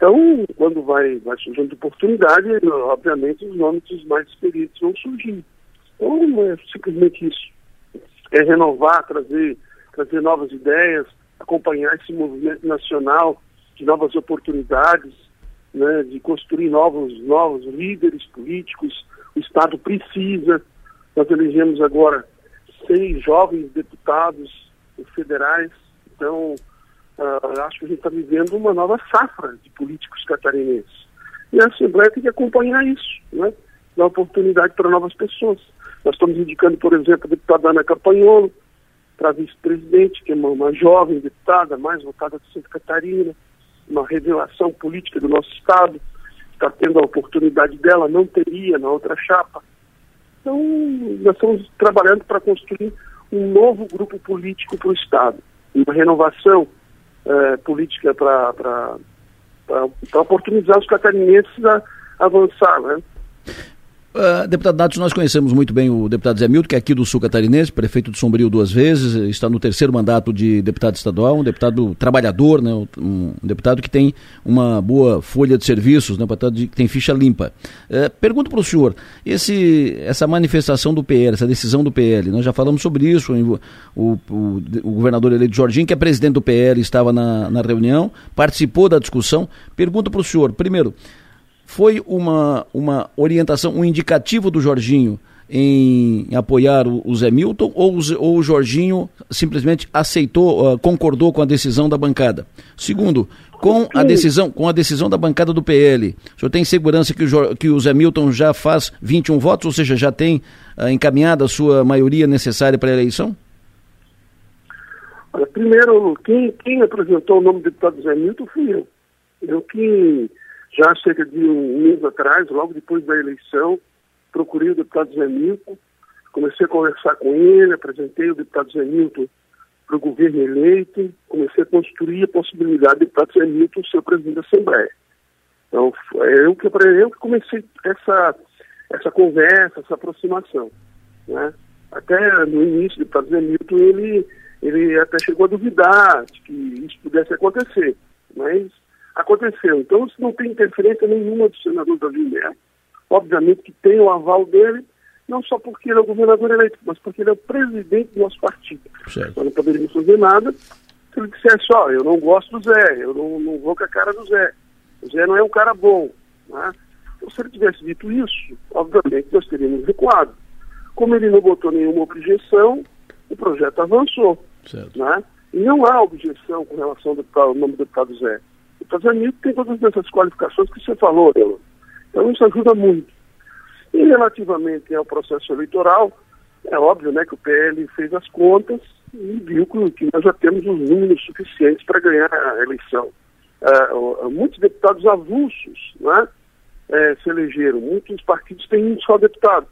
Então, quando vai, vai surgindo oportunidade, obviamente os nomes mais experientes vão surgir. Então, é simplesmente isso. É renovar, trazer, trazer novas ideias, acompanhar esse movimento nacional de novas oportunidades, né, de construir novos, novos líderes políticos. O Estado precisa. Nós elegemos agora seis jovens deputados federais. Então, uh, acho que a gente está vivendo uma nova safra de políticos catarinenses. E a Assembleia tem que acompanhar isso, né? dar oportunidade para novas pessoas. Nós estamos indicando, por exemplo, a deputada Ana Campanholo para vice-presidente, que é uma, uma, jovem deputada, mais votada de Santa Catarina, uma revelação política do nosso Estado, está tendo a oportunidade dela, não teria na outra chapa. Então, nós estamos trabalhando para construir um novo grupo político para o Estado, uma renovação é, política para oportunizar os catarinenses a avançar, né? Uh, deputado Natos, nós conhecemos muito bem o deputado Zé Milton, que é aqui do Sul Catarinense, prefeito de Sombrio duas vezes, está no terceiro mandato de deputado estadual, um deputado trabalhador, né, um deputado que tem uma boa folha de serviços, né, um deputado que tem ficha limpa. Uh, pergunto para o senhor, esse, essa manifestação do PL, essa decisão do PL, nós já falamos sobre isso, o, o, o governador eleito Jorginho, que é presidente do PL, estava na, na reunião, participou da discussão. Pergunto para o senhor, primeiro, foi uma, uma orientação, um indicativo do Jorginho em apoiar o, o Zé Milton ou, ou, o Jorginho simplesmente aceitou, uh, concordou com a decisão da bancada? Segundo, com a decisão, com a decisão da bancada do PL, o senhor tem segurança que o, que o Zé Milton já faz 21 votos, ou seja, já tem uh, encaminhada a sua maioria necessária para a eleição? Olha, primeiro, quem, quem apresentou o nome do deputado Zé Milton fui eu. Eu que já cerca de um mês atrás, logo depois da eleição, procurei o deputado Zé Milton, comecei a conversar com ele, apresentei o deputado Zé Milton para o governo eleito, comecei a construir a possibilidade do deputado Zé Milton ser presidente da Assembleia. Então, eu que, eu que comecei essa, essa conversa, essa aproximação. Né? Até no início do deputado Zé Milton, ele, ele até chegou a duvidar de que isso pudesse acontecer, mas aconteceu. Então, isso não tem interferência nenhuma do senador Davi Neto. Obviamente que tem o aval dele, não só porque ele é o governador eleito, mas porque ele é o presidente do nosse partido. Certo. Nós não poderíamos fazer nada se ele dissesse, ó, oh, eu não gosto do Zé, eu não, não vou com a cara do Zé. O Zé não é um cara bom. Né? Então, se ele tivesse dito isso, obviamente nós teríamos recuado. Como ele não botou nenhuma objeção, o projeto avançou. Certo. Né? E não há objeção com relação ao, deputado, ao nome do deputado Zé. O deputado Zé Nito tem todas essas qualificações que você falou, Ela. Então isso ajuda muito. E relativamente ao processo eleitoral, é óbvio né, que o PL fez as contas e viu que nós já temos os números suficientes para ganhar a eleição. Uh, muitos deputados avulsos né, uh, se elegeram, muitos partidos têm um só deputado.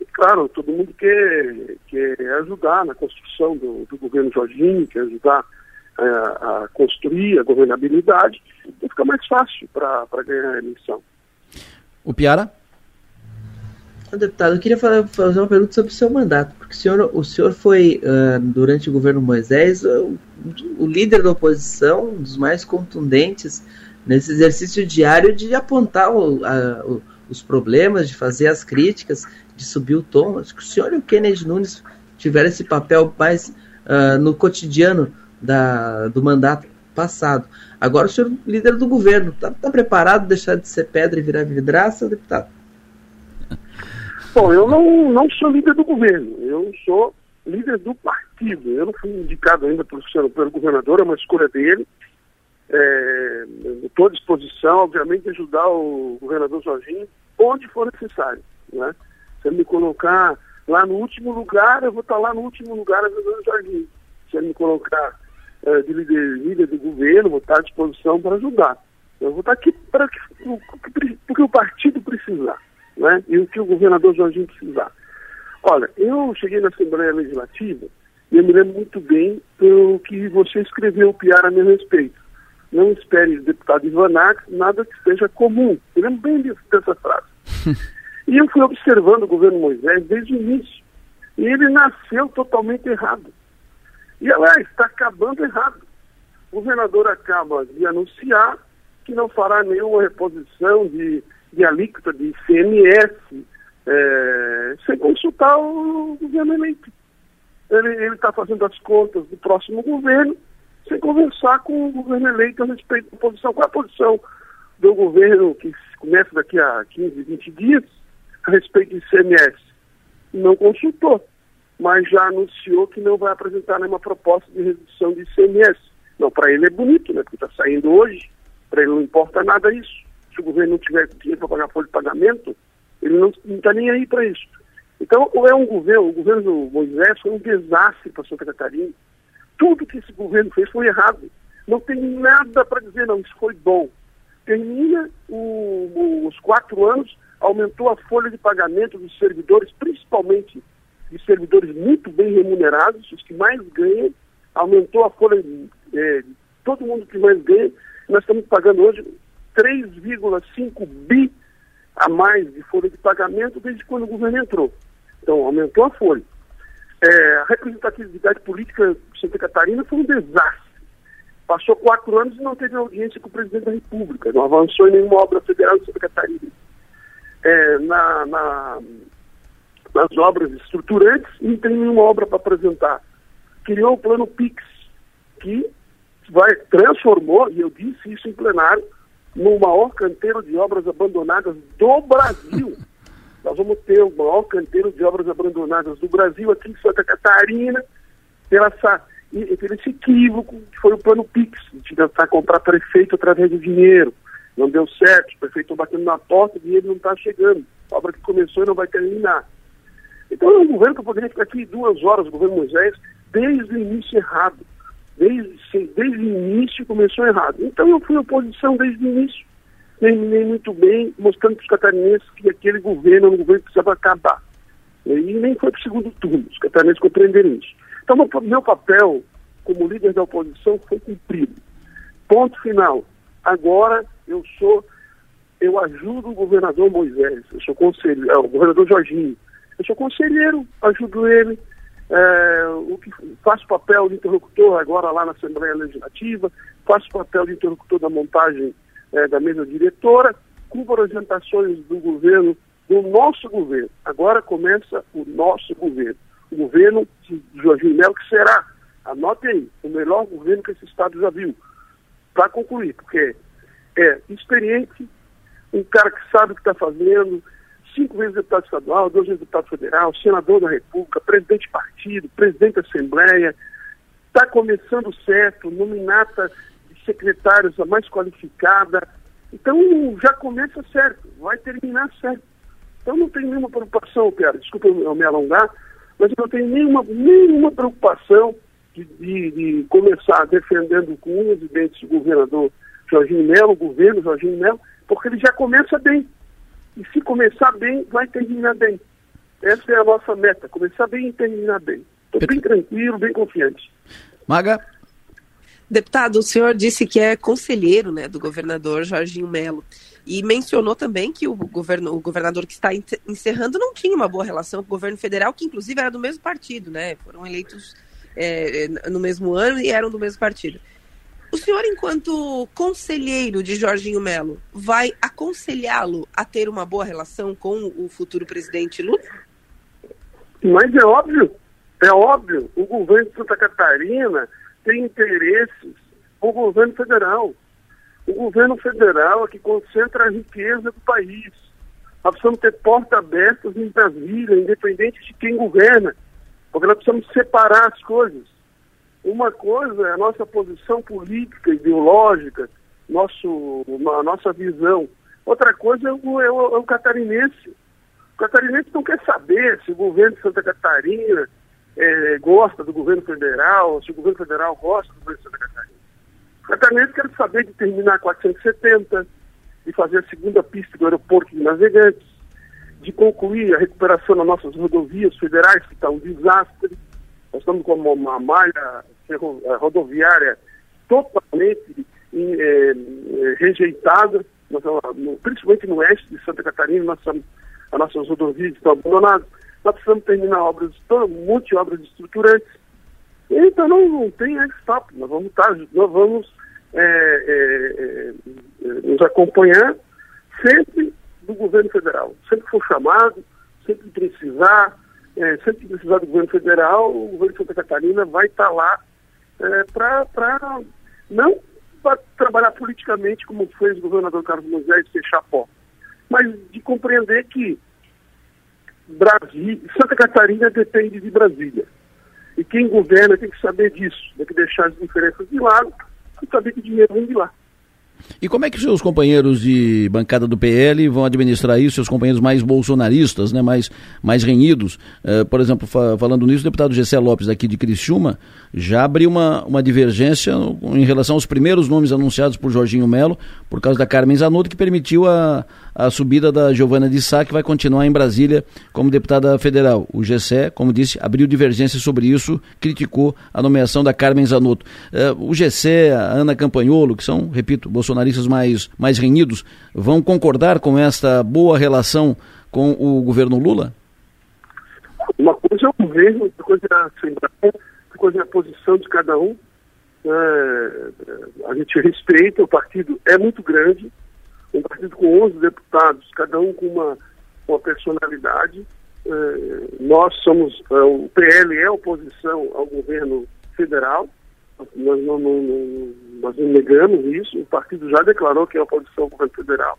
E, claro, todo mundo quer, quer ajudar na construção do, do governo Jorginho, quer ajudar uh, a construir a governabilidade, e fica mais fácil para ganhar a eleição. O Piara? Deputado, eu queria fazer uma pergunta sobre o seu mandato, porque o senhor, o senhor foi, uh, durante o governo Moisés, o, o, líder da oposição, um dos mais contundentes nesse exercício diário de apontar o, a, os problemas, de fazer as críticas, de subir o tom. Acho que o senhor e o Kennedy Nunes tiveram esse papel mais uh, no cotidiano da, do mandato passado. Agora o senhor, líder do governo, está tá preparado deixar de ser pedra e virar vidraça, deputado? Bom, eu não, não sou líder do governo, eu sou líder do partido. Eu não fui indicado ainda pelo, pelo governador, é uma escolha dele. É, estou à disposição, obviamente, de ajudar o governador Jorginho onde for necessário. Né? Se ele me colocar lá no último lugar, eu vou estar lá no último lugar ajudando o Jorginho. Se ele me colocar é, de líder do governo, vou estar à disposição para ajudar. Eu vou estar aqui para porque o partido precisar né? e o que o governador Jorginho precisar. Olha, eu cheguei na Assembleia Legislativa e eu me lembro muito bem do que você escreveu, Piara, a meu respeito. Não espere do deputado Ivanax nada que seja comum. Eu lembro bem dessa frase. e eu fui observando o governo Moisés desde o início. E ele nasceu totalmente errado. E, aliás, está acabando errado. O governador acaba de anunciar que não fará nenhuma reposição de de alíquota de ICMS é, sem consultar o governo eleito. Ele está fazendo as contas do próximo governo sem conversar com o governo eleito a respeito da posição. Qual é a posição do governo que começa daqui a 15, 20 dias a respeito do ICMS? Não consultou, mas já anunciou que não vai apresentar nenhuma proposta de redução de ICMS. Não, para ele é bonito, né? Porque está saindo hoje, para ele não importa nada isso se o governo não tiver dinheiro para pagar folha de pagamento, ele não está nem aí para isso. Então, é um governo, o governo do Moisés foi um desastre para Santa Catarina. Tudo que esse governo fez foi errado. Não tem nada para dizer, não, isso foi bom. Termina o, os quatro anos, aumentou a folha de pagamento dos servidores, principalmente de servidores muito bem remunerados, os que mais ganham, aumentou a folha é, de todo mundo que mais ganha. Nós estamos pagando hoje 3,5 bi a mais de folha de pagamento desde quando o governo entrou. Então, aumentou a folha. É, a representatividade política de Santa Catarina foi um desastre. Passou quatro anos e não teve audiência com o presidente da República, não avançou em nenhuma obra federal de Santa Catarina. É, na, na, nas obras estruturantes, não tem nenhuma obra para apresentar. Criou o plano PIX, que vai, transformou, e eu disse isso em plenário, no maior canteiro de obras abandonadas do Brasil. Nós vamos ter o maior canteiro de obras abandonadas do Brasil aqui em Santa Catarina, pela essa, pelo esse equívoco que foi o plano PIX, de tentar comprar prefeito através de dinheiro. Não deu certo, o prefeito batendo na porta, o dinheiro não está chegando. A obra que começou e não vai terminar. Então é um governo que eu poderia ficar aqui duas horas, o governo Moisés, desde o início errado desde, desde o início começou errado. Então eu fui oposição desde o início, terminei muito bem, mostrando para os catarinenses que aquele governo era um governo que precisava acabar. E nem foi para o segundo turno, os catarinenses compreenderam isso. Então meu papel como líder da oposição foi cumprido. Ponto final. Agora eu sou eu ajudo o governador Moisés, eu sou conselheiro, é, o governador Jorginho, eu sou conselheiro, ajudo ele, é, o que faço papel de interlocutor agora lá na Assembleia Legislativa, faço papel de interlocutor da montagem é, da mesa diretora, cumpro orientações do governo, do nosso governo. Agora começa o nosso governo. O governo de Jorginho Melo, que será, anotem aí, o melhor governo que esse Estado já viu. Para concluir, porque é experiente, um cara que sabe o que está fazendo, cinco vezes deputado estadual, duas vezes deputado federal, senador da República, presidente de partido, presidente da Assembleia, está começando certo, nominata de secretários a mais qualificada. Então já começa certo, vai terminar certo. Então não tem nenhuma preocupação, Pedro, desculpa eu me alongar, mas não tenho nenhuma, nenhuma preocupação de, de, de começar defendendo com unhas e dentes o governador Jorginho Melo, o governo Jorginho Melo, porque ele já começa bem. E se começar bem, vai terminar bem. Essa é a nossa meta, começar bem e terminar bem. Estou bem tranquilo, bem confiante. Maga? Deputado, o senhor disse que é conselheiro né, do governador Jorginho Melo. E mencionou também que o, governo, o governador que está encerrando não tinha uma boa relação com o governo federal, que inclusive era do mesmo partido, né? Foram eleitos é, no mesmo ano e eram do mesmo partido. O senhor, enquanto conselheiro de Jorginho Melo, vai aconselhá-lo a ter uma boa relação com o futuro presidente Lula? Mas é óbvio, é óbvio. O governo de Santa Catarina tem interesses com o governo federal. O governo federal é que concentra a riqueza do país. Nós precisamos ter portas abertas em Brasília, independente de quem governa, porque nós precisamos separar as coisas. Uma coisa é a nossa posição política, ideológica, nosso, a nossa visão. Outra coisa é o, é, o, é o catarinense. O catarinense não quer saber se o governo de Santa Catarina é, gosta do governo federal, se o governo federal gosta do governo de Santa Catarina. O catarinense quer saber de terminar a 470, de fazer a segunda pista do aeroporto de Navegantes, de concluir a recuperação das nossas rodovias federais, que está um desastre, nós estamos com uma malha eh, rodoviária totalmente é, rejeitada, principalmente no oeste de Santa Catarina, nós estamos, as nossas rodovias estão abandonadas. Nós precisamos terminar obras, de obras estruturantes. Então não, não tem stop. Nós vamos estar, tá, nós vamos nos acompanhar sempre do governo federal. Sempre for chamado, sempre precisar, é, sempre que precisar do governo federal, o governo de Santa Catarina vai estar tá lá é, para não para trabalhar politicamente como fez o governador Carlos Moisés fechar porta, mas de compreender que Brasil, Santa Catarina depende de Brasília. E quem governa tem que saber disso, tem que deixar as diferenças de lado e saber que o dinheiro vem de lá. E como é que seus companheiros de bancada do PL vão administrar isso, seus companheiros mais bolsonaristas, né, mais, mais renhidos? Uh, por exemplo, fa falando nisso, o deputado Gessé Lopes aqui de Criciúma já abriu uma, uma divergência em relação aos primeiros nomes anunciados por Jorginho Melo, por causa da Carmen Zanotto, que permitiu a, a subida da Giovana de Sá, que vai continuar em Brasília como deputada federal. O Gessé, como disse, abriu divergência sobre isso, criticou a nomeação da Carmen Zanotto. Uh, o Gessé, a Ana Campanholo, que são, repito, bolsonaristas mais, mais renhidos, vão concordar com esta boa relação com o governo Lula? Uma coisa é o governo, outra coisa é a Assembleia, coisa é a posição de cada um. É, a gente respeita, o partido é muito grande, um partido com 11 deputados, cada um com uma, uma personalidade. É, nós somos, é, o PL é oposição ao governo federal, nós não, não, não, nós não negamos isso, o partido já declarou que é oposição ao governo federal.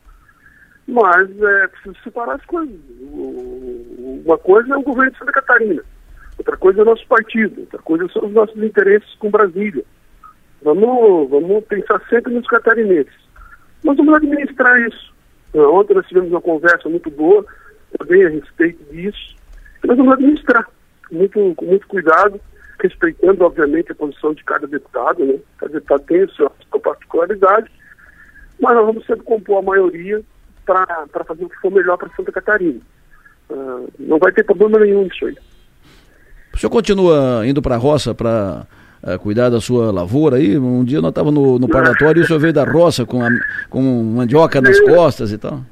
Mas é preciso separar as coisas. Uma coisa é o governo de Santa Catarina, outra coisa é o nosso partido, outra coisa são os nossos interesses com Brasília. Vamos, vamos pensar sempre nos catarinenses. Nós vamos administrar isso. Ontem nós tivemos uma conversa muito boa, também a respeito disso, nós vamos administrar muito, com muito cuidado, respeitando, obviamente, a posição de cada deputado, né? Cada deputado tem a sua, a sua particularidade, mas nós vamos sempre compor a maioria para fazer o que for melhor para Santa Catarina. Uh, não vai ter problema nenhum nisso aí. O senhor continua indo para a roça para a cuidar da sua lavoura aí. Um dia nós estávamos no, no parlatório e o senhor veio da roça com, a, com mandioca nas costas e tal.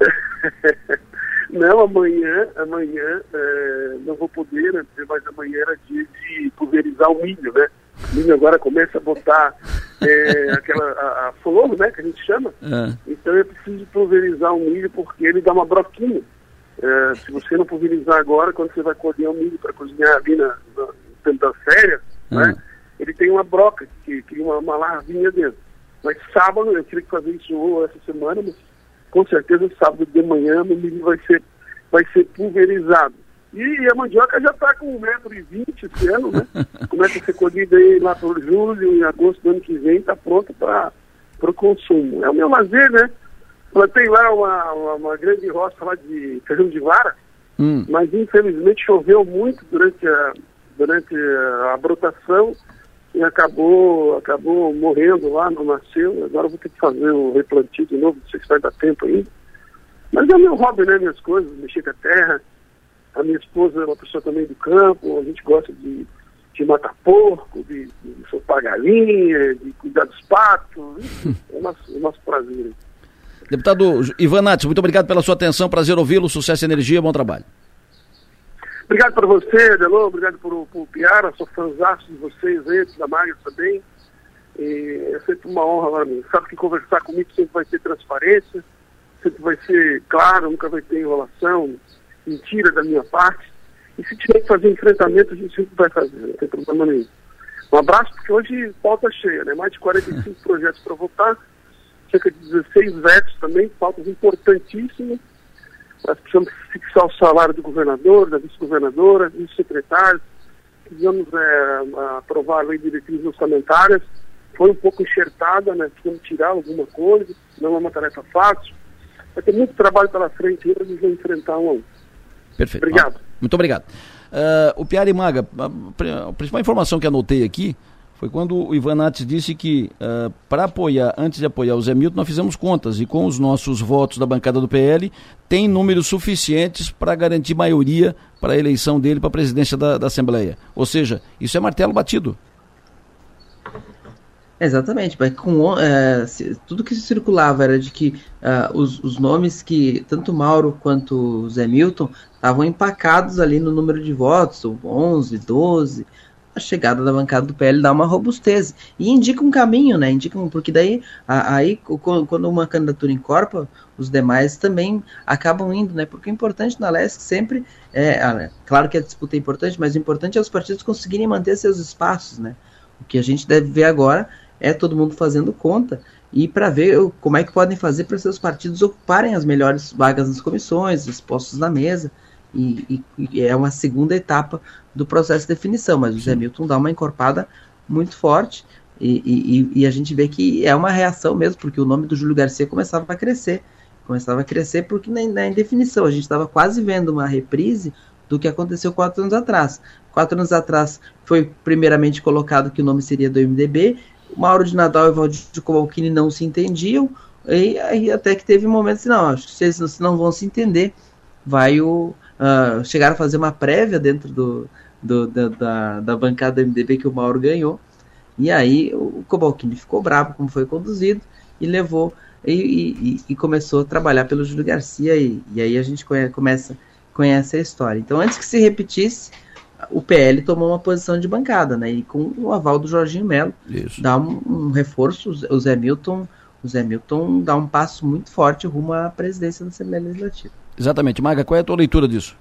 Não, amanhã, amanhã é, não vou poder, né, mas amanhã era dia de pulverizar o milho, né? O milho agora começa a botar é, aquela a, a, flor, né, que a gente chama. É. Então eu preciso pulverizar o milho porque ele dá uma broquinha. Se você não pulverizar agora, quando você vai colher o milho para cozinhar ali na, na, no das férias, né, ele tem uma broca, que cria uma, uma larvinha dentro. Mas sábado, eu tive que fazer isso essa semana, mas com certeza sábado de manhã o milho vai ser, vai ser pulverizado. E a mandioca já está com 1,20m esse ano, né? Começa a ser colhida aí lá por julho, em agosto do ano que vem, está pronta para o consumo. É o meu lazer, né? Plantei lá uma, uma, uma grande roça lá de feijão de vara, hum. mas infelizmente choveu muito durante a, durante a brotação e acabou, acabou morrendo lá, não nasceu. Agora eu vou ter que fazer o replantio de novo, não sei se vai dar tempo ainda. Mas é meu hobby, né? Minhas coisas, mexer com a terra. A minha esposa é uma pessoa também do campo, a gente gosta de, de matar porco, de, de soltar galinha, de cuidar dos patos. É o nosso, o nosso prazer. Deputado Ivan Nates, muito obrigado pela sua atenção, prazer ouvi-lo, sucesso e energia, bom trabalho. Obrigado por você, Delô, obrigado por, por Piara, sou fãzaço de vocês aí, da Maga também. E é sempre uma honra para mim. Sabe que conversar comigo sempre vai ter transparência, sempre vai ser claro, nunca vai ter enrolação, mentira da minha parte. E se tiver que fazer enfrentamento, a gente sempre vai fazer, não tem problema nenhum. Um abraço, porque hoje pauta cheia, né? Mais de 45 projetos para votar, cerca de 16 vetos também, pautas importantíssimas nós precisamos fixar o salário do governador, da vice-governadora, dos secretários. Precisamos é, aprovar a lei de diretrizes orçamentárias. Foi um pouco enxertada, né? Precisamos tirar alguma coisa, não é uma tarefa fácil. Vai ter muito trabalho pela frente e eles vão enfrentar um a um. Perfeito. Obrigado. Muito obrigado. Uh, o Piari Maga, a, a principal informação que anotei aqui foi quando o Ivan Nates disse que uh, para apoiar, antes de apoiar o Zé Milton, nós fizemos contas e com os nossos votos da bancada do PL, tem números suficientes para garantir maioria para a eleição dele para a presidência da, da, Assembleia. Ou seja, isso é martelo batido. Exatamente, mas com, é, tudo que circulava era de que uh, os, os, nomes que tanto Mauro quanto o Zé Milton estavam empacados ali no número de votos, 11, 12, a chegada da bancada do PL dá uma robustez e indica um caminho, né? Indica um, porque daí aí quando uma candidatura incorpora, os demais também acabam indo, né? Porque o importante na LESC sempre é, claro que a disputa é importante, mas o importante é os partidos conseguirem manter seus espaços, né? O que a gente deve ver agora é todo mundo fazendo conta e para ver como é que podem fazer para seus partidos ocuparem as melhores vagas nas comissões, os postos na mesa. E, e, e, é uma segunda etapa do processo de definição, mas o Zé Milton dá uma encorpada muito forte e, e, a gente vê que é uma reação mesmo, porque o nome do Júlio Garcia começava a crescer, começava a crescer porque na, na indefinição, a gente estava quase vendo uma reprise do que aconteceu quatro anos atrás. Quatro anos atrás foi primeiramente colocado que o nome seria do MDB, o Mauro de Nadal e o Valdir Kowalkini não se entendiam, e aí até que teve momentos, não, acho que vocês não vão se entender, vai o, uh, chegaram a fazer uma prévia dentro do, do da, da, da, bancada do MDB que o Mauro ganhou. E aí o Cobalcini ficou bravo como foi conduzido e levou e, e, e começou a trabalhar pelo Júlio Garcia e, e aí a gente conhece, começa conhece a história. Então antes que se repetisse, o PL tomou uma posição de bancada, né? E com o aval do Jorginho Melo, dá um, um, reforço, o Zé Milton, o Zé Milton dá um passo muito forte rumo à presidência da Assembleia Legislativa. Exatamente. Maga, qual é a tua leitura disso?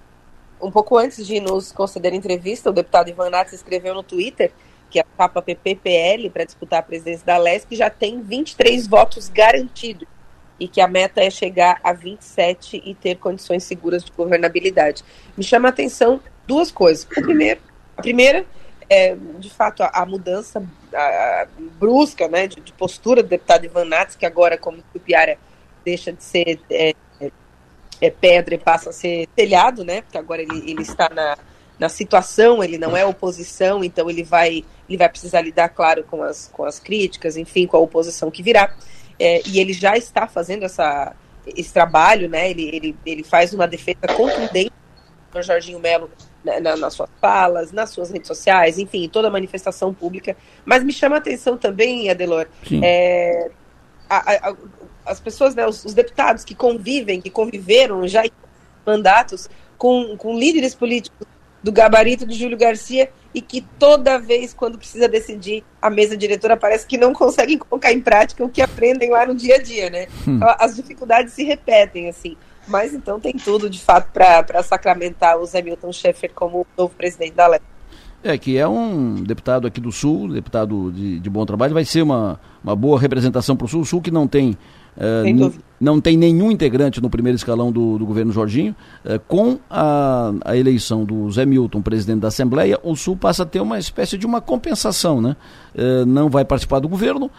Um pouco antes de nos conceder entrevista, o deputado Ivan Nath escreveu no Twitter que a capa PPPL para disputar a presidência da LESC já tem 23 votos garantidos e que a meta é chegar a 27 e ter condições seguras de governabilidade. Me chama a atenção duas coisas. A primeira, a primeira é, de fato, a, a mudança a, a brusca né, de, de, postura do deputado Ivan Nats, que agora, como Tupiara, deixa de ser é, é, pedra e passa a ser telhado, né? Porque agora ele, ele está na, na situação, ele não é oposição, então ele vai, ele vai precisar lidar, claro, com as, com as críticas, enfim, com a oposição que virá. É, e ele já está fazendo essa, esse trabalho, né? Ele, ele, ele faz uma defesa contundente. O Jorginho Melo né, na, nas suas falas, nas suas redes sociais, enfim, toda manifestação pública. Mas me chama a atenção também, Adelor, é, a, a, as pessoas, né, os, os, deputados que convivem, que conviveram já em mandatos com, com líderes políticos do gabarito de Júlio Garcia e que toda vez quando precisa decidir a mesa diretora parece que não conseguem colocar em prática o que aprendem lá no dia a dia, né? Hum. Então, as dificuldades se repetem assim. Mas então tem tudo de fato para sacramentar o Zé Milton Schaeffer como novo presidente da Leste. É, que é um deputado aqui do Sul, deputado de, de bom trabalho, vai ser uma, uma boa representação para o Sul. O Sul que não tem Uh, não tem nenhum integrante no primeiro escalão do, do governo Jorginho. Uh, com a, a, eleição do Zé Milton, presidente da Assembleia, o Sul passa a ter uma espécie de uma compensação. Né? Uh, não vai participar do governo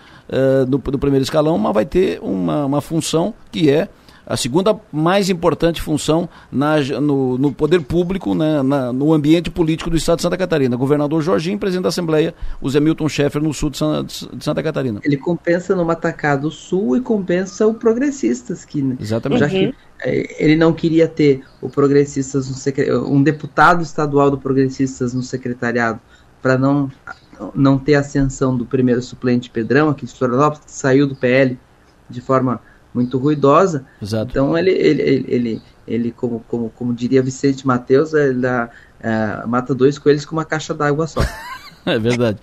do, do, primeiro escalão, mas vai ter uma, uma função que é a segunda mais importante função na, no, no, poder público, né, na, no ambiente político do estado de Santa Catarina. Governador Jorginho, presidente da Assembleia, o Zé Milton Schaeffer, no sul de, San, de Santa Catarina. Ele compensa no Matacá do Sul e compensa o Progressistas, que Exatamente. já que uhum. é, ele não queria ter o Progressistas no um deputado estadual do Progressistas no secretariado para não não ter ascensão do primeiro suplente Pedrão aqui de Florianópolis, que saiu do PL de forma muito ruidosa. Exato. Então ele, ele, ele, ele, ele como, como, como diria Vicente Mateus, ele dá, é, mata dois coelhos com uma caixa d'água só. é verdade.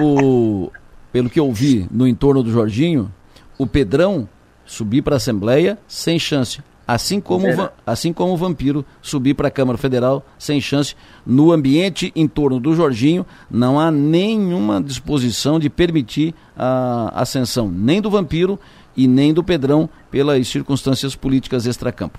o, pelo que eu vi no entorno do Jorginho, o Pedrão subir para a Assembleia sem chance. Assim como, assim como o Vampiro subir para a Câmara Federal sem chance. No ambiente em torno do Jorginho, não há nenhuma disposição de permitir a ascensão nem do Vampiro e nem do Pedrão pelas circunstâncias políticas extracampo.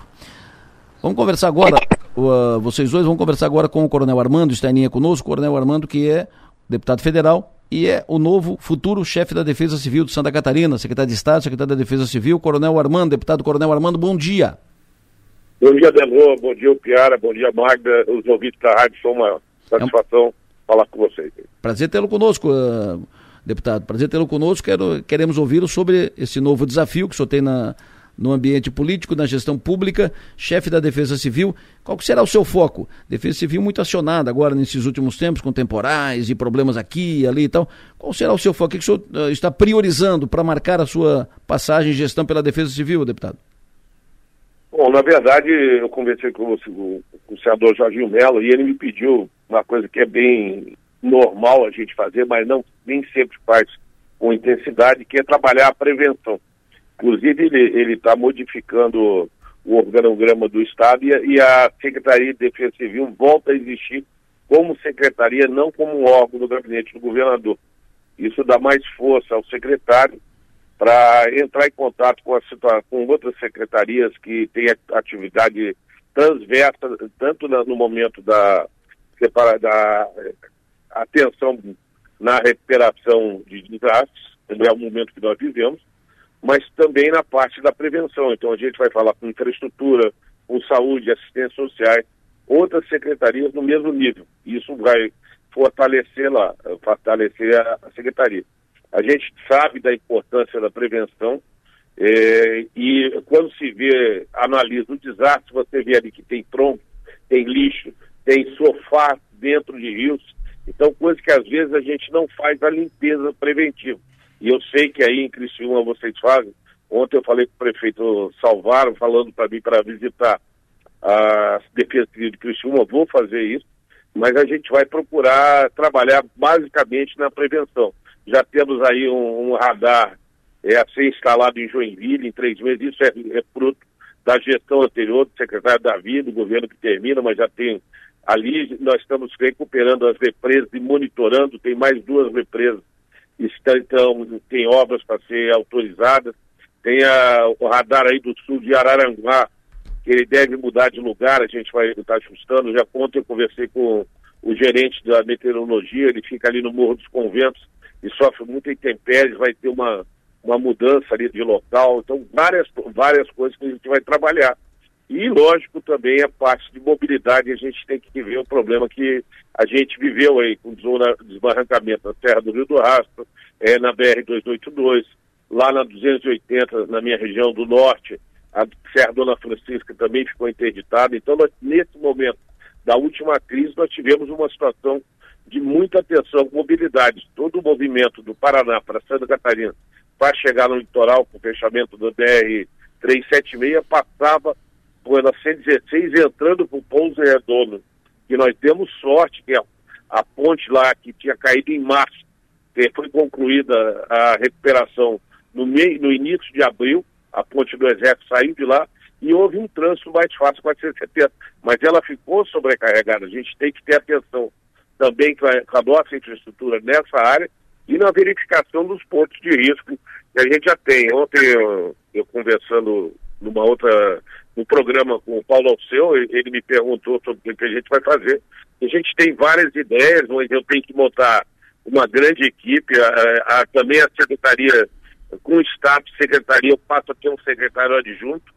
Vamos conversar agora, uh, vocês dois vão conversar agora com o Coronel Armando, está em linha conosco, Coronel Armando, que é deputado federal e é o novo futuro chefe da Defesa Civil de Santa Catarina, secretário de Estado, secretário da Defesa Civil, Coronel Armando, deputado Coronel Armando, bom dia. Bom dia, Delô, bom dia, Piara, bom dia, Magda, os ouvintes da rádio, são uma satisfação é um... falar com vocês. Prazer tê-lo conosco, uh, deputado. Prazer tê-lo conosco. Quero, queremos ouvi-lo sobre esse novo desafio que o senhor tem na, no ambiente político, na gestão pública, chefe da Defesa Civil. Qual será o seu foco? Defesa Civil muito acionada agora nesses últimos tempos, com temporais e problemas aqui e ali e tal. Qual será o seu foco? O que o senhor uh, está priorizando para marcar a sua passagem e gestão pela Defesa Civil, deputado? Bom, na verdade, eu conversei com o, com o senador Jorginho Mello e ele me pediu uma coisa que é bem normal a gente fazer, mas não nem sempre faz com intensidade, que é trabalhar a prevenção. Inclusive, ele está modificando o organograma do Estado e a, e a Secretaria de Defesa Civil volta a existir como secretaria, não como um órgão do gabinete do governador. Isso dá mais força ao secretário para entrar em contato com, a, com outras secretarias que têm atividade transversa, tanto no momento da, da atenção na recuperação de desastres, é o momento que nós vivemos, mas também na parte da prevenção. Então a gente vai falar com infraestrutura, com saúde, assistência social, outras secretarias no mesmo nível. Isso vai fortalecer lá, fortalecer a, secretaria. A gente sabe da importância da prevenção é, e quando se vê, analisa o desastre, você vê ali que tem tronco, tem lixo, tem sofá dentro de rios, então, coisa que às vezes a gente não faz a limpeza preventiva. E eu sei que aí em Criciúma vocês fazem. Ontem eu falei com o prefeito Salvaro, falando para mim para visitar a Defesa de Criciúma, vou fazer isso, mas a gente vai procurar trabalhar basicamente na prevenção. Já temos aí um, um radar é, a ser instalado em Joinville em três meses, isso é, é fruto da gestão anterior do secretário Davi, do governo que termina, mas já tem Ali nós estamos recuperando as represas e monitorando, tem mais duas represas, então, tem obras para ser autorizadas, tem a, o radar aí do sul de Araranguá, que ele deve mudar de lugar, a gente vai estar ajustando. Já ontem eu conversei com o gerente da meteorologia, ele fica ali no Morro dos Conventos e sofre muita intempéries, vai ter uma, uma mudança ali de local. Então, várias, várias coisas que a gente vai trabalhar. E, lógico, também a parte de mobilidade, a gente tem que ver o problema que a gente viveu aí com o desbarrancamento na Serra do Rio do Rastro, é, na BR-282, lá na 280, na minha região do norte, a Serra Dona Francisca também ficou interditada. Então, nós, nesse momento, da última crise, nós tivemos uma situação de muita tensão com mobilidade. Todo o movimento do Paraná para Santa Catarina para chegar no litoral com o fechamento do BR 376 passava pela 116 entrando para o Pouso Redondo. E nós temos sorte que a, a ponte lá que tinha caído em março, foi concluída a recuperação no, meio, no início de abril, a ponte do Exército saiu de lá e houve um trânsito mais fácil com a 470. Mas ela ficou sobrecarregada. A gente tem que ter atenção também com a, com a nossa infraestrutura nessa área e na verificação dos pontos de risco que a gente já tem. Ontem eu, eu conversando numa outra, no programa com o Paulo Alceu, ele me perguntou sobre o que a gente vai fazer. A gente tem várias ideias, mas eu tenho que montar uma grande equipe, a, a, também a secretaria, com o staff secretaria, eu passo a ter um secretário adjunto,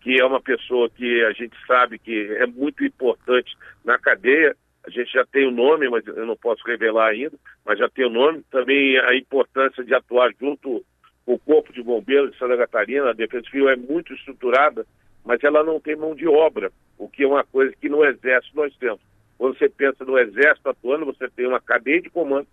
que é uma pessoa que a gente sabe que é muito importante na cadeia. A gente já tem o nome, mas eu não posso revelar ainda, mas já tem o nome. Também a importância de atuar junto o Corpo de Bombeiros de Santa Catarina. A Defesa Civil é muito estruturada, mas ela não tem mão de obra, o que é uma coisa que no Exército nós temos. Quando você pensa no Exército atuando, você tem uma cadeia de comando,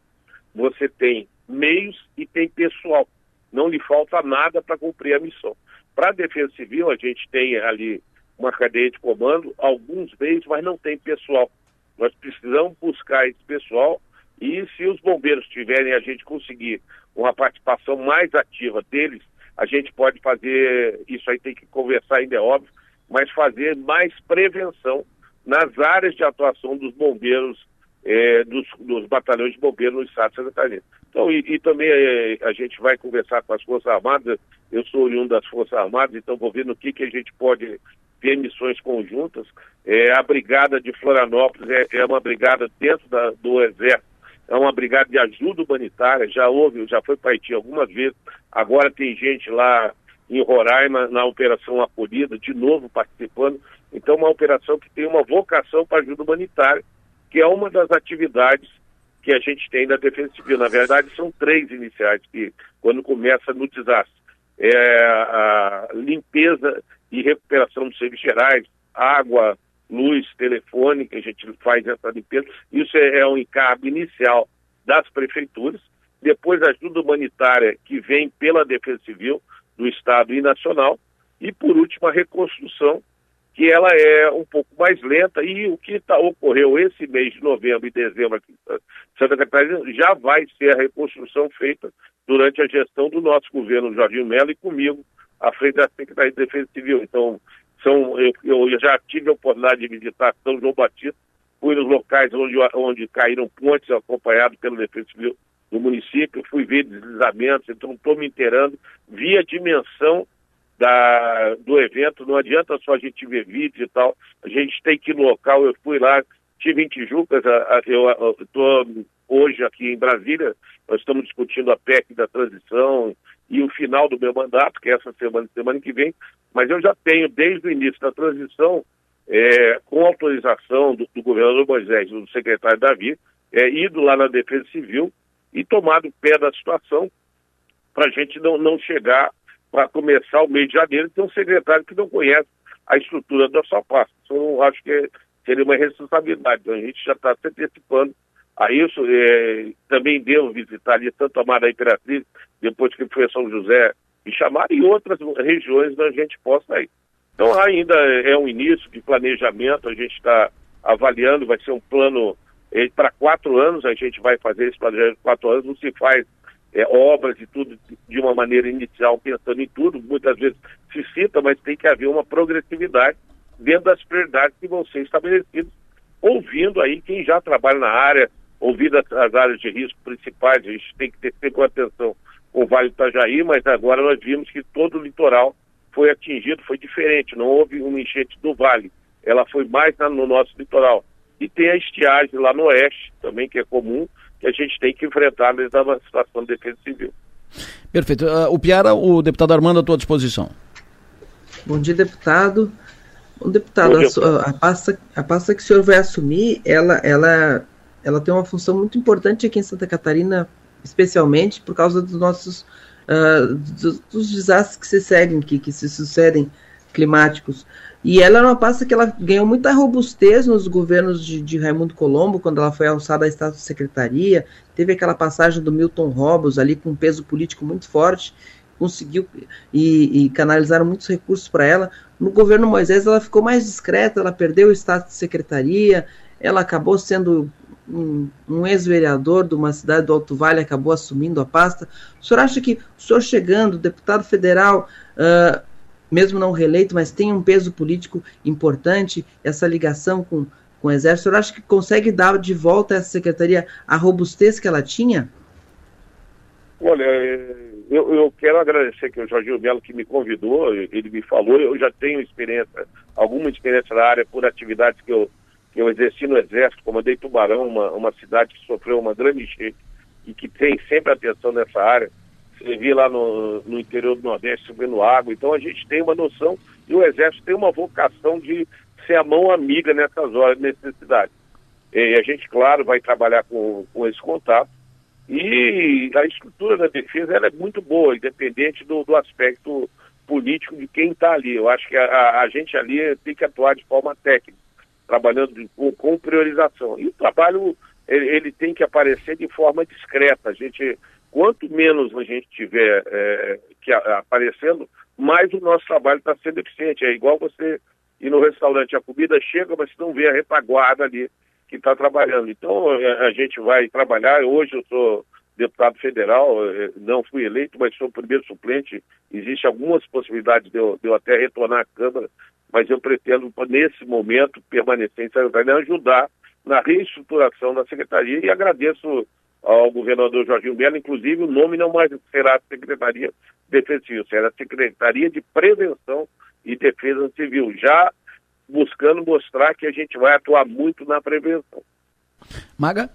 você tem meios e tem pessoal. Não lhe falta nada para cumprir a missão. Para a Defesa Civil, a gente tem ali uma cadeia de comando, alguns meios, mas não tem pessoal. Nós precisamos buscar esse pessoal e se os bombeiros tiverem, a gente conseguir uma participação mais ativa deles, a gente pode fazer, isso aí tem que conversar ainda é óbvio, mas fazer mais prevenção nas áreas de atuação dos bombeiros, eh, dos, dos, batalhões de bombeiros no estado de Santa Catarina. Então, e, e também eh, a gente vai conversar com as Forças Armadas, eu sou oriundo das Forças Armadas, então vou ver no que, que a gente pode ter missões conjuntas. É, a Brigada de Florianópolis é, é uma brigada dentro da, do Exército, é uma brigada de ajuda humanitária, já houve, já foi para Haiti algumas vezes, agora tem gente lá em Roraima, na Operação Acolhida, de novo participando. Então, uma operação que tem uma vocação para ajuda humanitária, que é uma das atividades que a gente tem da Defesa Civil. Na verdade, são três iniciais que, quando começa no desastre, é a limpeza e recuperação dos serviços gerais, água, luz, telefone, que a gente faz essa limpeza. Isso é, é um encargo inicial das prefeituras. Depois, ajuda humanitária que vem pela Defesa Civil do Estado e Nacional. E, por último, a reconstrução, que ela é um pouco mais lenta. E o que tá, ocorreu esse mês de novembro e dezembro aqui em Santa Catarina já vai ser a reconstrução feita durante a gestão do nosso governo, Jorge Mello, e comigo, à frente da Secretaria de Defesa Civil. Então, são, eu, eu, já tive a oportunidade de visitar São João Batista, fui nos locais onde, onde caíram pontes, acompanhado pelo Defesa Civil do município, fui ver deslizamentos, então estou me inteirando, vi a dimensão da, do evento, não adianta só a gente ver vídeos e tal, a gente tem que ir no local, eu fui lá, tive em Tijucas, eu estou hoje aqui em Brasília, nós estamos discutindo a PEC da transição, e o final do meu mandato, que é essa semana, semana que vem, mas eu já tenho, desde o início da transição, é, com autorização do, do, governador Moisés, do secretário Davi, é, ido lá na Defesa Civil e tomado pé da situação para a gente não, não chegar para começar o mês de janeiro ter um secretário que não conhece a estrutura da sua pasta. Então, eu acho que seria uma responsabilidade. Então, a gente já está se antecipando a isso. É, também devo visitar ali tanto a Mara Imperatriz, depois que foi a São José me chamar, e outras regiões onde a gente possa ir. Então ainda é um início de planejamento, a gente está avaliando, vai ser um plano é, para quatro anos, a gente vai fazer esse planejamento quatro anos, não se faz é, obras e tudo de uma maneira inicial, pensando em tudo, muitas vezes se cita, mas tem que haver uma progressividade dentro das prioridades que vão ser estabelecidas, ouvindo aí quem já trabalha na área, ouvindo as, as áreas de risco principais, a gente tem que ter sempre atenção com o Vale do Itajaí, mas agora nós vimos que todo o litoral foi atingido, foi diferente, não houve uma enchente do Vale, ela foi mais no nosso litoral. E tem a estiagem lá no oeste, também, que é comum, que a gente tem que enfrentar nessa situação de defesa civil. Perfeito. Uh, o Piara, o deputado Armando, à tua disposição. Bom dia, deputado. Bom, deputado, Bom dia, a, a, pasta, a pasta que o senhor vai assumir, ela, ela ela tem uma função muito importante aqui em Santa Catarina, especialmente por causa dos nossos uh, dos, dos, desastres que se seguem, que, que se sucedem, climáticos. E ela é uma pasta que ela ganhou muita robustez nos governos de, de Raimundo Colombo, quando ela foi alçada a estado de secretaria. Teve aquela passagem do Milton Robbins ali com um peso político muito forte, conseguiu e, e canalizaram muitos recursos para ela. No governo Moisés ela ficou mais discreta, ela perdeu o estado de secretaria, ela acabou sendo um, um ex-vereador de uma cidade do Alto Vale, acabou assumindo a pasta. O senhor acha que o senhor chegando, deputado federal, uh, mesmo não reeleito, mas tem um peso político importante, essa ligação com, com o Exército, o senhor acha que consegue dar de volta a essa secretaria a robustez que ela tinha? Olha, eu, eu quero agradecer que o Jorginho Melo que me convidou, ele me falou, eu já tenho experiência, alguma experiência na área por atividades que eu, eu exerci no Exército, comandei Tubarão, uma, uma cidade que sofreu uma grande enchente e que tem sempre atenção nessa área servi lá no, no interior do Nordeste subindo água. Então a gente tem uma noção e o Exército tem uma vocação de ser a mão amiga nessas horas de necessidade. E a gente, claro, vai trabalhar com, com esse contato. E a estrutura da defesa ela é muito boa, independente do, do aspecto político de quem está ali. Eu acho que a, a, gente ali tem que atuar de forma técnica, trabalhando com, com, priorização. E o trabalho ele, ele, tem que aparecer de forma discreta. A gente quanto menos a gente tiver é, que a, aparecendo, mais o nosso trabalho está sendo eficiente. É igual você ir no restaurante, a comida chega, mas você não vê a retaguarda ali que está trabalhando. Então a, é, a, gente vai trabalhar. Hoje eu sou deputado federal, é, não fui eleito, mas sou o primeiro suplente. Existem algumas possibilidades de eu, de eu até retornar à Câmara, mas eu pretendo, nesse momento, permanecer em Secretaria e ajudar na reestruturação da Secretaria e agradeço ao governador Jorginho Melo, inclusive o nome não mais será Secretaria Defensiva, será Secretaria de Prevenção e Defesa Civil, já buscando mostrar que a gente vai atuar muito na prevenção. Maga?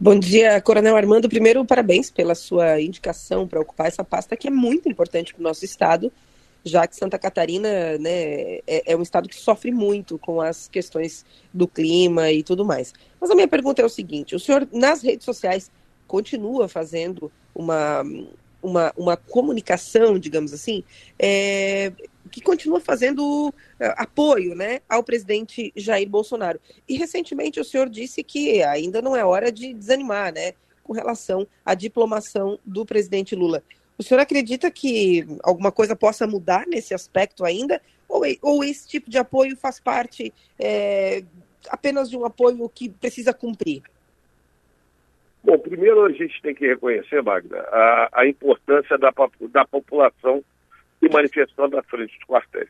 Bom dia, Coronel Armando. Primeiro, parabéns pela sua indicação para ocupar essa pasta que é muito importante para o nosso Estado já que Santa Catarina né, é, é, um estado que sofre muito com as questões do clima e tudo mais. Mas a minha pergunta é o seguinte: o senhor, nas redes sociais, continua fazendo uma, uma, uma comunicação, digamos assim, é, que continua fazendo é, apoio né, ao presidente Jair Bolsonaro. E recentemente o senhor disse que ainda não é hora de desanimar, né? Com relação à diplomação do presidente Lula. O senhor acredita que alguma coisa possa mudar nesse aspecto ainda? Ou, ou esse tipo de apoio faz parte é, apenas de um apoio que precisa cumprir? Bom, primeiro a gente tem que reconhecer, Magda, a, a importância da, da população se manifestando à frente dos quartéis.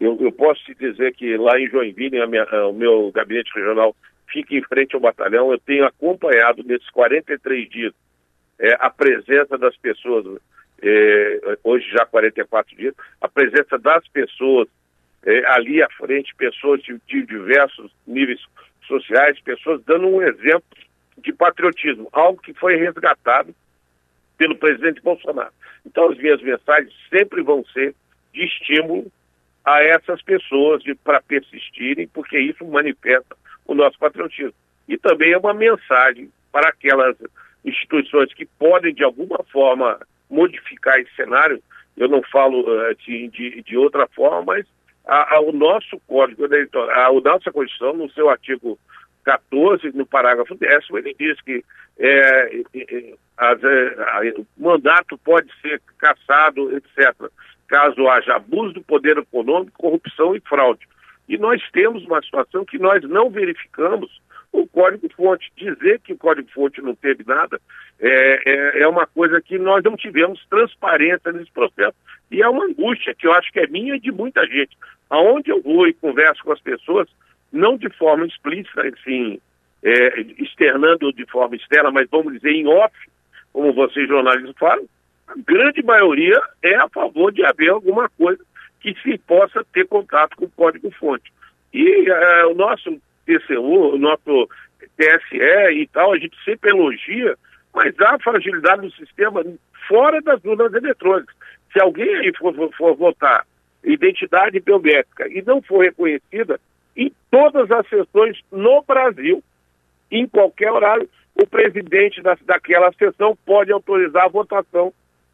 Eu, eu, posso te dizer que lá em Joinville, minha, o meu gabinete regional fica em frente ao batalhão. Eu tenho acompanhado nesses 43 dias é, a presença das pessoas é, hoje já 44 dias, a presença das pessoas é, ali à frente, pessoas de, de, diversos níveis sociais, pessoas dando um exemplo de patriotismo, algo que foi resgatado pelo presidente Bolsonaro. Então as minhas mensagens sempre vão ser de estímulo a essas pessoas para persistirem, porque isso manifesta o nosso patriotismo. E também é uma mensagem para aquelas instituições que podem, de alguma forma, modificar esse cenário, eu não falo uh, de, de, outra forma, mas a, a, o nosso Código Eleitoral, a, nossa Constituição, no seu artigo 14, no parágrafo 10, ele diz que é, é, é, o mandato pode ser cassado, etc., caso haja abuso do poder econômico, corrupção e fraude. E nós temos uma situação que nós não verificamos o código-fonte. Dizer que o código-fonte não teve nada é, é, é, uma coisa que nós não tivemos transparência nesse processo. E é uma angústia que eu acho que é minha e de muita gente. Aonde eu vou e converso com as pessoas, não de forma explícita, assim, é, externando de forma externa, mas vamos dizer em off, como vocês jornalistas falam, a grande maioria é a favor de haver alguma coisa que se possa ter contato com o código-fonte. E é, o nosso TCU, o nosso TSE e tal, a gente sempre elogia, mas há fragilidade no sistema fora das urnas eletrônicas. Se alguém aí for, for, for votar identidade biométrica e não for reconhecida, em todas as sessões no Brasil, em qualquer horário, o presidente da, daquela sessão pode autorizar a votação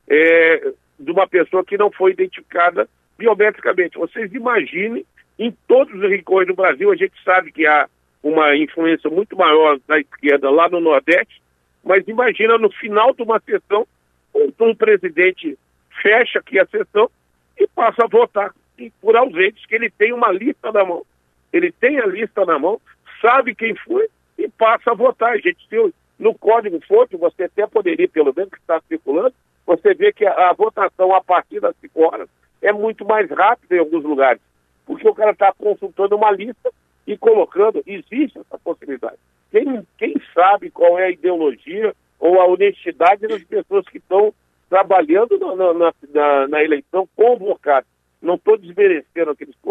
é, de uma pessoa que não foi identificada biometricamente. Vocês imaginem, em todos os rincões do Brasil, a gente sabe que há uma influência muito maior da esquerda lá no Nordeste, mas imagina no final de uma sessão, um, presidente fecha aqui a sessão e passa a votar por ausentes, que ele tem uma lista na mão. Ele tem a lista na mão, sabe quem foi e passa a votar. Gente tem no código fonte, você até poderia, pelo menos que está circulando, você vê que a, votação a partir das 5 horas é muito mais rápida em alguns lugares, porque o cara está consultando uma lista e colocando, existe essa possibilidade. Quem, quem sabe qual é a ideologia ou a honestidade das pessoas que estão trabalhando na, na, na, na eleição convocadas. Não estou desmerecendo aqueles que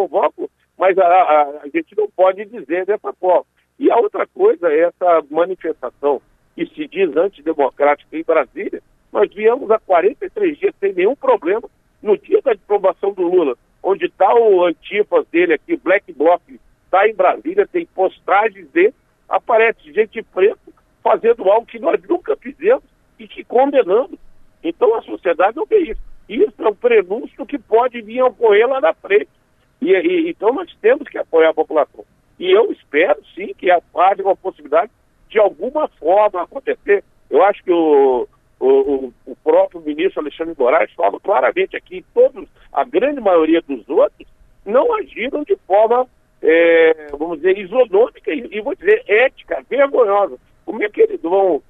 mas a, a, a, gente não pode dizer dessa forma. E a outra coisa é essa manifestação que se diz antidemocrática em Brasília. Nós viemos há 43 dias sem nenhum problema. No dia da aprovação do Lula, onde está o antifas dele aqui, Black Bloc, está em Brasília, tem postagens dele, aparece gente preta fazendo algo que nós nunca fizemos e que condenamos. Então a sociedade não vê isso. Isso é um prenúncio que pode vir a ocorrer lá na frente. E, e, então nós temos que apoiar a população. E eu espero, sim, que haja uma possibilidade de alguma forma acontecer. Eu acho que o, o, o próprio ministro Alexandre Moraes fala claramente aqui, todos, a grande maioria dos outros, não agiram de forma, é, vamos dizer, isonômica e, e, vou dizer, ética, vergonhosa. Como é que eles vão,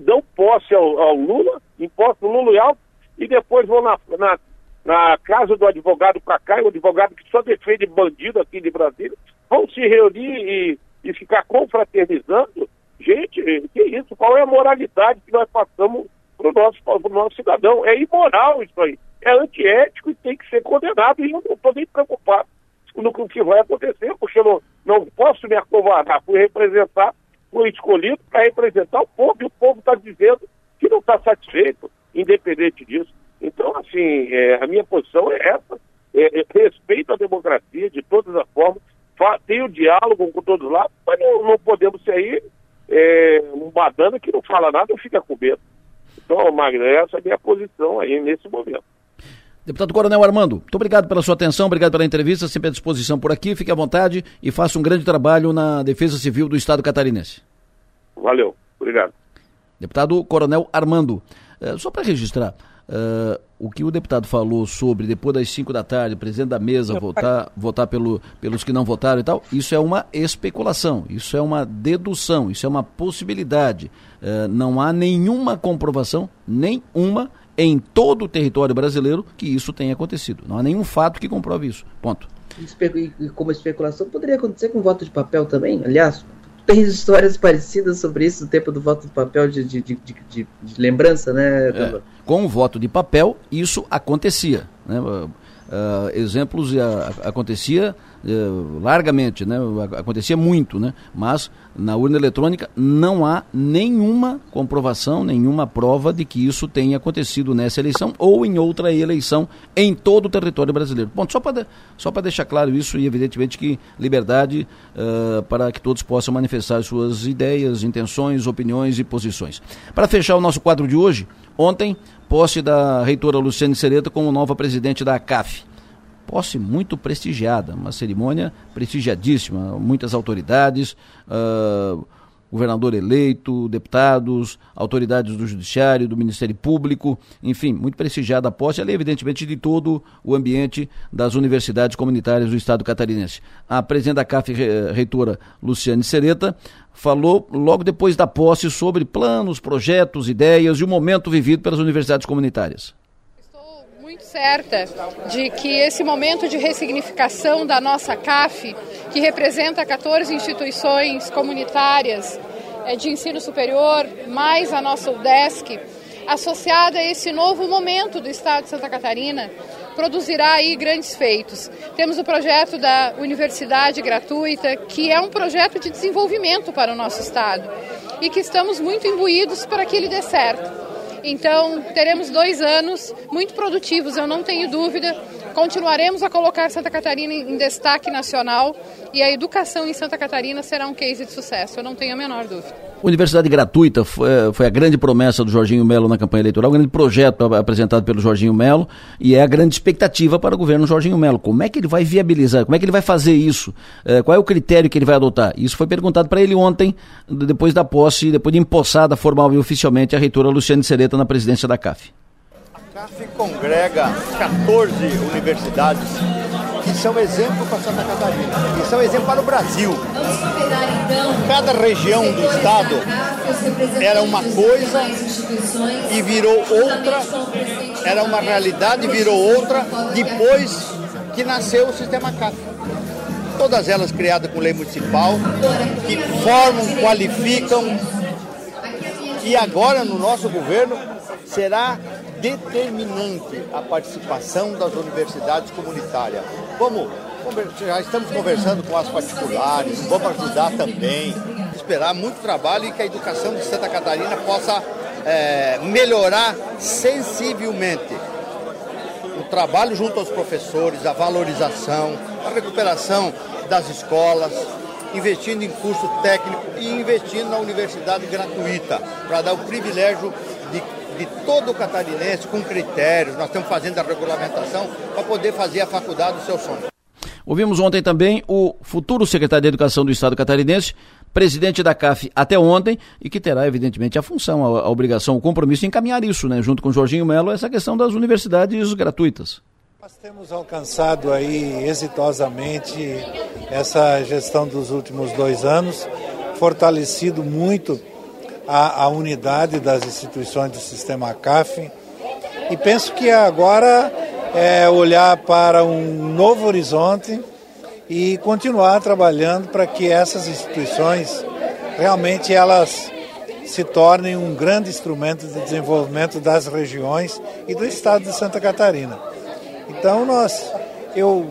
dão posse ao, ao Lula, impostam Lula e Alto, e depois vão na, na, na casa do advogado para cá, o advogado que só defende bandido aqui de Brasília, vão se reunir e, e ficar confraternizando Gente, que isso? Qual é a moralidade que nós passamos para o nosso, nosso cidadão? É imoral isso aí. É antiético e tem que ser condenado. E eu não estou nem preocupado com o que vai acontecer, porque eu não, não posso me acovardar. Fui representar, fui escolhido para representar o povo, e o povo está dizendo que não está satisfeito, independente disso. Então, assim, é, a minha posição é essa. É, é, respeito à democracia de todas as formas, tenho diálogo com todos lá, mas não, não podemos sair é, um badana que não fala nada fica com medo. Então, Magno, essa é a minha posição aí nesse momento. Deputado Coronel Armando, muito obrigado pela sua atenção, obrigado pela entrevista, sempre à disposição por aqui, fique à vontade e faça um grande trabalho na Defesa Civil do Estado catarinense. Valeu, obrigado. Deputado Coronel Armando, é, só para registrar, Uh, o que o deputado falou sobre depois das 5 da tarde, o presidente da mesa votar, votar pelo, pelos que não votaram e tal, isso é uma especulação, isso é uma dedução, isso é uma possibilidade. Uh, não há nenhuma comprovação, nenhuma, em todo o território brasileiro que isso tenha acontecido. Não há nenhum fato que comprove isso. Ponto. E como especulação, poderia acontecer com voto de papel também? Aliás, tem histórias parecidas sobre isso no tempo do voto de papel de, de, de, de, de lembrança, né? É, com o voto de papel, isso acontecia. Né? Uh, exemplos uh, acontecia uh, largamente, né? acontecia muito, né? mas na urna eletrônica não há nenhuma comprovação, nenhuma prova de que isso tenha acontecido nessa eleição ou em outra eleição em todo o território brasileiro. Bom, só para só deixar claro isso e evidentemente que liberdade uh, para que todos possam manifestar suas ideias, intenções, opiniões e posições. Para fechar o nosso quadro de hoje, ontem, posse da reitora Luciane Sereta como nova presidente da CAF posse muito prestigiada, uma cerimônia prestigiadíssima, muitas autoridades, uh, governador eleito, deputados, autoridades do Judiciário, do Ministério Público, enfim, muito prestigiada a posse, ali, evidentemente, de todo o ambiente das universidades comunitárias do Estado catarinense. A presidente da CAF, reitora Luciane Sereta, falou logo depois da posse sobre planos, projetos, ideias e o momento vivido pelas universidades comunitárias certa de que esse momento de ressignificação da nossa CAF, que representa 14 instituições comunitárias eh, de ensino superior, mais a nossa UDESC, associada a esse novo momento do Estado de Santa Catarina, produzirá aí grandes feitos. Temos o projeto da Universidade Gratuita, que é um projeto de desenvolvimento para o nosso Estado e que estamos muito imbuídos para que ele dê certo. Então, teremos dois anos muito produtivos, eu não tenho dúvida, continuaremos a colocar Santa Catarina em destaque nacional e a educação em Santa Catarina será um case de sucesso, eu não tenho a menor dúvida. Universidade gratuita foi, foi, a grande promessa do Jorginho Melo na campanha eleitoral, um grande projeto apresentado pelo Jorginho Melo e é a grande expectativa para o governo Jorginho Melo. Como é que ele vai viabilizar? Como é que ele vai fazer isso? É, qual é o critério que ele vai adotar? Isso foi perguntado para ele ontem, depois da posse, depois de empossada formal e oficialmente a reitora Luciane Sereta na presidência da CAF. A CAF congrega 14 universidades que são exemplo para Santa Catarina, que são exemplo para o Brasil. Cada região do estado era uma coisa e virou outra, era uma realidade e virou outra depois que nasceu o sistema CAF. Todas elas criadas com lei municipal, que formam, qualificam, e agora no nosso governo será determinante a participação das universidades comunitárias. Vamos, já estamos conversando com as particulares, vamos ajudar também, esperar muito trabalho e que a educação de Santa Catarina possa é, melhorar sensivelmente o trabalho junto aos professores, a valorização, a recuperação das escolas, investindo em curso técnico e investindo na universidade gratuita, para dar o privilégio de de todo o catarinense com critérios. Nós estamos fazendo a regulamentação para poder fazer a faculdade do seu sonho. Ouvimos ontem também o futuro secretário de Educação do Estado catarinense, presidente da CAF até ontem, e que terá, evidentemente, a função, a, a obrigação, o compromisso de encaminhar isso, né, junto com Jorginho Melo, essa questão das universidades gratuitas. Nós temos alcançado aí exitosamente essa gestão dos últimos dois anos, fortalecido muito a, a unidade das instituições do sistema CAF. E penso que agora é olhar para um novo horizonte e continuar trabalhando para que essas instituições realmente elas se tornem um grande instrumento de desenvolvimento das regiões e do estado de Santa Catarina. Então nós, eu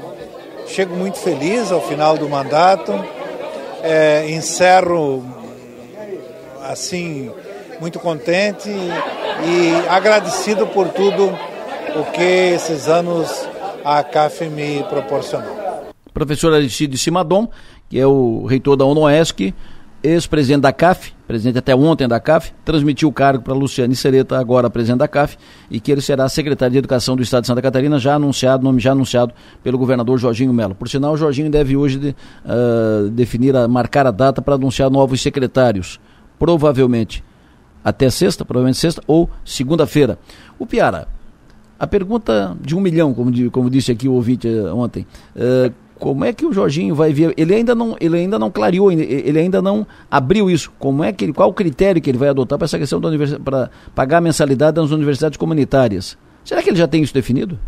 chego muito feliz ao final do mandato, é, encerro assim muito contente e agradecido por tudo o que esses anos a CAF me proporcionou. Professor Aristide Simadon, que é o reitor da UNOESC, ex-presidente da CAF, presidente até ontem da CAF, transmitiu o cargo para Luciane Sereta, agora presidente da CAF, e que ele será secretário de Educação do Estado de Santa Catarina, já anunciado, nome já anunciado pelo governador Jorginho Melo. Por sinal, o Jorginho deve hoje de, uh, definir, a, marcar a data para anunciar novos secretários provavelmente até sexta, provavelmente sexta ou segunda-feira. O Piara, a pergunta de um milhão, como, como disse aqui o ouvinte eh, ontem, uh, como é que o Jorginho vai ver? Ele ainda não, ele ainda não clareou, ele ainda não abriu isso. Como é que ele, qual o critério que ele vai adotar para essa questão da universidade, para pagar a mensalidade nas universidades comunitárias? Será que ele já tem isso definido?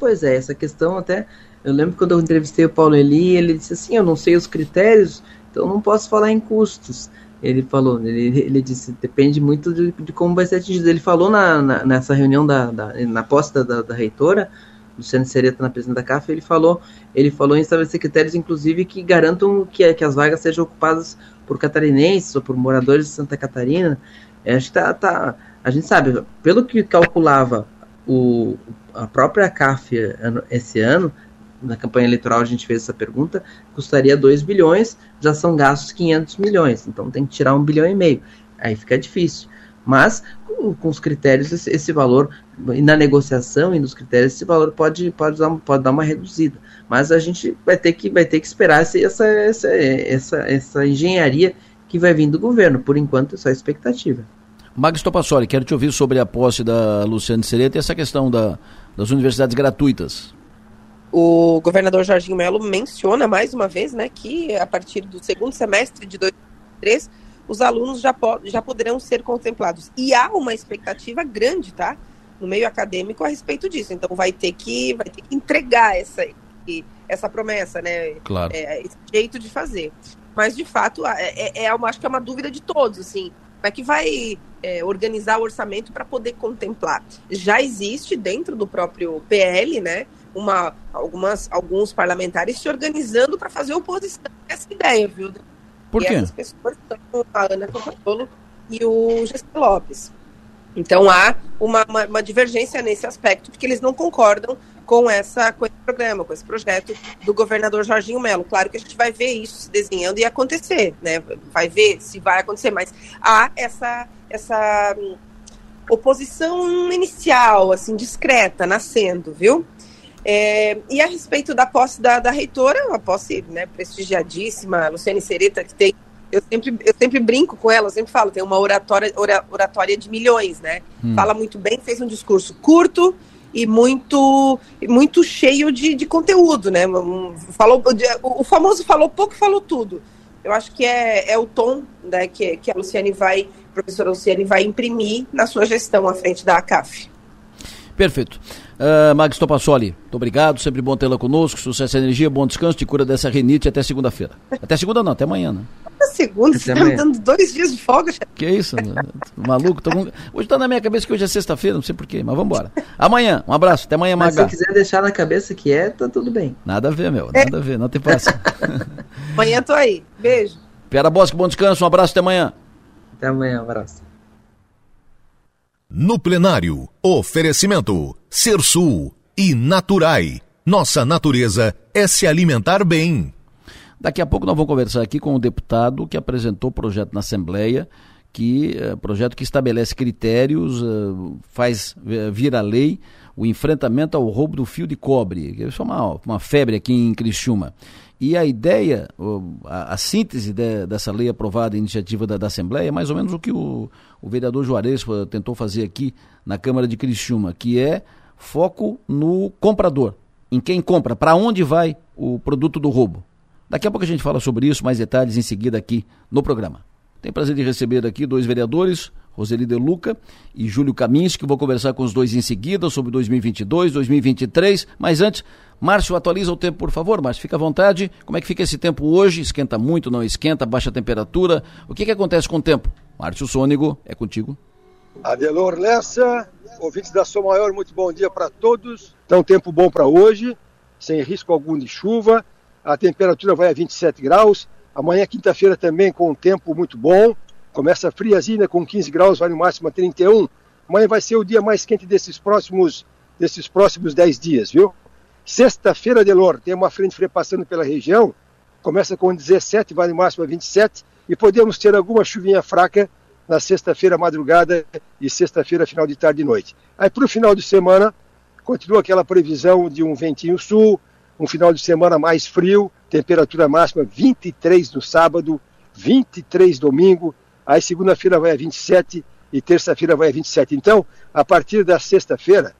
Pois é, essa questão até. Eu lembro quando eu entrevistei o Paulo Eli, ele disse assim: eu não sei os critérios, então não posso falar em custos ele falou, ele, ele disse, depende muito de, de como vai ser atingido. Ele falou na, na nessa reunião da, da na posta da, da reitora, Luciano Sereta na presidente da CAF, ele falou, ele falou em estabelecer critérios, inclusive, que garantam que, que as vagas sejam ocupadas por catarinenses ou por moradores de Santa Catarina. É, acho que tá, tá, a gente sabe, pelo que calculava o, a própria CAF esse ano, na campanha eleitoral a gente fez essa pergunta, custaria 2 bilhões, já são gastos 500 milhões, então tem que tirar um bilhão e meio. Aí fica difícil. Mas com, com os critérios, esse, esse, valor, e na negociação e nos critérios, esse valor pode, pode, dar, pode dar uma reduzida. Mas a gente vai ter que, vai ter que esperar essa, essa, essa, essa engenharia que vai vir do governo. Por enquanto, é só expectativa. Magno Topassoli, quero te ouvir sobre a posse da Luciane Sereta e essa questão da, das universidades gratuitas. O governador Jorginho Melo menciona mais uma vez né, que a partir do segundo semestre de 2023 os alunos já, po já poderão ser contemplados. E há uma expectativa grande, tá? No meio acadêmico a respeito disso. Então vai ter que, vai ter que entregar essa, essa promessa, né? Claro. É, esse jeito de fazer. Mas, de fato, é, é, é, acho que é uma dúvida de todos, assim. Como é que vai é, organizar o orçamento para poder contemplar? Já existe dentro do próprio PL, né? Uma, algumas, alguns parlamentares se organizando para fazer oposição a essa ideia, viu? Por quê? E essas pessoas são a Ana Campatolo e o Gessé Lopes. Então há uma, uma, uma, divergência nesse aspecto, porque eles não concordam com, essa, com esse programa, com esse projeto do governador Jorginho Melo. Claro que a gente vai ver isso se desenhando e acontecer, né? Vai ver se vai acontecer, mas há essa, essa hum, oposição inicial, assim, discreta, nascendo, viu? É, e a respeito da posse da, da reitora, uma posse né, prestigiadíssima, Luciane Sereta, que tem. Eu sempre, eu sempre brinco com ela, eu sempre falo, tem uma oratória, oratória de milhões, né? Hum. Fala muito bem, fez um discurso curto e muito, muito cheio de, de conteúdo, né? Falou, o famoso falou pouco e falou tudo. Eu acho que é, é o tom né, que, que a Luciane vai, a professora Luciane vai imprimir na sua gestão à frente da ACAF. Perfeito. Uh, Max Topassoli, muito obrigado, sempre bom tê-la conosco, sucesso e energia, bom descanso, te cura dessa renite até segunda-feira. Até segunda não, até amanhã, né? Até segunda, até você tá me dando dois dias de folga, chefe. Que isso, maluco, tô com... hoje tá na minha cabeça que hoje é sexta-feira, não sei porquê, mas vamos embora. Amanhã, um abraço, até amanhã, Maga. Mas se quiser deixar na cabeça que é, tá tudo bem. Nada a ver, meu, nada a ver, não tem pressa. amanhã tô aí, beijo. Piara Bosque, bom descanso, um abraço, até amanhã. Até amanhã, um abraço. No plenário, oferecimento Sul e Naturai. Nossa natureza é se alimentar bem. Daqui a pouco nós vamos conversar aqui com o deputado que apresentou o projeto na Assembleia, que é, projeto que estabelece critérios, uh, faz uh, vir a lei o enfrentamento ao roubo do fio de cobre. Isso é uma, uma febre aqui em Criciúma. E a ideia, a, síntese de, dessa lei aprovada, iniciativa da, da, Assembleia, é mais ou menos o que o, o vereador Juarez tentou fazer aqui na Câmara de Criciúma, que é foco no comprador, em quem compra, para onde vai o produto do roubo. Daqui a pouco a gente fala sobre isso, mais detalhes em seguida aqui no programa. Tenho prazer de receber aqui dois vereadores, Roseli De Luca e Júlio Kaminski, vou conversar com os dois em seguida sobre 2022, 2023, mas antes, Márcio, atualiza o tempo, por favor, Márcio, fica à vontade. Como é que fica esse tempo hoje? Esquenta muito, não esquenta, baixa temperatura? O que, que acontece com o tempo? Márcio Sônigo, é contigo. Adelor Lessa, ouvintes da Sua Maior, muito bom dia para todos. Então, tempo bom para hoje, sem risco algum de chuva. A temperatura vai a 27 graus. Amanhã, quinta-feira, também com um tempo muito bom. Começa friazinha com 15 graus, vai no máximo a 31. Amanhã vai ser o dia mais quente desses próximos, desses próximos 10 dias, viu? Sexta-feira, Delor, tem uma frente fria passando pela região. Começa com 17, vai no máximo a 27. E podemos ter alguma chuvinha fraca na sexta-feira madrugada e sexta-feira final de tarde e noite. Aí para o final de semana, continua aquela previsão de um ventinho sul, um final de semana mais frio, temperatura máxima 23 no sábado, 23 domingo, Aí segunda-feira vai a 27 e terça-feira vai a 27. Então, a partir da sexta-feira,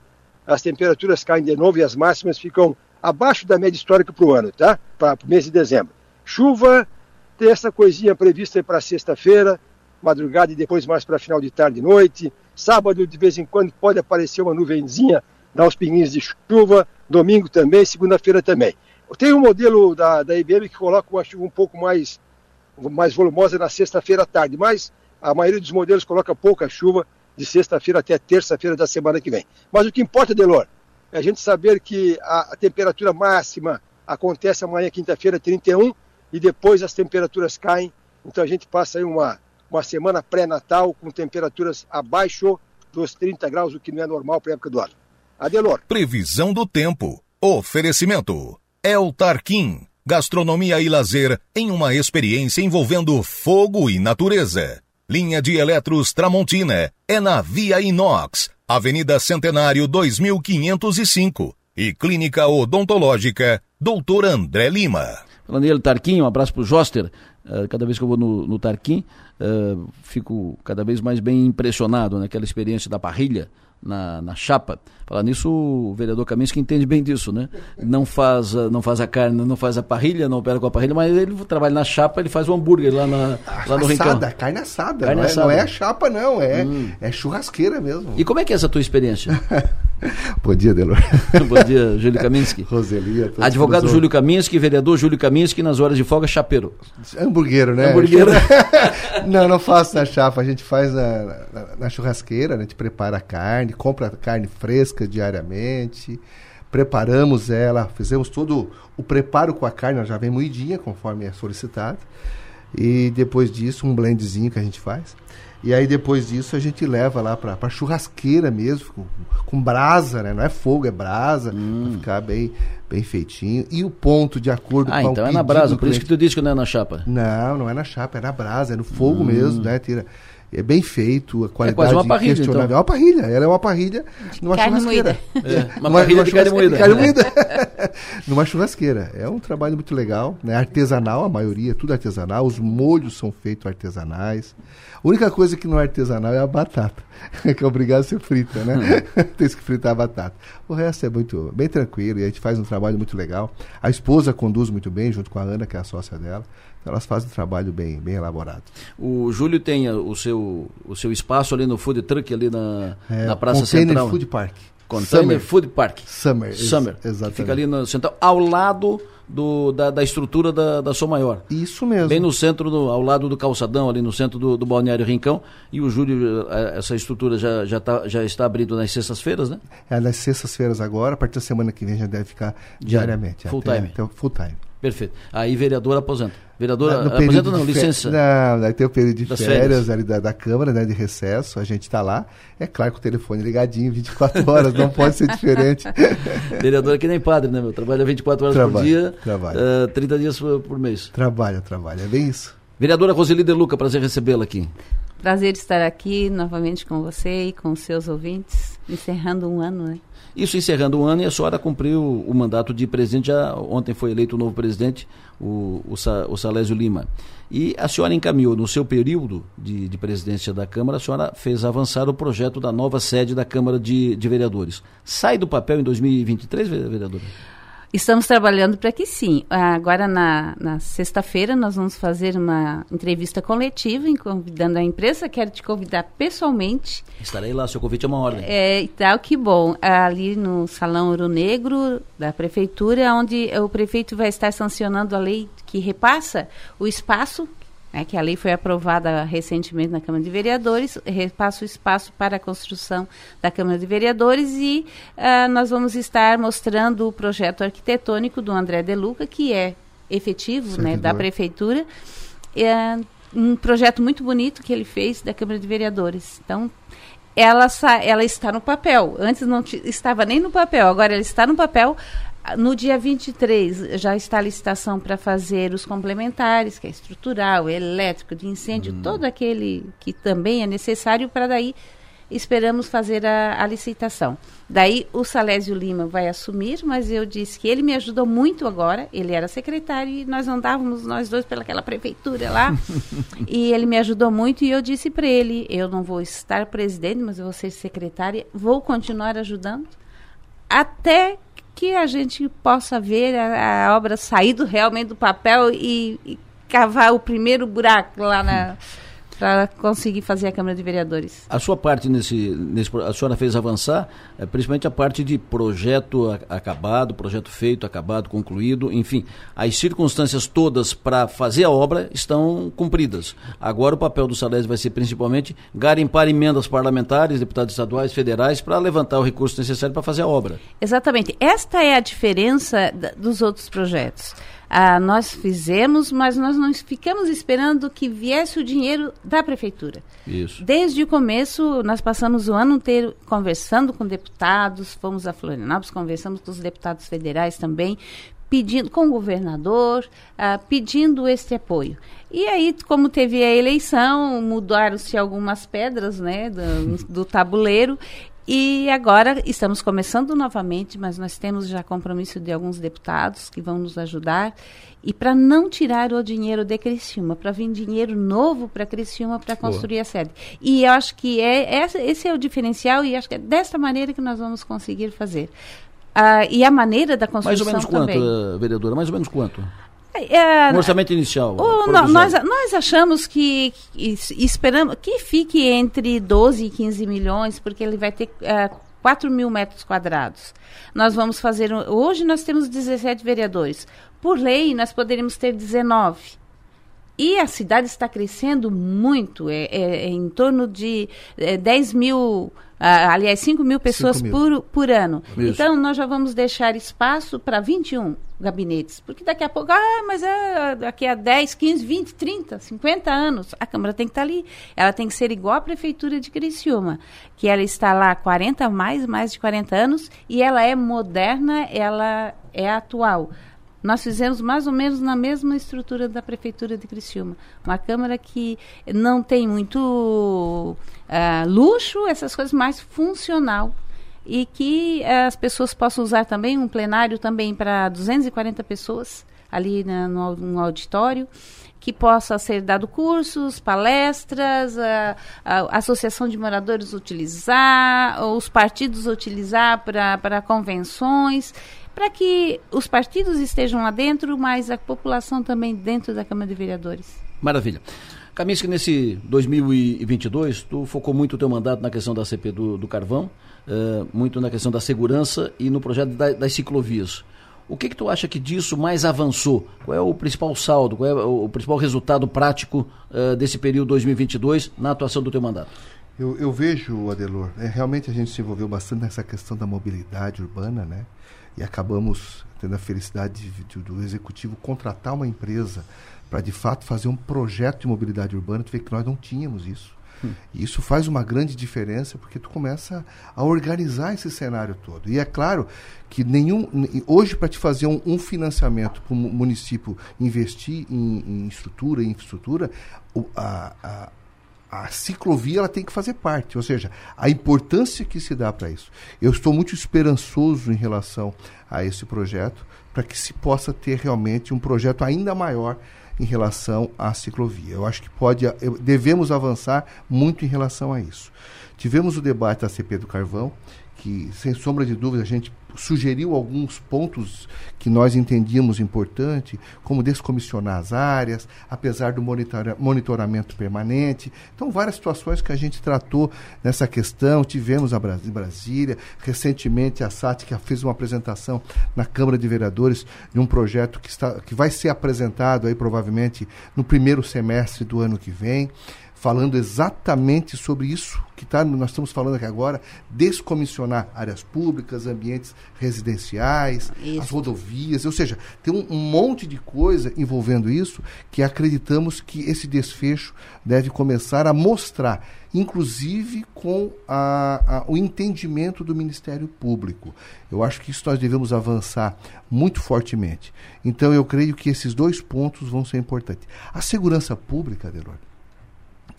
as temperaturas caem de novo e as máximas ficam abaixo da média histórica para o ano, tá? Para o mês de dezembro. Chuva, tem essa coisinha prevista para sexta-feira, madrugada e depois mais para final de tarde e noite. Sábado, de vez em quando, pode aparecer uma nuvenzinha, dar uns pinguinhos de chuva. Domingo também, segunda-feira também. Tem um modelo da, da IBM que coloca uma chuva um pouco mais mais volumosa na sexta-feira à tarde, mas a maioria dos modelos coloca pouca chuva de sexta-feira até terça-feira da semana que vem. Mas o que importa, Delor, é a gente saber que a, a temperatura máxima acontece amanhã, quinta-feira, 31, e depois as temperaturas caem. Então a gente passa aí uma, uma semana pré-natal com temperaturas abaixo dos 30 graus, o que não é normal para a época do ano. Adelor. Previsão do tempo. Oferecimento. El Tarquim gastronomia e lazer em uma experiência envolvendo fogo e natureza. Linha de Eletros Tramontina é na Via Inox, Avenida Centenário 2505 e Clínica Odontológica Dr. André Lima. Falando nele, Tarquim, um abraço pro Joster. Uh, cada vez que eu vou no, no Tarquim, uh, fico cada vez mais bem impressionado naquela experiência da parrilha, na, na chapa. Falar nisso, o vereador Caminhos que entende bem disso, né? Não faz, não faz a carne, não faz a parrilha, não opera com a parrilha, mas ele trabalha na chapa, ele faz o hambúrguer lá, na, lá no assada, Rincão. Carne assada, carne não, assada. É, não é a chapa não, é, hum. é churrasqueira mesmo. E como é que é essa tua experiência? Bom dia, Delor. Bom dia, Júlio Kaminski. Roselia. Advogado Júlio Kaminski, vereador Júlio Kaminski, nas horas de folga, chapeiro. Hambúrguer, né? Hambúrguer. não, não faço na chapa, a gente faz na, na, na churrasqueira, né? a gente prepara a carne, compra carne fresca diariamente, preparamos ela, fizemos todo o preparo com a carne, ela já vem moidinha, conforme é solicitado. E depois disso, um blendzinho que a gente faz. E aí depois disso a gente leva lá para pra churrasqueira mesmo, com, com, brasa, né? Não é fogo, é brasa, hum. pra ficar bem, bem feitinho. E o ponto de acordo ah, com então é na brasa, por isso que tu disse que não é na chapa. Não, não é na chapa, é na brasa, é no fogo hum. mesmo, né? Tira, é bem feito, a qualidade é quase uma parrilha, então. É uma parrilha, ela é uma parrilha numa carne churrasqueira. É, uma, parrilha de carne moída. Carne moída. numa churrasqueira. É um trabalho muito legal, né? Artesanal, a maioria, tudo artesanal. Os molhos são feitos artesanais. A única coisa que não é artesanal é a batata, que é obrigado a ser frita, né? Hum. Tem que fritar a batata. O resto é muito bem tranquilo e a gente faz um trabalho muito legal. A esposa conduz muito bem, junto com a Ana, que é a sócia dela. Elas fazem um trabalho bem, bem elaborado. O Júlio tem o seu, o seu espaço ali no food truck, ali na, é, na Praça Central. Food Park. Container Summer. Food Park. Summer. Summer. Ex exatamente. Fica ali no central, ao lado do, da, da estrutura da, da Som Maior. Isso mesmo. Bem no centro, do, ao lado do calçadão, ali no centro do, do Balneário Rincão. E o Júlio, eh, essa estrutura já, já, tá, já está abrindo nas sextas-feiras, né? É, nas sextas-feiras agora, a partir da semana que vem já deve ficar diariamente. Full até, time. Até full time. Perfeito. Aí vereador aposenta. Vereadora, não, aposenta não, licença. Não, aí tem o período de férias, férias, ali da, da Câmara, né, de recesso, a gente está lá. É claro que o telefone ligadinho 24 horas, não pode ser diferente. Vereador é que nem padre, né, meu? Trabalha 24 horas trabalha, por dia, trabalha. Uh, 30 dias por, por mês. Trabalha, trabalha, é bem isso. Vereadora Roseli De Luca, prazer recebê-la aqui. Prazer estar aqui novamente com você e com os seus ouvintes, encerrando um ano, né? Isso encerrando o ano e a senhora cumpriu o mandato de presidente, já ontem foi eleito o novo presidente, o, o, o Salésio Lima. E a senhora encaminhou, no seu período de, de, presidência da Câmara, a senhora fez avançar o projeto da nova sede da Câmara de, de Vereadores. Sai do papel em 2023, vereadora? Estamos trabalhando para que sim. Agora, na, na sexta-feira, nós vamos fazer uma entrevista coletiva, convidando a empresa. Quero te convidar pessoalmente. Estarei lá, seu convite é uma ordem. É, e tal, que bom. Ali no Salão Ouro Negro da Prefeitura, onde o prefeito vai estar sancionando a lei que repassa o espaço né, que a lei foi aprovada recentemente na Câmara de Vereadores, repassa o espaço para a construção da Câmara de Vereadores e uh, nós vamos estar mostrando o projeto arquitetônico do André De Luca, que é efetivo né, da Prefeitura. É um projeto muito bonito que ele fez da Câmara de Vereadores. Então, ela, ela está no papel. Antes não estava nem no papel, agora ela está no papel. No dia 23 já está a licitação para fazer os complementares, que é estrutural, elétrico, de incêndio, hum. todo aquele que também é necessário para daí esperamos fazer a, a, licitação. Daí o Salésio Lima vai assumir, mas eu disse que ele me ajudou muito agora. Ele era secretário e nós andávamos nós dois pelaquela prefeitura lá. e ele me ajudou muito e eu disse para ele: eu não vou estar presidente, mas eu vou ser secretária, vou continuar ajudando até que a gente possa ver a, a obra sair realmente do papel e, e, cavar o primeiro buraco lá na. Para conseguir fazer a Câmara de Vereadores. A sua parte nesse, nesse a senhora fez avançar, é, principalmente a parte de projeto a, acabado, projeto feito, acabado, concluído, enfim, as circunstâncias todas para fazer a obra estão cumpridas. Agora o papel do Salésio vai ser principalmente garimpar emendas parlamentares, deputados estaduais, federais, para levantar o recurso necessário para fazer a obra. Exatamente. Esta é a diferença dos outros projetos. Ah, nós fizemos, mas nós não ficamos esperando que viesse o dinheiro da prefeitura. Isso. Desde o começo, nós passamos o ano inteiro conversando com deputados, fomos a Florianópolis, conversamos com os deputados federais também, pedindo com o governador, ah, pedindo este apoio. E aí, como teve a eleição, mudaram-se algumas pedras né, do, do tabuleiro e agora estamos começando novamente, mas nós temos já compromisso de alguns deputados que vão nos ajudar. E para não tirar o dinheiro de Criciúma, para vir dinheiro novo para Criciúma para construir a sede. E eu acho que é, esse é o diferencial e acho que é desta maneira que nós vamos conseguir fazer. Uh, e a maneira da construção Mais ou menos também. quanto, vereadora? Mais ou menos quanto? É, um orçamento inicial. O, nós, nós achamos que, que, esperamos que fique entre 12 e 15 milhões, porque ele vai ter uh, 4 mil metros quadrados. Nós vamos fazer. Hoje nós temos 17 vereadores. Por lei, nós poderíamos ter 19. E a cidade está crescendo muito, é, é, é em torno de é, 10 mil ah, aliás, 5 mil pessoas mil. Por, por ano. Isso. Então, nós já vamos deixar espaço para 21 gabinetes. Porque daqui a pouco, ah, mas é daqui a 10, 15, 20, 30, 50 anos, a Câmara tem que estar tá ali. Ela tem que ser igual à Prefeitura de Criciúma, que ela está lá há 40, mais, mais de 40 anos, e ela é moderna, ela é atual. Nós fizemos mais ou menos na mesma estrutura da Prefeitura de Criciúma. Uma Câmara que não tem muito uh, luxo, essas coisas, mais funcional. E que uh, as pessoas possam usar também um plenário também para 240 pessoas ali na, no, no auditório que possa ser dado cursos, palestras, a, a, associação de moradores utilizar, os partidos utilizar para convenções para que os partidos estejam lá dentro, mas a população também dentro da Câmara de Vereadores. Maravilha. Kaminsky, nesse 2022, tu focou muito o teu mandato na questão da CP do, do Carvão, uh, muito na questão da segurança e no projeto da, das ciclovias. O que, que tu acha que disso mais avançou? Qual é o principal saldo, qual é o principal resultado prático uh, desse período 2022 na atuação do teu mandato? Eu, eu vejo, Adelor, é, realmente a gente se envolveu bastante nessa questão da mobilidade urbana, né? e acabamos tendo a felicidade de, de, do executivo contratar uma empresa para de fato fazer um projeto de mobilidade urbana. Tu vê que nós não tínhamos isso. Hum. E isso faz uma grande diferença porque tu começa a organizar esse cenário todo. E é claro que nenhum hoje para te fazer um, um financiamento para o município investir em, em estrutura, em infraestrutura, a, a a ciclovia ela tem que fazer parte, ou seja, a importância que se dá para isso. Eu estou muito esperançoso em relação a esse projeto, para que se possa ter realmente um projeto ainda maior em relação à ciclovia. Eu acho que pode, devemos avançar muito em relação a isso. Tivemos o debate da CP do Carvão, que sem sombra de dúvida a gente sugeriu alguns pontos que nós entendíamos importante, como descomissionar as áreas, apesar do monitora monitoramento permanente. Então, várias situações que a gente tratou nessa questão. Tivemos a Bras Brasília, recentemente a SATIC fez uma apresentação na Câmara de Vereadores de um projeto que, está, que vai ser apresentado aí provavelmente no primeiro semestre do ano que vem falando exatamente sobre isso que tá, nós estamos falando aqui agora, descomissionar áreas públicas, ambientes residenciais, isso. as rodovias, ou seja, tem um, um, monte de coisa envolvendo isso que acreditamos que esse desfecho deve começar a mostrar, inclusive com a, a, o entendimento do Ministério Público. Eu acho que isso nós devemos avançar muito fortemente. Então eu creio que esses dois pontos vão ser importantes. A segurança pública, Delor,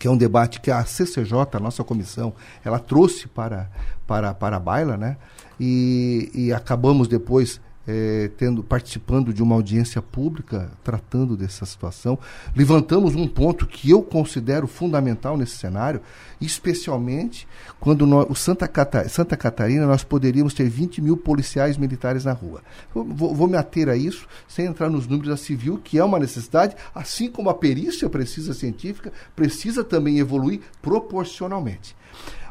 que é um debate que a CCJ, a nossa comissão, ela trouxe para, para, para a baila, né? E, e acabamos depois é, tendo participando de uma audiência pública tratando dessa situação. Levantamos um ponto que eu considero fundamental nesse cenário, especialmente quando nós, o Santa, Santa Catarina nós poderíamos ter 20 mil policiais militares na rua. Vou, vou me ater a isso, sem entrar nos números da civil, que é uma necessidade, assim como a perícia precisa científica, precisa também evoluir proporcionalmente.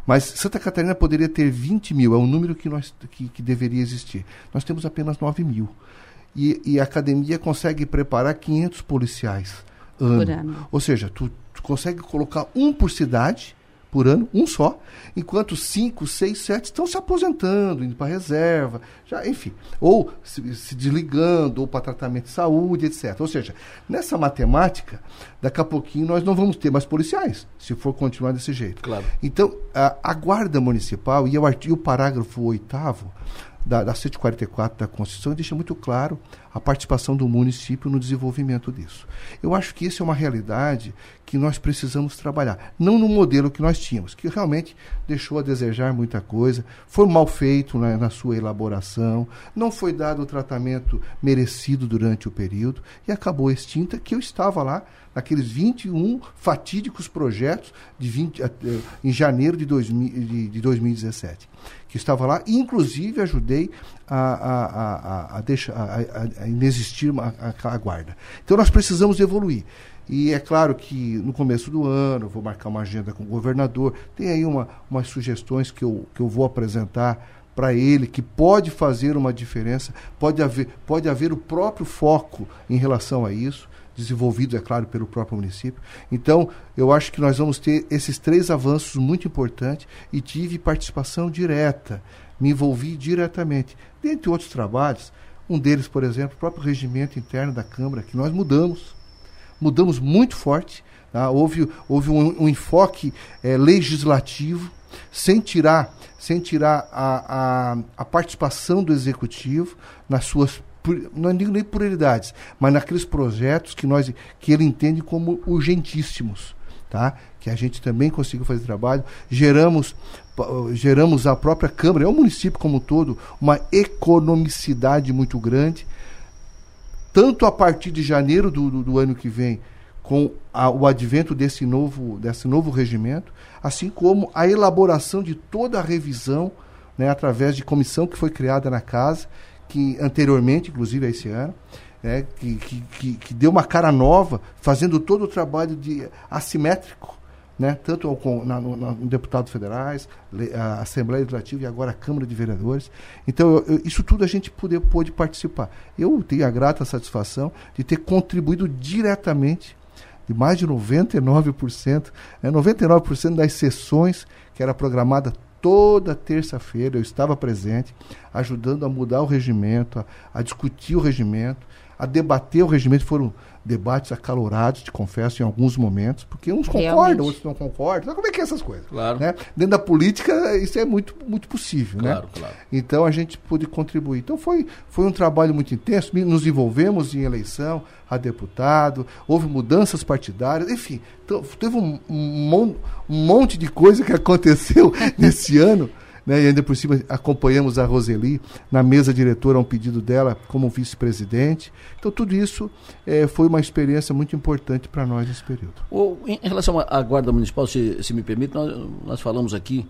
Mas Santa Catarina poderia ter 20 mil, é o número que, nós, que, que deveria existir. Nós temos apenas 9 mil. E, e, a academia consegue preparar 500 policiais ano. ano. Ou seja, tu, tu consegue colocar um por cidade por ano, um só, enquanto cinco, seis, sete estão se aposentando, indo para reserva, já, enfim, ou se, se desligando, ou para tratamento de saúde, etc. Ou seja, nessa matemática, daqui a pouquinho nós não vamos ter mais policiais, se for continuar desse jeito. Claro. Então, a, a Guarda Municipal e o, artigo, o parágrafo oitavo da, da 144 da Constituição deixa muito claro a participação do município no desenvolvimento disso. Eu acho que isso é uma realidade que nós precisamos trabalhar. Não no modelo que nós tínhamos, que realmente deixou a desejar muita coisa, foi mal feito na, na sua elaboração, não foi dado o tratamento merecido durante o período e acabou extinta, que eu estava lá naqueles 21 fatídicos projetos de 20, eh, em janeiro de, 2000, de, de 2017 que estava lá, inclusive ajudei a, a, a, a, deixar, a, a inexistir a, guarda. Então nós precisamos evoluir. E é claro que no começo do ano, vou marcar uma agenda com o governador, tem aí uma, umas sugestões que eu, que eu vou apresentar para ele, que pode fazer uma diferença, pode haver, pode haver o próprio foco em relação a isso desenvolvidos, é claro, pelo próprio município. Então, eu acho que nós vamos ter esses três avanços muito importantes e tive participação direta, me envolvi diretamente. Dentre outros trabalhos, um deles, por exemplo, o próprio regimento interno da Câmara, que nós mudamos. Mudamos muito forte. Tá? Houve, houve um, um enfoque é, legislativo, sem tirar, sem tirar a, a, a participação do executivo nas suas não digo nem prioridades, mas naqueles projetos que nós que ele entende como urgentíssimos, tá? Que a gente também conseguiu fazer trabalho, geramos geramos a própria Câmara, é o município como um todo, uma economicidade muito grande, tanto a partir de janeiro do, do, do ano que vem, com a, o advento desse novo, desse novo regimento, assim como a elaboração de toda a revisão, né, através de comissão que foi criada na casa, que anteriormente, inclusive esse ano, é, que, que, que, deu uma cara nova, fazendo todo o trabalho de assimétrico, né, tanto ao, na, no, no, deputados federais, a Assembleia Legislativa e agora a Câmara de Vereadores. Então, eu, isso tudo a gente poder, pôde participar. Eu tenho a grata satisfação de ter contribuído diretamente de mais de 99%, né, 99% das sessões que era programada toda terça-feira eu estava presente, ajudando a mudar o regimento, a, a, discutir o regimento, a debater o regimento. Foram debates acalorados, te confesso, em alguns momentos, porque uns Realmente. concordam, outros não concordam. Sabe como é que é essas coisas? Claro. Né? Dentro da política, isso é muito, muito possível. Claro, né? claro. Então a gente pôde contribuir. Então foi, foi um trabalho muito intenso, nos envolvemos em eleição a deputado, houve mudanças partidárias, enfim, então, teve um, um, um monte de coisa que aconteceu nesse ano né? E ainda por cima acompanhamos a Roseli na mesa diretora a um pedido dela como vice-presidente. Então tudo isso é, foi uma experiência muito importante para nós nesse período. O, em relação à Guarda Municipal, se, se me permite, nós, nós, falamos aqui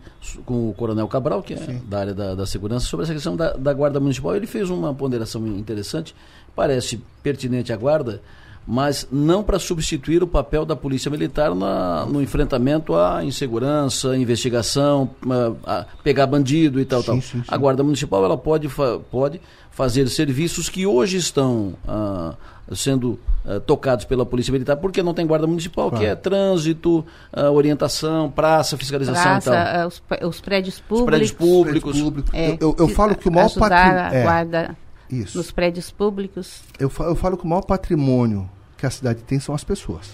com o Coronel Cabral, que é Sim. da área da, da, segurança, sobre essa questão da, da Guarda Municipal. Ele fez uma ponderação interessante, parece pertinente à Guarda, mas não para substituir o papel da Polícia Militar na, no enfrentamento à insegurança, investigação, a, a pegar bandido e tal, sim, tal. Sim, sim. A Guarda Municipal ela pode, fa, pode fazer serviços que hoje estão ah, sendo ah, tocados pela Polícia Militar, porque não tem Guarda Municipal, claro. que é trânsito, ah, orientação, praça, fiscalização praça, e tal. Os, os prédios públicos. Os prédios públicos. Prédios públicos. É, eu, eu, falo que o maior patrimônio... É. guarda isso. nos prédios públicos. Eu, eu falo que o maior patrimônio que a cidade tem são as pessoas.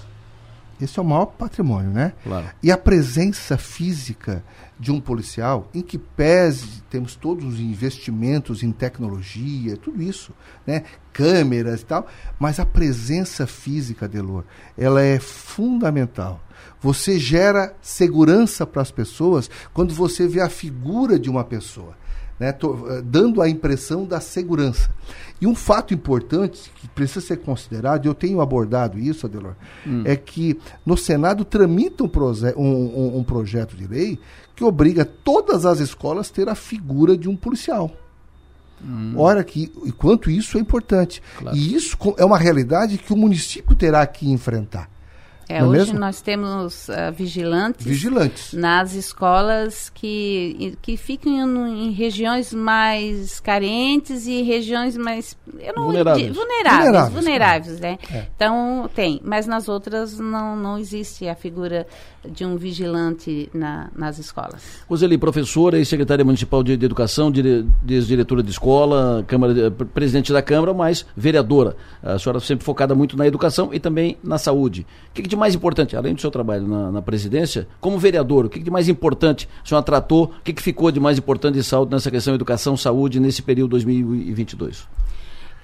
Esse é o maior patrimônio, né? Claro. E a presença física de um policial, em que pese temos todos os investimentos em tecnologia, tudo isso, né? Câmeras e tal, mas a presença física, Delor, ela é fundamental. Você gera segurança para as pessoas quando você vê a figura de uma pessoa né, tô, eh, dando a impressão da segurança. E um fato importante que precisa ser considerado, e eu tenho abordado isso, Adelor, hum. é que no Senado tramita um, um, um, um, projeto de lei que obriga todas as escolas a ter a figura de um policial. Hum. Ora que, enquanto isso é importante. Claro. E isso é uma realidade que o município terá que enfrentar. É, Não é hoje mesmo? nós temos uh, vigilantes, vigilantes nas escolas que, que ficam em, em regiões mais carentes e regiões mais não, vulneráveis. De, vulneráveis, vulneráveis, vulneráveis né? É. Então tem, mas nas outras não, não existe a figura de um vigilante na, nas escolas. Roseli, professora e secretária municipal de, de Educação, dire, diretora de escola, Câmara, presidente da Câmara, mas vereadora. A senhora sempre focada muito na educação e também na saúde. O que, que de mais importante, além do seu trabalho na, na presidência, como vereador, o que, que de mais importante a senhora tratou, o que, que ficou de mais importante de saúde nessa questão educação, saúde, nesse período 2022?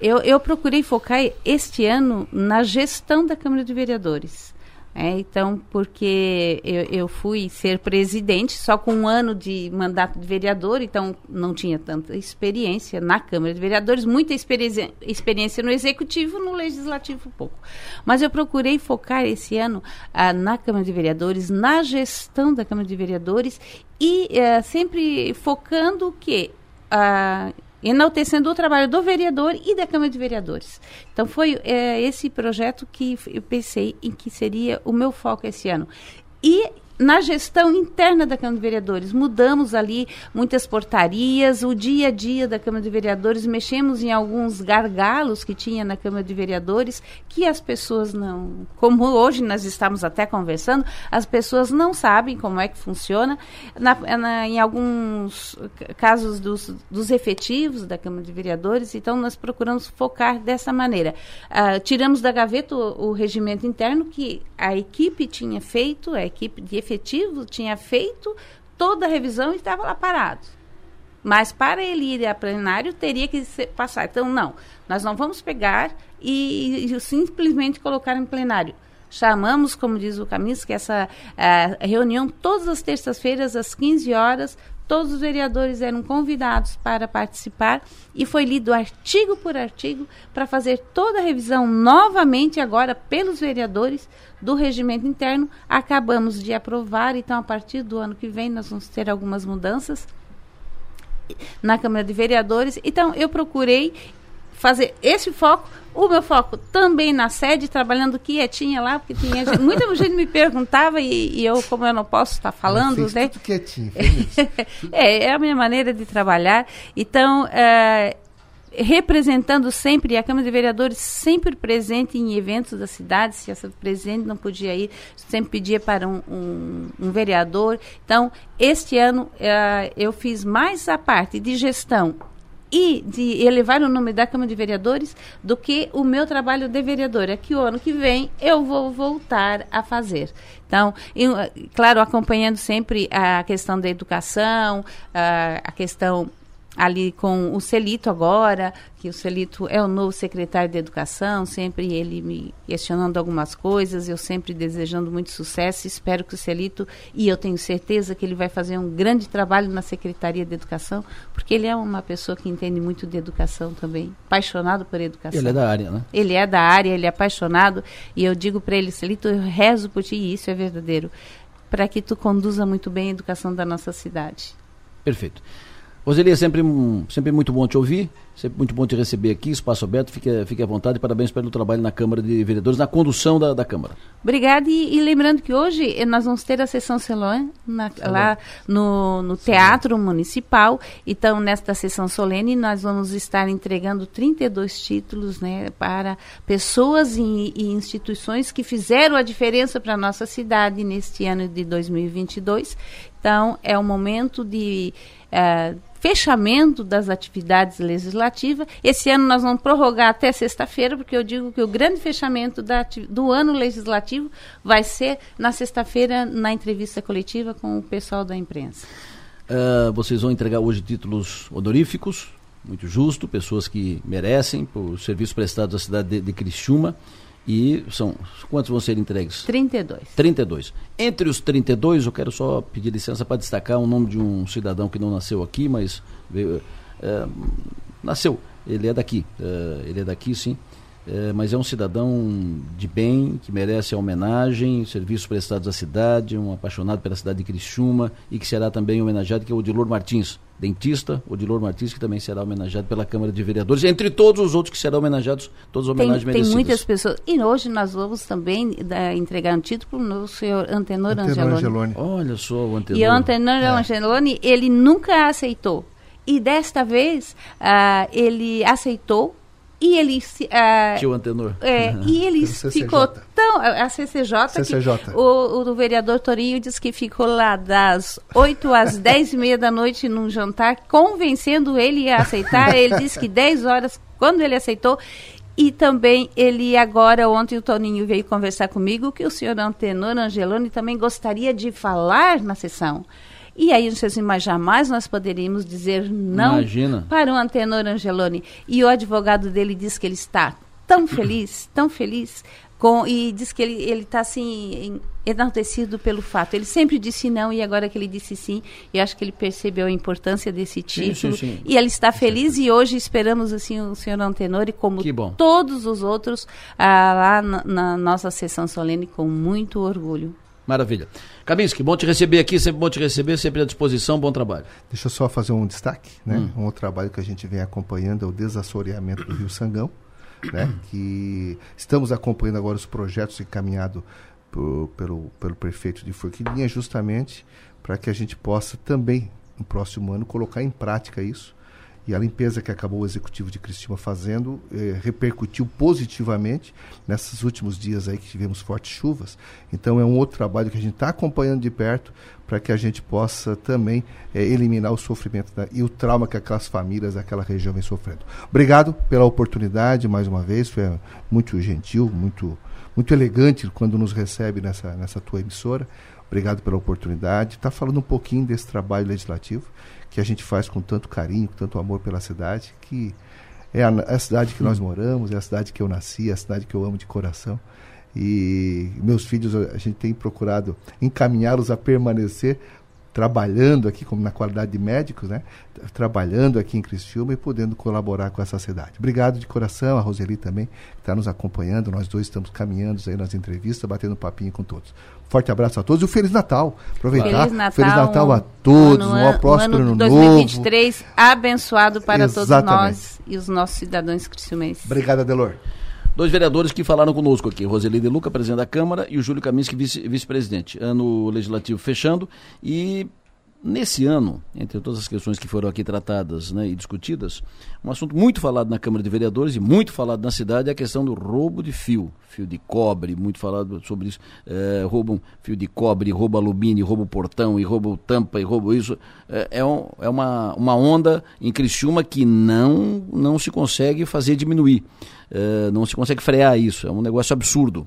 Eu, eu procurei focar este ano na gestão da Câmara de Vereadores. É, então, porque eu, eu, fui ser presidente só com um ano de mandato de vereador, então não tinha tanta experiência na Câmara de Vereadores, muita experiência, experiência no Executivo, no Legislativo pouco. Mas eu procurei focar esse ano ah, na Câmara de Vereadores, na gestão da Câmara de Vereadores e ah, sempre focando o quê? Ah, enaltecendo o trabalho do vereador e da Câmara de Vereadores. Então foi é, esse projeto que eu pensei em que seria o meu foco esse ano. E na gestão interna da Câmara de Vereadores. Mudamos ali muitas portarias, o dia a dia da Câmara de Vereadores, mexemos em alguns gargalos que tinha na Câmara de Vereadores, que as pessoas não. Como hoje nós estamos até conversando, as pessoas não sabem como é que funciona. Na, na, em alguns casos dos, dos efetivos da Câmara de Vereadores, então nós procuramos focar dessa maneira. Uh, tiramos da gaveta o, o regimento interno que a equipe tinha feito, a equipe de efetivo tinha feito toda a revisão e estava lá parado. Mas para ele ir a plenário teria que ser, passar. Então, não, nós não vamos pegar e, e simplesmente colocar em plenário. Chamamos, como diz o Camis, que essa uh, reunião todas as terças-feiras às 15 horas Todos os vereadores eram convidados para participar e foi lido artigo por artigo para fazer toda a revisão novamente agora pelos vereadores do regimento interno. Acabamos de aprovar, então a partir do ano que vem nós vamos ter algumas mudanças na Câmara de Vereadores. Então eu procurei fazer esse foco. O meu foco também na sede, trabalhando quietinha lá, porque tinha gente, muita gente me perguntava e, e, eu, como eu não posso estar falando, fez né? Tudo quietinho, é, é a minha maneira de trabalhar. Então, é, representando sempre, a Câmara de Vereadores sempre presente em eventos da cidade, se essa presente não podia ir, sempre pedia para um, um, um vereador. Então, este ano uh, eu fiz mais a parte de gestão e de elevar o nome da Câmara de Vereadores do que o meu trabalho de vereadora, que o ano que vem eu vou voltar a fazer. Então, eu, claro, acompanhando sempre a questão da educação, a questão ali com o Celito agora, que o Celito é o novo secretário de Educação, sempre ele me questionando algumas coisas, eu sempre desejando muito sucesso, espero que o Celito, e eu tenho certeza que ele vai fazer um grande trabalho na Secretaria de Educação, porque ele é uma pessoa que entende muito de educação também, apaixonado por educação. Ele é da área, né? Ele é da área, ele é apaixonado, e eu digo para ele, Celito, eu rezo por ti, e isso é verdadeiro, para que tu conduza muito bem a educação da nossa cidade. Perfeito. Roseli, é sempre, sempre muito bom te ouvir, sempre muito bom te receber aqui, espaço aberto, fique, fique à vontade, parabéns pelo trabalho na Câmara de Vereadores, na condução da, da Câmara. Obrigada, e, e, lembrando que hoje eh, nós vamos ter a sessão solene lá no, no Teatro Municipal, então nesta sessão solene nós vamos estar entregando 32 títulos né, para pessoas e, e instituições que fizeram a diferença para a nossa cidade neste ano de 2022, então é um momento de... Uh, fechamento das atividades legislativas. Esse ano nós vamos prorrogar até sexta-feira, porque eu digo que o grande fechamento da, do ano legislativo vai ser na sexta-feira, na entrevista coletiva com o pessoal da imprensa. Uh, vocês vão entregar hoje títulos honoríficos, muito justo, pessoas que merecem por serviços prestados à cidade de, de Criciúma. E são quantos vão ser entregues? 32. 32. Entre os 32, eu quero só pedir licença para destacar o nome de um cidadão que não nasceu aqui, mas veio, é, nasceu. Ele é daqui. É, ele é daqui, sim. É, mas é um cidadão de bem, que merece a homenagem, serviços prestados à cidade, um apaixonado pela cidade de Criciúma e que será também homenageado, que é o Odilor Martins, dentista, Odilor Martins, que também será homenageado pela Câmara de Vereadores, entre todos os outros que serão homenageados, todas as homenagens tem, merecidas. Tem muitas pessoas. E hoje nós vamos também da, entregar um título no senhor Antenor, Antenor Angeloni. Angeloni. Olha só o Antenor. E o Antenor é. Angeloni, ele nunca aceitou. E desta vez, uh, ele aceitou e ele uh, Tio Antenor. É, uhum. E ele ficou tão. A CCJ, CCJ. Que o, o vereador Torinho disse que ficou lá das 8 às 10 e meia da noite num jantar, convencendo ele a aceitar. Ele disse que 10 horas, quando ele aceitou. E também ele agora, ontem o Toninho veio conversar comigo que o senhor Antenor Angeloni também gostaria de falar na sessão. E aí, não sei se, mas jamais nós poderíamos dizer não Imagina. para o Antenor Angeloni. E o advogado dele diz que ele está tão feliz, tão feliz, com, e diz que ele está assim enaltecido pelo fato. Ele sempre disse não e agora que ele disse sim, eu acho que ele percebeu a importância desse título sim, sim, sim. e ele está feliz e hoje esperamos assim o senhor Antenor e como todos os outros ah, lá na, na nossa sessão solene com muito orgulho. Maravilha. Kaminski, bom te receber aqui, sempre bom te receber, sempre à disposição, bom trabalho. Deixa eu só fazer um destaque, né? Hum. Um outro trabalho que a gente vem acompanhando é o desassoreamento do Rio Sangão, né? Que estamos acompanhando agora os projetos encaminhados por, pelo, pelo prefeito de Forquilinha, justamente para que a gente possa também, no próximo ano, colocar em prática isso. E a limpeza que acabou o executivo de Cristina fazendo eh, repercutiu positivamente nesses últimos dias aí que tivemos fortes chuvas. Então é um outro trabalho que a gente está acompanhando de perto para que a gente possa também eh, eliminar o sofrimento e o trauma que aquelas famílias daquela região vem sofrendo. Obrigado pela oportunidade mais uma vez, foi muito gentil, muito muito elegante quando nos recebe nessa, nessa tua emissora. Obrigado pela oportunidade. Está falando um pouquinho desse trabalho legislativo que a gente faz com tanto carinho, com tanto amor pela cidade, que é a, é a cidade que nós moramos, é a cidade que eu nasci, é a cidade que eu amo de coração. E meus filhos, a gente tem procurado encaminhá-los a permanecer trabalhando aqui, como na qualidade de médicos, né? Trabalhando aqui em Criciúma e podendo colaborar com essa cidade. Obrigado de coração, a Roseli também, que está nos acompanhando. Nós dois estamos caminhando aí nas entrevistas, batendo papinho com todos. Forte abraço a todos e um Feliz Natal. Aproveitar. Feliz Natal, Feliz Natal a todos, um, ano, um próspero um ano, 2023 novo. abençoado para Exatamente. todos nós e os nossos cidadãos criciumenses. Obrigado, Adelor. Dois vereadores que falaram conosco aqui, Roseli de Luca, presidente da Câmara, e o Júlio Kaminski, vice-presidente. Vice ano legislativo fechando e Nesse ano, entre todas as questões que foram aqui tratadas né, e discutidas, um assunto muito falado na Câmara de Vereadores e muito falado na cidade é a questão do roubo de fio, fio de cobre, muito falado sobre isso. É, roubam fio de cobre, roubo alumínio, roubo portão, e tampa, e isso. É, é, um, é uma, uma onda em Criciúma que não, não se consegue fazer diminuir, é, não se consegue frear isso, é um negócio absurdo.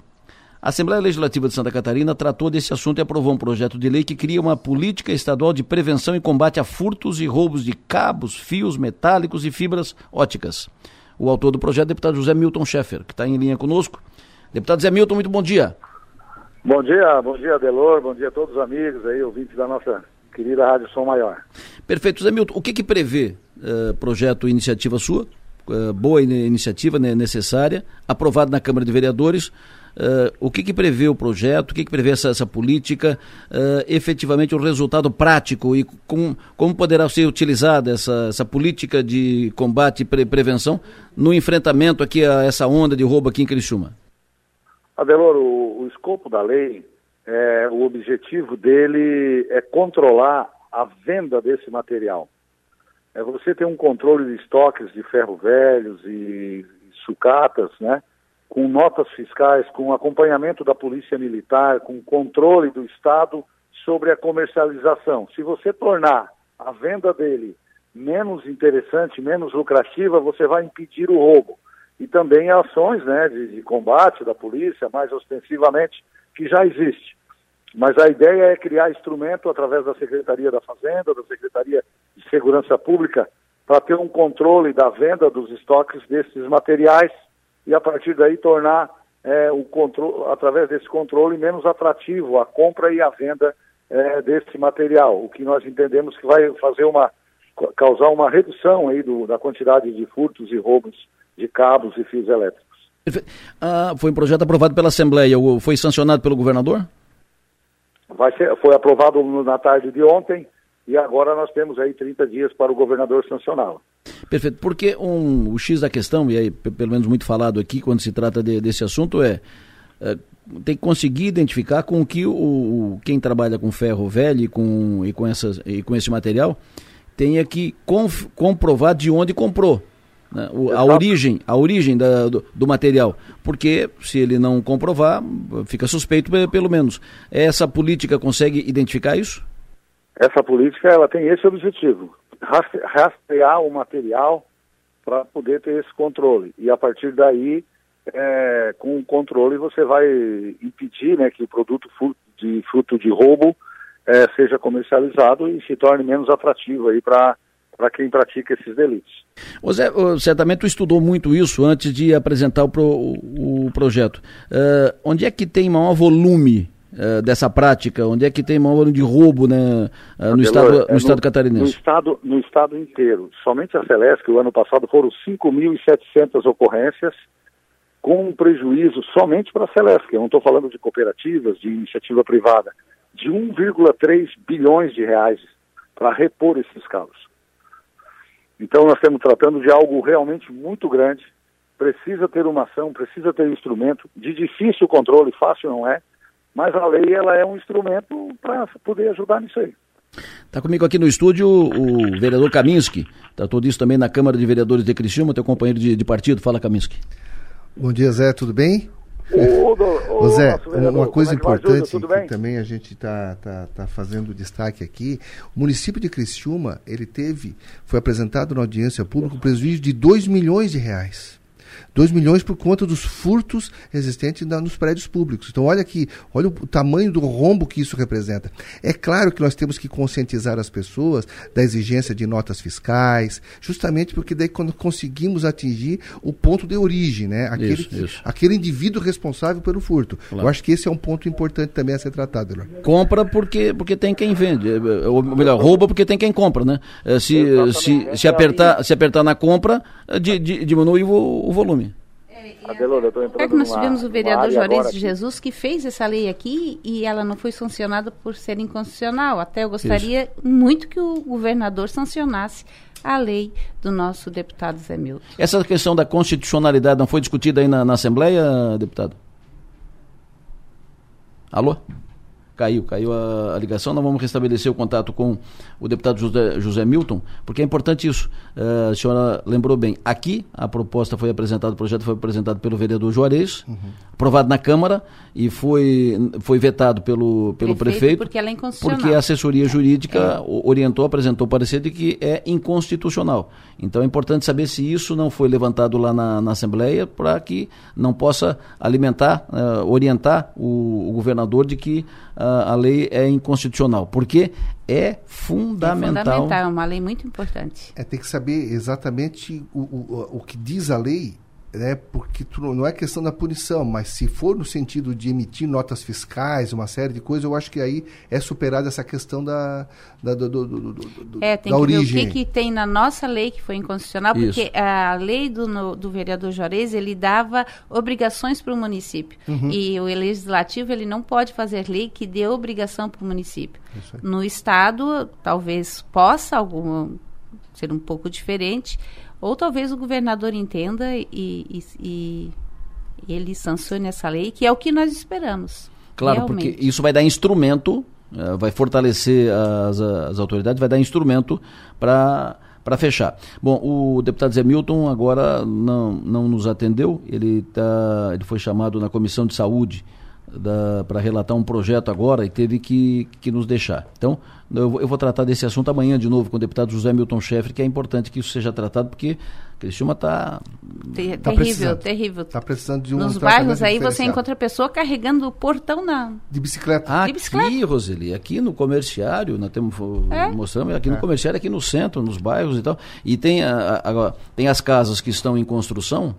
A Assembleia Legislativa de Santa Catarina tratou desse assunto e aprovou um projeto de lei que cria uma política estadual de prevenção e combate a furtos e roubos de cabos, fios metálicos e fibras óticas. O autor do projeto é o deputado José Milton Schaeffer, que está em linha conosco. Deputado José Milton, muito bom dia. Bom dia, bom dia, Delor, bom dia a todos os amigos aí, ouvintes da nossa querida Rádio Som Maior. Perfeito. José Milton, o que, que prevê uh, projeto iniciativa sua? Uh, boa iniciativa, né, necessária, aprovado na Câmara de Vereadores. Uh, o que, que prevê o projeto, o que, que prevê essa, essa política, uh, efetivamente o resultado prático e com, como poderá ser utilizada essa, essa política de combate e pre prevenção no enfrentamento aqui a essa onda de roubo aqui em Criciúma? Adelor, o, o escopo da lei, é, o objetivo dele é controlar a venda desse material. É você ter um controle de estoques de ferro velhos e sucatas, né? com notas fiscais, com acompanhamento da Polícia Militar, com controle do Estado sobre a comercialização. Se você tornar a venda dele menos interessante, menos lucrativa, você vai impedir o roubo. E também ações né, de, de combate da polícia, mais ostensivamente, que já existe. Mas a ideia é criar instrumento através da Secretaria da Fazenda, da Secretaria de Segurança Pública, para ter um controle da venda dos estoques desses materiais e a partir daí tornar é, o controle, através desse controle menos atrativo a compra e a venda é, desse material, o que nós entendemos que vai fazer uma causar uma redução aí do, da quantidade de furtos e roubos de cabos e fios elétricos. Ah, foi um projeto aprovado pela Assembleia, foi sancionado pelo governador? Vai ser, foi aprovado na tarde de ontem e agora nós temos aí 30 dias para o governador sancioná-lo. Perfeito, porque um, o X da questão, e aí pelo menos muito falado aqui quando se trata de, desse assunto, é, é, tem que conseguir identificar com que o, o, quem trabalha com ferro velho e com, e com, essas, e com esse material tenha que conf, comprovar de onde comprou. Né? O, a origem, a origem da, do, do, material, porque se ele não comprovar, fica suspeito pelo menos. Essa política consegue identificar isso? Essa política ela tem esse objetivo, rastrear o material para poder ter esse controle. E a partir daí, é, com o controle, você vai impedir né, que o produto de fruto de roubo é, seja comercializado e se torne menos atrativo aí para para quem pratica esses delitos. Zé, certamente tu estudou muito isso antes de apresentar o, pro, o projeto. Uh, onde é que tem maior volume uh, dessa prática? Onde é que tem maior de roubo né, uh, no, estado, no, é estado catarinense? No estado, no estado inteiro. Somente a Celeste, o ano passado foram 5.700 ocorrências, com um prejuízo somente para a Celeste, eu não estou falando de cooperativas, de iniciativa privada, de 1,3 bilhões de reais para repor esses cabos. Então nós estamos tratando de algo realmente muito grande, precisa ter uma ação, precisa ter um instrumento, de difícil controle, fácil não é, mas a lei ela é um instrumento para poder ajudar nisso aí. Está comigo aqui no estúdio o vereador Kaminski, tratou disso também na Câmara de Vereadores de Criciúma, teu companheiro de, de partido. Fala, Kaminski. Bom dia, Zé, tudo bem? Ô, ô, Ô, Zé, vereador, uma coisa é que importante que bem? também a gente está tá, tá fazendo destaque aqui, o município de Criciúma, ele teve, foi apresentado na audiência pública um prejuízo de 2 milhões de reais. 2 milhões por conta dos furtos existentes na- nos prédios públicos. Então, olha aqui, olha o tamanho do rombo que isso representa. É claro que nós temos que conscientizar as pessoas da exigência de notas fiscais, justamente porque daí quando conseguimos atingir o ponto de origem, né? Aquele, Isso, que- isso. aquele indivíduo responsável pelo furto. Claro. Eu acho que esse é um ponto importante também a ser tratado, Elor. Compra porque, porque tem quem vende, é, ou melhor, rouba porque tem quem compra, né? É, Se, se, se, apertar, se apertar na compra, é, di- di- diminui o, o volume. Adelor, eu tô entrando É que nós numa- tivemos o numa vereador área Juarez de. Jesus que fez essa lei aqui e ela não foi sancionada por ser inconstitucional. Até eu gostaria muito que o governador sancionasse a lei do nosso deputado Zé Milton. Essa questão da constitucionalidade não foi discutida aí na, na Assembleia, deputado? Alô? Caiu, caiu a, a ligação. Nós vamos restabelecer o contato com o deputado José, José Milton, porque é importante isso. Eh, a senhora lembrou bem. Aqui, a proposta foi apresentada, o projeto foi apresentado pelo vereador Juarez, aprovado na Câmara e foi, foi vetado pelo, pelo Prefeito, prefeito. porque ela é inconstitucional. Porque a assessoria jurídica o- orientou, apresentou o parecer de que é inconstitucional. Então é importante saber se isso não foi levantado lá na, na Assembleia para que não possa alimentar, eh, orientar o, o governador de que ah, a lei é inconstitucional. Porque é fundamental. É fundamental, é uma lei muito importante. É ter que saber exatamente o, o, o que diz a lei, né? Porque tu não, é questão da punição, mas se for no sentido de emitir notas fiscais, uma série de coisas, eu acho que aí é superada essa questão da, da, do, do, do- do- É, tem da que origem. ver o que, que tem na nossa lei que foi inconstitucional, Isso. porque a lei do, no- do vereador Juarez, ele dava obrigações para o município. Uhum. E o legislativo, ele não pode fazer lei que dê obrigação para o município. No Estado, talvez possa algum, ser um pouco diferente, ou talvez o governador entenda e, e, e ele sancione essa lei, que é o que nós esperamos. Claro, realmente. porque isso vai dar instrumento, eh, vai fortalecer as, as autoridades, vai dar instrumento para para fechar. Bom, o deputado Zé Milton agora não, não nos atendeu, ele, tá, ele foi chamado na Comissão de Saúde para relatar um projeto agora e teve que, que nos deixar. Então, eu, vou- eu vou tratar desse assunto amanhã de novo com o deputado José Milton Scheffer, que é importante que isso seja tratado, porque Criciúma está Ter- Tá terrível, precisando. terrível. Tá precisando de um Nos bairros aí você encontra a pessoa carregando o portão na. De bicicleta. Aqui, Roseli, aqui no comerciário, nós temos, É? mostramos aqui no É. comerciário, aqui no centro, nos bairros e tal. E tem, a- a- agora, tem as casas que estão em construção.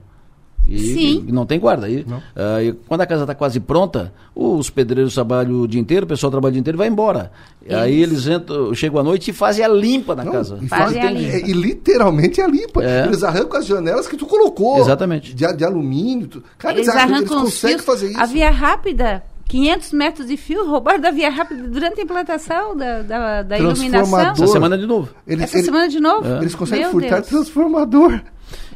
E Sim. e não tem guarda. Aí, ah, e quando a casa está quase pronta, os pedreiros trabalham o dia inteiro, o pessoal trabalha o dia inteiro e vai embora. Aí eles entram, chegam à noite e fazem a limpa na Não, casa. E, Fazem fazem- a limpa. é, e literalmente a limpa. É. Eles arrancam as janelas que tu colocou. Exatamente. De, de alumínio. tu- Cara, eles eles, arrancam, eles conseguem fios. fazer isso. A via rápida, 500 metros de fio, roubaram da via rápida durante a implantação da, da, da iluminação. Essa semana de novo. Eles, Essa semana de novo? Eles conseguem Meu furtar Deus. transformador.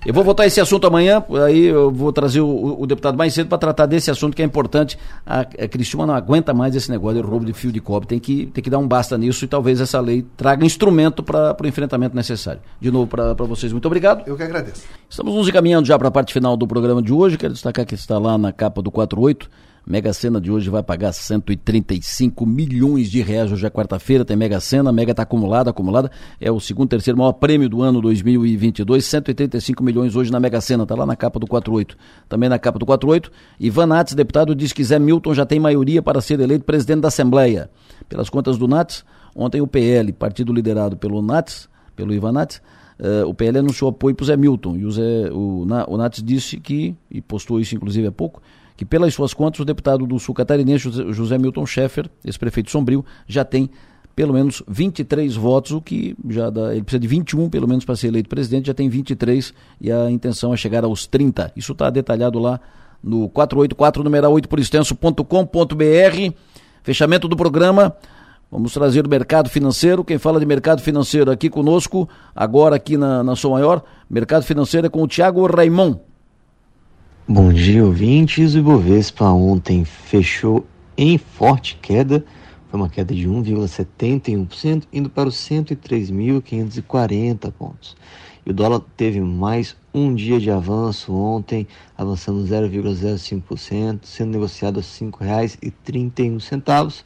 Eu vou votar esse assunto amanhã, aí eu vou trazer o, o- deputado mais cedo para tratar desse assunto que é importante. A, a Criciúma não aguenta mais esse negócio de roubo de fio de cobre, tem que, tem que dar um basta nisso e talvez essa lei traga instrumento para o enfrentamento necessário. De novo para vocês, muito obrigado. Eu que agradeço. Estamos nos encaminhando já para a parte final do programa de hoje. Quero destacar que está lá na capa do 48. Mega Sena de hoje vai pagar 135 milhões de reais. Hoje é quarta-feira, tem Mega Sena, Mega está acumulada, acumulada. É o segundo, terceiro maior prêmio do ano 2022. 135 milhões hoje na Mega Sena, está lá na capa do 48. Também na capa do 48. Ivan Nats, deputado, diz que Zé Milton já tem maioria para ser eleito presidente da Assembleia. Pelas contas do Nats, ontem o PL, partido liderado pelo Nats, pelo Ivan Nats, eh, o PL anunciou apoio para o Zé Milton. E o, Zé, o, o Nats disse que, e postou isso inclusive há pouco, que pelas suas contas o deputado do Sul Catarinense, José, Milton Schaeffer, esse prefeito sombrio, já tem pelo menos 23 votos, o que já dá, ele precisa de 21 pelo menos para ser eleito presidente, já tem 23 e a intenção é chegar aos 30. Isso está detalhado lá no 484 numeral 8 por extenso.com.br. Fechamento do programa. Vamos trazer o mercado financeiro. Quem fala de mercado financeiro aqui conosco, agora aqui na, na Som Maior, mercado financeiro é com o Tiago Raimon. Bom dia, ouvintes. O Ibovespa ontem fechou em forte queda, foi uma queda de 1,71%, indo para os 103.540 pontos. E o dólar teve mais um dia de avanço ontem, avançando 0,05%, sendo negociado a R$ 5,31.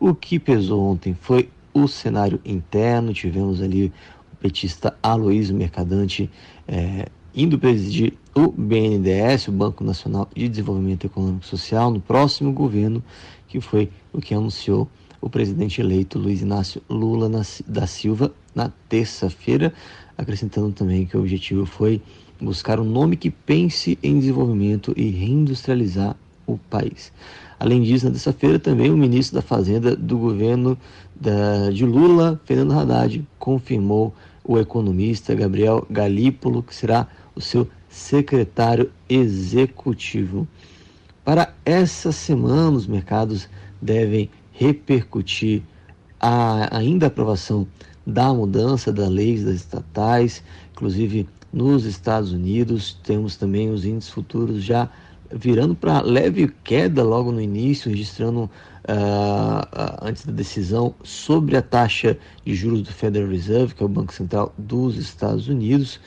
O que pesou ontem foi o cenário interno, tivemos ali o petista Aloysio Mercadante é, indo presidir o BNDES, o Banco Nacional de Desenvolvimento Econômico e Social, no próximo governo, que foi o que anunciou o presidente eleito Luiz Inácio Lula da Silva na terça-feira, acrescentando também que o objetivo foi buscar um nome que pense em desenvolvimento e reindustrializar o país. Além disso, na terça-feira também o ministro da Fazenda do governo da, de Lula, Fernando Haddad, confirmou o economista Gabriel Galípolo, que será o seu secretário executivo. Para essa semana, os mercados devem repercutir a ainda a aprovação da mudança da lei das estatais, inclusive nos Estados Unidos, temos também os índices futuros já virando para leve queda logo no início, registrando uh, antes da decisão sobre a taxa de juros do Federal Reserve, que é o Banco Central dos Estados Unidos.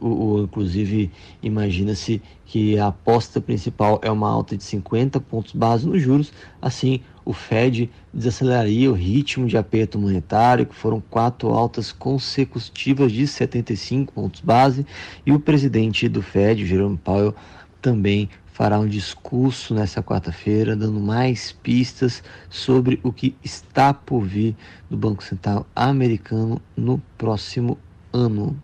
O, o inclusive, imagina-se que a aposta principal é uma alta de 50 pontos base nos juros, assim o Fed desaceleraria o ritmo de aperto monetário, que foram quatro altas consecutivas de 75 pontos base, e o presidente do Fed, Jerome Powell, também fará um discurso nessa quarta-feira, dando mais pistas sobre o que está por vir do Banco Central americano no próximo ano.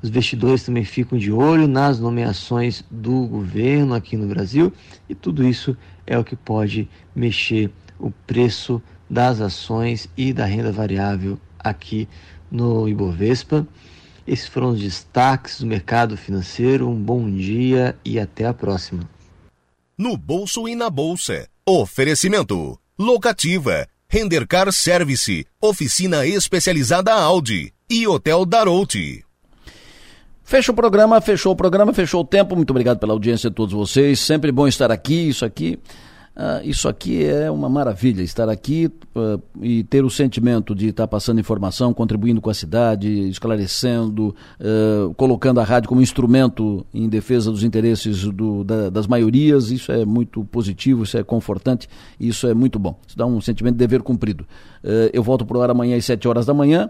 Os investidores também ficam de olho nas nomeações do governo aqui no Brasil e tudo isso é o que pode mexer o preço das ações e da renda variável aqui no Ibovespa. Esses foram os destaques do mercado financeiro. Um bom dia e até a próxima. No bolso e na bolsa. Oferecimento. Locativa. Rendercar Service. Oficina especializada Audi. E Hotel Darouti. Fecha o programa, fechou o programa, fechou o tempo. Muito obrigado pela audiência de todos vocês. Sempre bom estar aqui. Isso aqui Uh, isso aqui é uma maravilha, estar aqui uh, e ter o sentimento de estar passando informação, contribuindo com a cidade, esclarecendo, uh, colocando a rádio como instrumento em defesa dos interesses do, da, das maiorias. Isso é muito positivo, isso é confortante, isso é muito bom. Isso dá um sentimento de dever cumprido. eu volto para o ar amanhã às 7 horas da manhã.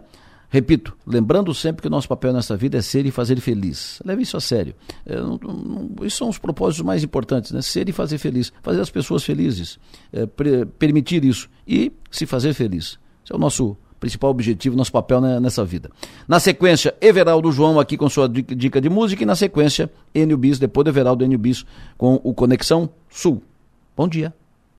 Repito, lembrando sempre que o nosso papel nessa vida é ser e fazer feliz. Leve isso a sério. É, não, não, esses são os propósitos mais importantes, né? Ser e fazer feliz. Fazer as pessoas felizes. É, pre, permitir isso. E se fazer feliz. Esse é o nosso principal objetivo, nosso papel né, nessa vida. Na sequência, Everaldo João aqui com sua dica de música. E na sequência, Enio Bis, depois do Everaldo Enio Bis com o Conexão Sul. Bom dia.